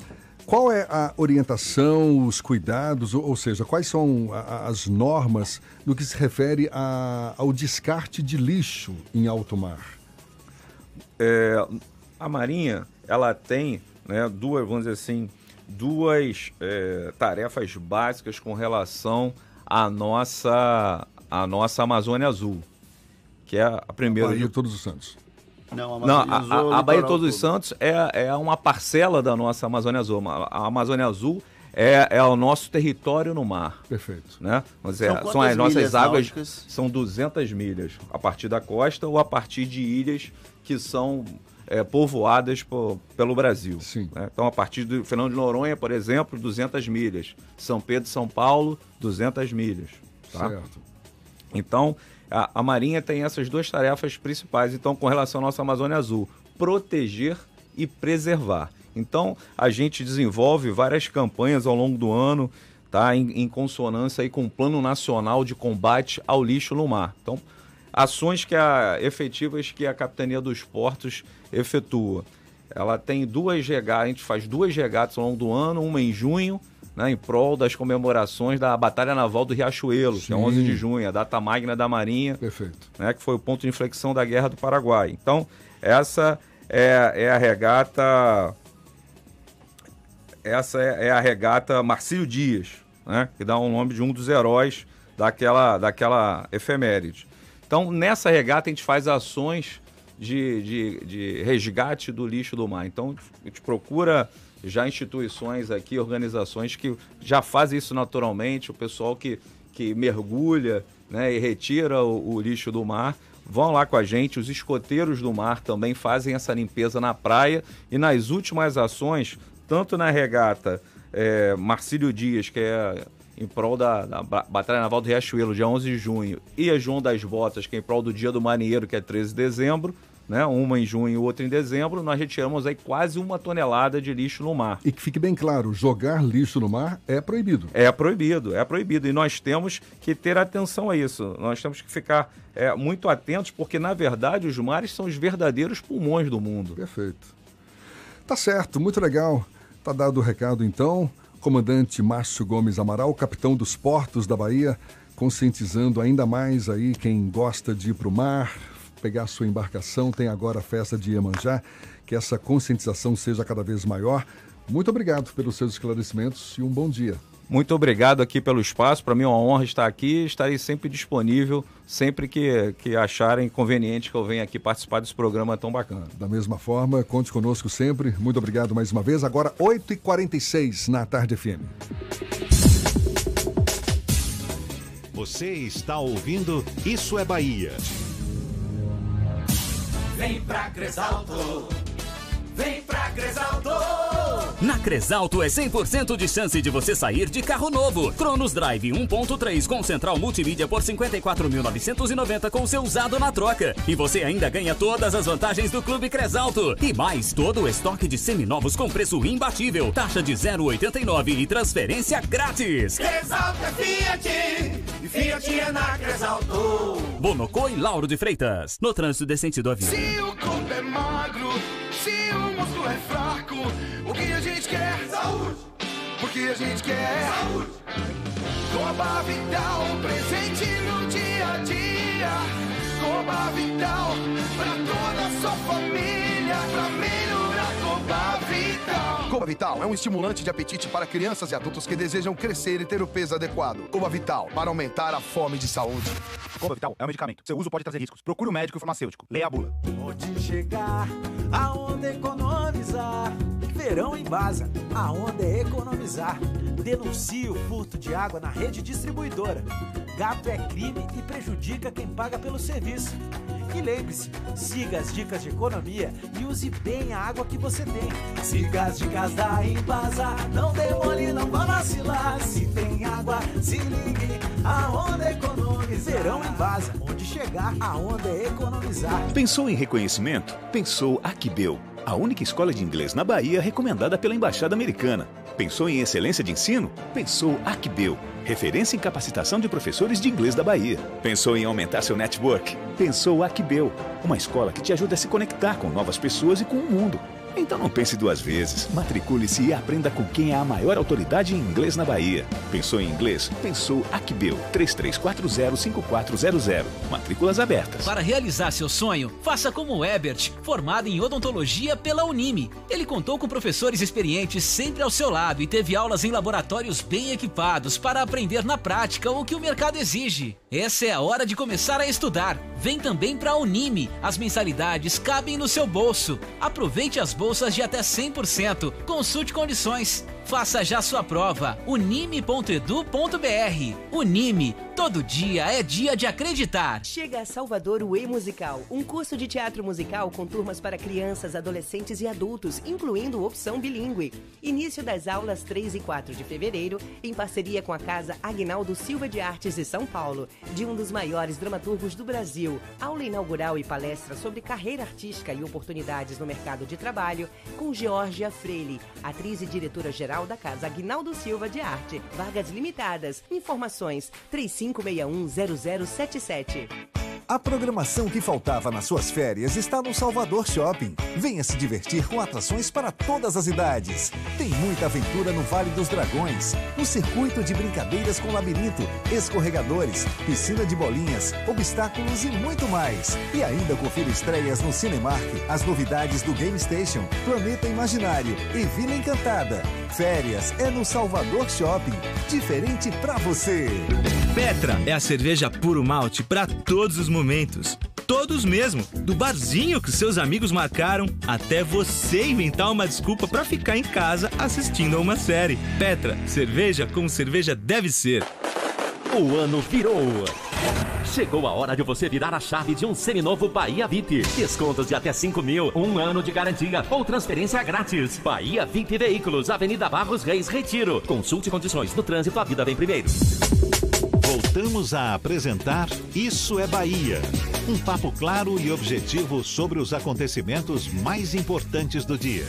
qual é a orientação, os cuidados, ou, ou seja, quais são a, as normas no que se refere a, ao descarte de lixo em alto mar? É, a Marinha, ela tem né, duas, vamos dizer assim, duas é, tarefas básicas com relação à nossa, à nossa Amazônia Azul, que é a primeira... A Bahia de Todos os Santos. Não, a, Não, a, a, a Bahia de Todos os Santos é, é uma parcela da nossa Amazônia Azul. A Amazônia Azul é, é o nosso território no mar. Perfeito. Né? Mas é, são, são as nossas águas, náuticas? são 200 milhas a partir da costa ou a partir de ilhas que são é, povoadas por, pelo Brasil. Sim. Né? Então, a partir do Fernando de Noronha, por exemplo, 200 milhas. São Pedro São Paulo, 200 milhas. Tá? Certo. Então, a, a Marinha tem essas duas tarefas principais, então, com relação à nossa Amazônia Azul: proteger e preservar. Então, a gente desenvolve várias campanhas ao longo do ano, tá? Em, em consonância aí com o Plano Nacional de Combate ao Lixo no Mar. Então, ações que a, efetivas que a Capitania dos Portos efetua. Ela tem duas regatas, a gente faz duas regatas ao longo do ano, uma em junho, né, em prol das comemorações da Batalha Naval do Riachuelo, Sim. que é 11 de junho, a data magna da Marinha, Perfeito. Né, que foi o ponto de inflexão da Guerra do Paraguai. Então, essa é, é a regata essa é, é, a regata Marcílio Dias, né, que dá o nome de um dos heróis daquela, daquela efeméride. Então, nessa regata, a gente faz ações de, de, de resgate do lixo do mar. Então, a gente procura já instituições aqui, organizações que já fazem isso naturalmente, o pessoal que, que mergulha né, e retira o, o lixo do mar, vão lá com a gente. Os escoteiros do mar também fazem essa limpeza na praia e nas últimas ações, tanto na regata é, Marcílio Dias, que é em prol da, da, Batalha Naval do Riachuelo, dia 11 de junho, e a João das Botas, que é em prol do Dia do Marinheiro, que é 13 de dezembro, né? uma em junho e outra em dezembro, nós retiramos aí quase uma tonelada de lixo no mar. E que fique bem claro, jogar lixo no mar é proibido. É proibido, é proibido. E nós temos que ter atenção a isso. Nós temos que ficar é, muito atentos, porque na verdade os mares são os verdadeiros pulmões do mundo. Perfeito. Tá certo, muito legal. Tá dado o recado então. Comandante Márcio Gomes Amaral, capitão dos portos da Bahia, conscientizando ainda mais aí quem gosta de ir para o mar, pegar a sua embarcação, tem agora a festa de Iemanjá, que essa conscientização seja cada vez maior. Muito obrigado pelos seus esclarecimentos e um bom dia. Muito obrigado aqui pelo espaço. Para mim é uma honra estar aqui. Estarei sempre disponível, sempre que, que acharem conveniente que eu venha aqui participar desse programa tão bacana. Da mesma forma, conte conosco sempre. Muito obrigado mais uma vez. Agora, 8h46 na Tarde FM. Você está ouvindo Isso é Bahia. Vem pra Cresalto. Vem pra Cresalto. Na Cresalto é 100% de chance de você sair de carro novo. Cronos Drive 1.3 com central multimídia por 54.990 com seu usado na troca. E você ainda ganha todas as vantagens do Clube Cresalto. E mais todo o estoque de seminovos com preço imbatível. Taxa de 0,89 e transferência grátis. Cresalto é Fiat. E Fiat é na Cresalto. Bonocô e Lauro de Freitas. No trânsito de sentido à vida. Se o corpo é magro, fraco, o que a gente quer? Saúde! Porque a gente quer saúde! Coba Vital, presente no dia a dia. Coba Vital, pra toda a sua família, pra melhorar Coba Vital. Coba Vital é um estimulante de apetite para crianças e adultos que desejam crescer e ter o peso adequado. Coba Vital, para aumentar a fome de saúde. Coba Vital é um medicamento. Seu uso pode trazer riscos. Procure o médico e farmacêutico. Leia a bula. Onde chegar, aonde economizar. Verão em Baza. A onda é economizar. Denuncie o furto de água na rede distribuidora. Gato é crime e prejudica quem paga pelo serviço. E lembre-se, siga as dicas de economia e use bem a água que você tem. Siga as dicas da Embasa, não demole, não vá vacilar. Se tem água, se ligue, a onda Verão Embasa, onde chegar, a onda é economizar. Pensou em reconhecimento? Pensou Aquibeu, a única escola de inglês na Bahia recomendada pela Embaixada Americana. Pensou em excelência de ensino? Pensou Aquibeu referência em capacitação de professores de inglês da Bahia. Pensou em aumentar seu network? Pensou Aquibeu, uma escola que te ajuda a se conectar com novas pessoas e com o mundo. Então não pense duas vezes. Matricule-se e aprenda com quem é a maior autoridade em inglês na Bahia. Pensou em inglês? Pensou Acbeu 33405400. Matrículas abertas. Para realizar seu sonho, faça como o Ebert, formado em odontologia pela Unime. Ele contou com professores experientes sempre ao seu lado e teve aulas em laboratórios bem equipados para aprender na prática o que o mercado exige. Essa é a hora de começar a estudar. Vem também para a Unime. As mensalidades cabem no seu bolso. Aproveite as bolsas de até 100%. Consulte condições. Faça já sua prova. unime.edu.br. Unime. Todo dia é dia de acreditar. Chega a Salvador o E-Musical, um curso de teatro musical com turmas para crianças, adolescentes e adultos, incluindo opção bilíngue. Início das aulas 3 e 4 de fevereiro, em parceria com a Casa Agnaldo Silva de Artes de São Paulo, de um dos maiores dramaturgos do Brasil. Aula inaugural e palestra sobre carreira artística e oportunidades no mercado de trabalho, com Georgia Freire, atriz e da Casa Aguinaldo Silva de Arte. Vagas limitadas. Informações 35610077. A programação que faltava nas suas férias está no Salvador Shopping. Venha se divertir com atrações para todas as idades. Tem muita aventura no Vale dos Dragões, no circuito de brincadeiras com labirinto, escorregadores, piscina de bolinhas, obstáculos e muito mais. E ainda confira estreias no Cinemark, as novidades do Game Station, Planeta Imaginário e Vila Encantada. Férias é no Salvador Shopping. Diferente pra você. Petra é a cerveja puro malte para todos os momentos. Todos mesmo, do barzinho que seus amigos marcaram até você inventar uma desculpa para ficar em casa assistindo a uma série. Petra, cerveja como cerveja deve ser. O ano virou. Chegou a hora de você virar a chave de um seminovo Bahia VIP. Descontos de até 5 mil, um ano de garantia ou transferência grátis. Bahia VIP Veículos, Avenida Barros Reis, Retiro. Consulte condições no trânsito, a vida vem primeiro. Voltamos a apresentar Isso é Bahia. Um papo claro e objetivo sobre os acontecimentos mais importantes do dia.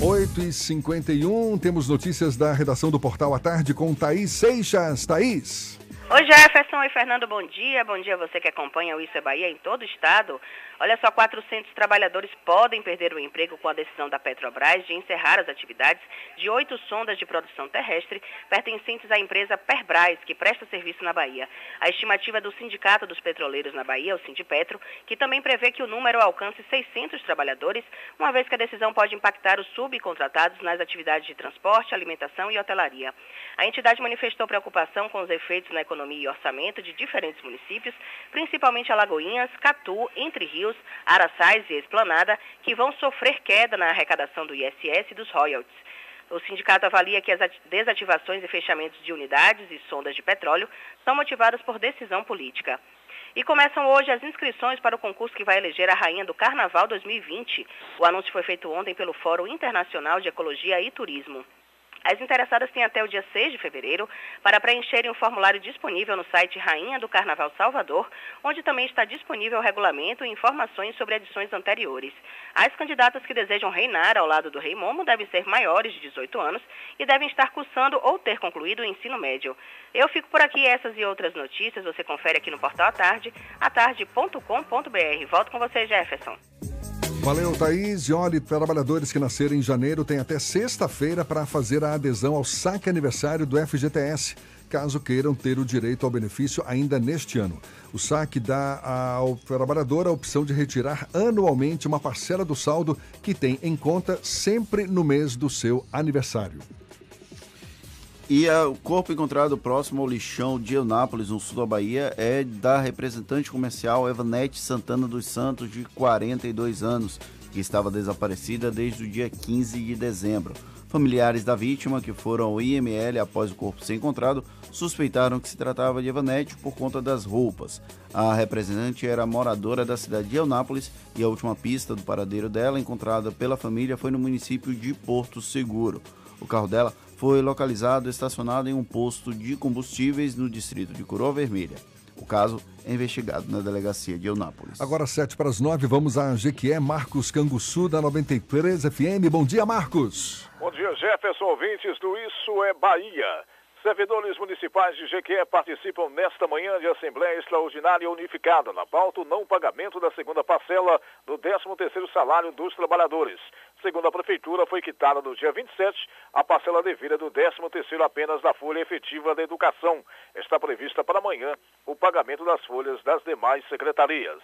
8 e 51 temos notícias da redação do Portal à Tarde com Thaís Seixas. Thaís. Oi Jefferson, oi Fernando, bom dia. Bom dia a você que acompanha o Isso é Bahia em todo o estado. Olha só, 400 trabalhadores podem perder o emprego com a decisão da Petrobras de encerrar as atividades de oito sondas de produção terrestre pertencentes à empresa Perbras, que presta serviço na Bahia. A estimativa do Sindicato dos Petroleiros na Bahia, o Sindipetro, que também prevê que o número alcance 600 trabalhadores, uma vez que a decisão pode impactar os subcontratados nas atividades de transporte, alimentação e hotelaria. A entidade manifestou preocupação com os efeitos na economia e orçamento de diferentes municípios, principalmente Alagoinhas, Catu, Entre Rios, Rios, Araçais e Esplanada, que vão sofrer queda na arrecadação do ISS e dos royalties. O sindicato avalia que as desativações e fechamentos de unidades e sondas de petróleo são motivadas por decisão política. E começam hoje as inscrições para o concurso que vai eleger a rainha do Carnaval 2020. O anúncio foi feito ontem pelo Fórum Internacional de Ecologia e Turismo. As interessadas têm até o dia 6 de fevereiro para preencherem o formulário disponível no site Rainha do Carnaval Salvador, onde também está disponível o regulamento e informações sobre edições anteriores. As candidatas que desejam reinar ao lado do Rei Momo devem ser maiores de 18 anos e devem estar cursando ou ter concluído o ensino médio. Eu fico por aqui, essas e outras notícias você confere aqui no portal à tarde, atarde.com.br. Volto com você, Jefferson. Valeu, Thaís. E olhe, trabalhadores que nasceram em janeiro têm até sexta-feira para fazer a adesão ao saque aniversário do FGTS, caso queiram ter o direito ao benefício ainda neste ano. O saque dá ao trabalhador a opção de retirar anualmente uma parcela do saldo que tem em conta sempre no mês do seu aniversário. E a, o corpo encontrado próximo ao lixão de Eunápolis, no sul da Bahia, é da representante comercial Evanete Santana dos Santos, de 42 anos. que estava desaparecida desde o dia 15 de dezembro. Familiares da vítima, que foram ao IML após o corpo ser encontrado, suspeitaram que se tratava de Evanete por conta das roupas. A representante era moradora da cidade de Eunápolis e a última pista do paradeiro dela, encontrada pela família, foi no município de Porto Seguro. O carro dela foi localizado estacionado em um posto de combustíveis no distrito de Coroa Vermelha. O caso é investigado na delegacia de Eunápolis. Agora, sete para as nove, vamos a Jequié, Marcos Canguçu, da 93 FM. Bom dia, Marcos. Bom dia, Jefferson, ouvintes do Isso é Bahia. Servidores municipais de Jequié participam nesta manhã de Assembleia Extraordinária Unificada, na pauta o não pagamento da segunda parcela do 13º salário dos trabalhadores. Segundo a Prefeitura, foi quitada no dia 27 a parcela devida do 13º apenas da folha efetiva da educação. Está prevista para amanhã o pagamento das folhas das demais secretarias.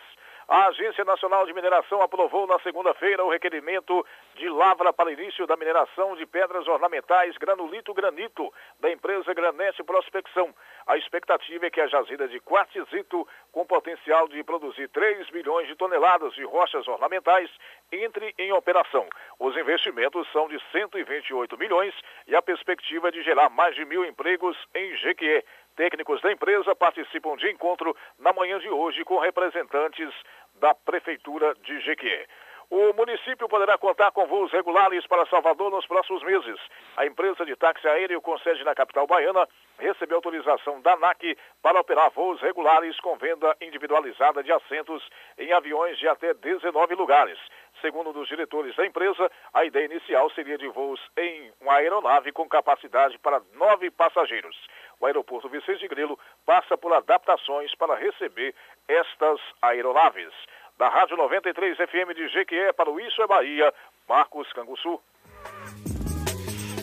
A Agência Nacional de Mineração aprovou na segunda-feira o requerimento de lavra para início da mineração de pedras ornamentais granulito-granito da empresa Granete Prospecção. A expectativa é que a jazida de quartzito, com potencial de produzir 3 milhões de toneladas de rochas ornamentais, entre em operação. Os investimentos são de 128 milhões e a perspectiva é de gerar mais de mil empregos em Jequié. Técnicos da empresa participam de encontro na manhã de hoje com representantes da Prefeitura de Jequié. O município poderá contar com voos regulares para Salvador nos próximos meses. A empresa de táxi aéreo com sede na capital baiana recebeu autorização da ANAC para operar voos regulares com venda individualizada de assentos em aviões de até 19 lugares. Segundo um dos diretores da empresa, a ideia inicial seria de voos em uma aeronave com capacidade para nove passageiros. O aeroporto Vicente Grilo passa por adaptações para receber estas aeronaves. Da Rádio 93 FM de Jequié para o Isso é Bahia, Marcos Canguçu.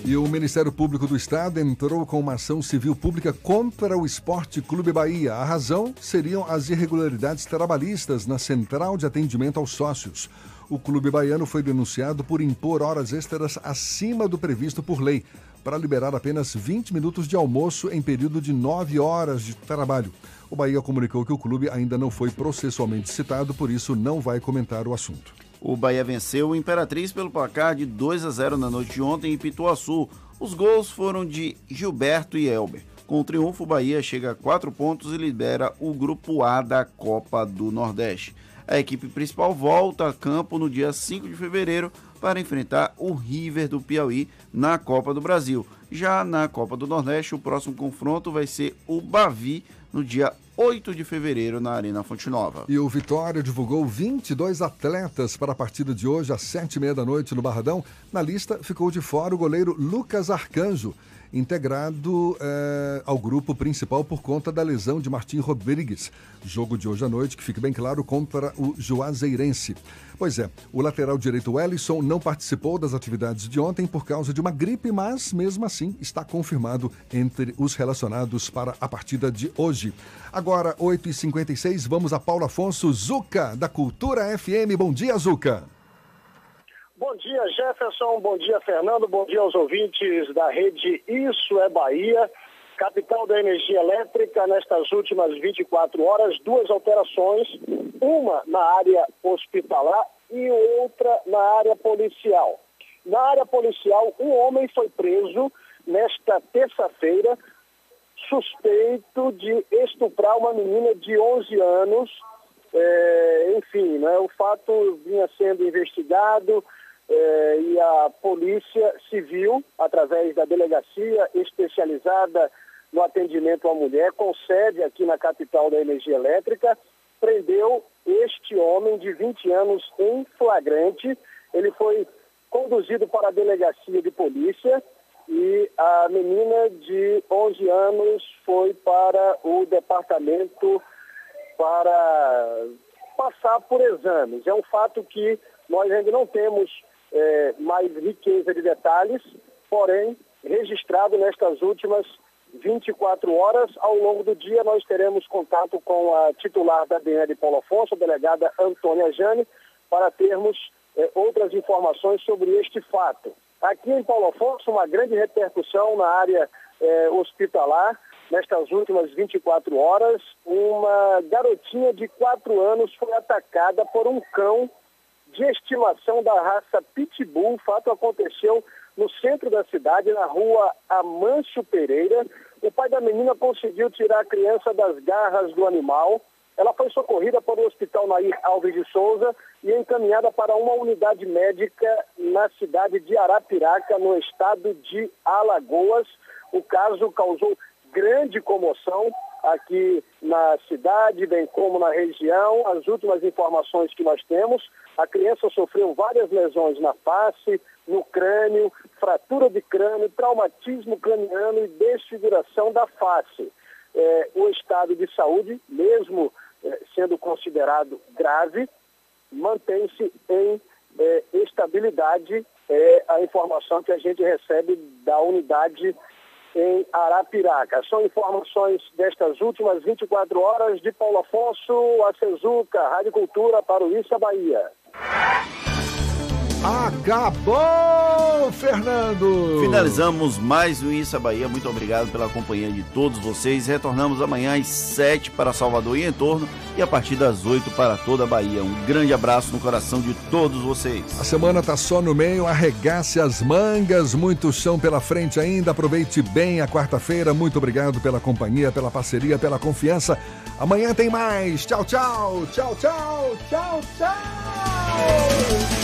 E o Ministério Público do Estado entrou com uma ação civil pública contra o Esporte Clube Bahia. A razão seriam as irregularidades trabalhistas na central de atendimento aos sócios. O clube baiano foi denunciado por impor horas extras acima do previsto por lei, para liberar apenas 20 minutos de almoço em período de 9 horas de trabalho. O Bahia comunicou que o clube ainda não foi processualmente citado, por isso não vai comentar o assunto. O Bahia venceu o Imperatriz pelo placar de 2 a 0 na noite de ontem em Pituaçu. Os gols foram de Gilberto e Elber. Com o triunfo, o Bahia chega a quatro pontos e lidera o Grupo A da Copa do Nordeste. A equipe principal volta a campo no dia 5 de fevereiro para enfrentar o River do Piauí na Copa do Brasil. Já na Copa do Nordeste, o próximo confronto vai ser o Bavi no dia 8 de fevereiro na Arena Fonte Nova. E o Vitória divulgou 22 atletas para a partida de hoje às 7h30 da noite no Barradão. Na lista ficou de fora o goleiro Lucas Arcanjo, integrado eh, ao grupo principal por conta da lesão de Martim Rodrigues. Jogo de hoje à noite, que fique bem claro, contra o Juazeirense. Pois é, o lateral direito Wellison não participou das atividades de ontem por causa de uma gripe, mas mesmo assim está confirmado entre os relacionados para a partida de hoje. Agora, 8h56, vamos a Paulo Afonso Zuca, da Cultura FM. Bom dia, Zuca. Bom dia, Jefferson. Bom dia, Fernando. Bom dia aos ouvintes da rede Isso é Bahia. Capital da energia elétrica, nestas últimas 24 horas, duas alterações, uma na área hospitalar e outra na área policial. Na área policial, um homem foi preso nesta terça-feira, suspeito de estuprar uma menina de 11 anos. É, enfim, né, o fato vinha sendo investigado, eh, e a Polícia Civil, através da delegacia especializada no atendimento à mulher, com sede aqui na capital da energia elétrica, prendeu este homem de 20 anos em flagrante. Ele foi conduzido para a delegacia de polícia e a menina de 11 anos foi para o departamento para passar por exames. É um fato que nós ainda não temos é, mais riqueza de detalhes, porém, registrado nestas últimas 24 horas. Ao longo do dia, nós teremos contato com a titular da DN Paulo Afonso, a delegada Antônia Jane, para termos é, outras informações sobre este fato. Aqui em Paulo Afonso, uma grande repercussão na área é, hospitalar. Nestas últimas 24 horas, uma garotinha de 4 anos foi atacada por um cão de estimação da raça Pitbull. O fato aconteceu no centro da cidade, na rua Amâncio Pereira. O pai da menina conseguiu tirar a criança das garras do animal. Ela foi socorrida para o Hospital Nair Alves de Souza e encaminhada para uma unidade médica na cidade de Arapiraca, no estado de Alagoas. O caso causou grande comoção aqui na cidade, bem como na região. As últimas informações que nós temos, a criança sofreu várias lesões na face, no crânio, fratura de crânio, traumatismo craniano e desfiguração da face. É, o estado de saúde, mesmo é, sendo considerado grave, mantém-se em é, estabilidade. É a informação que a gente recebe da unidade em Arapiraca. São informações destas últimas 24 horas de Paulo Afonso, a Cezuca, Rádio Cultura para o Issa Bahia. Acabou, Fernando! Finalizamos mais um Issa Bahia. Muito obrigado pela companhia de todos vocês. Retornamos amanhã às 7 para Salvador e em torno e a partir das 8 para toda a Bahia. Um grande abraço no coração de todos vocês. A semana tá só no meio, arregace as mangas, muito chão pela frente ainda. Aproveite bem a quarta-feira. Muito obrigado pela companhia, pela parceria, pela confiança. Amanhã tem mais. Tchau, tchau. Tchau, tchau. Tchau, tchau.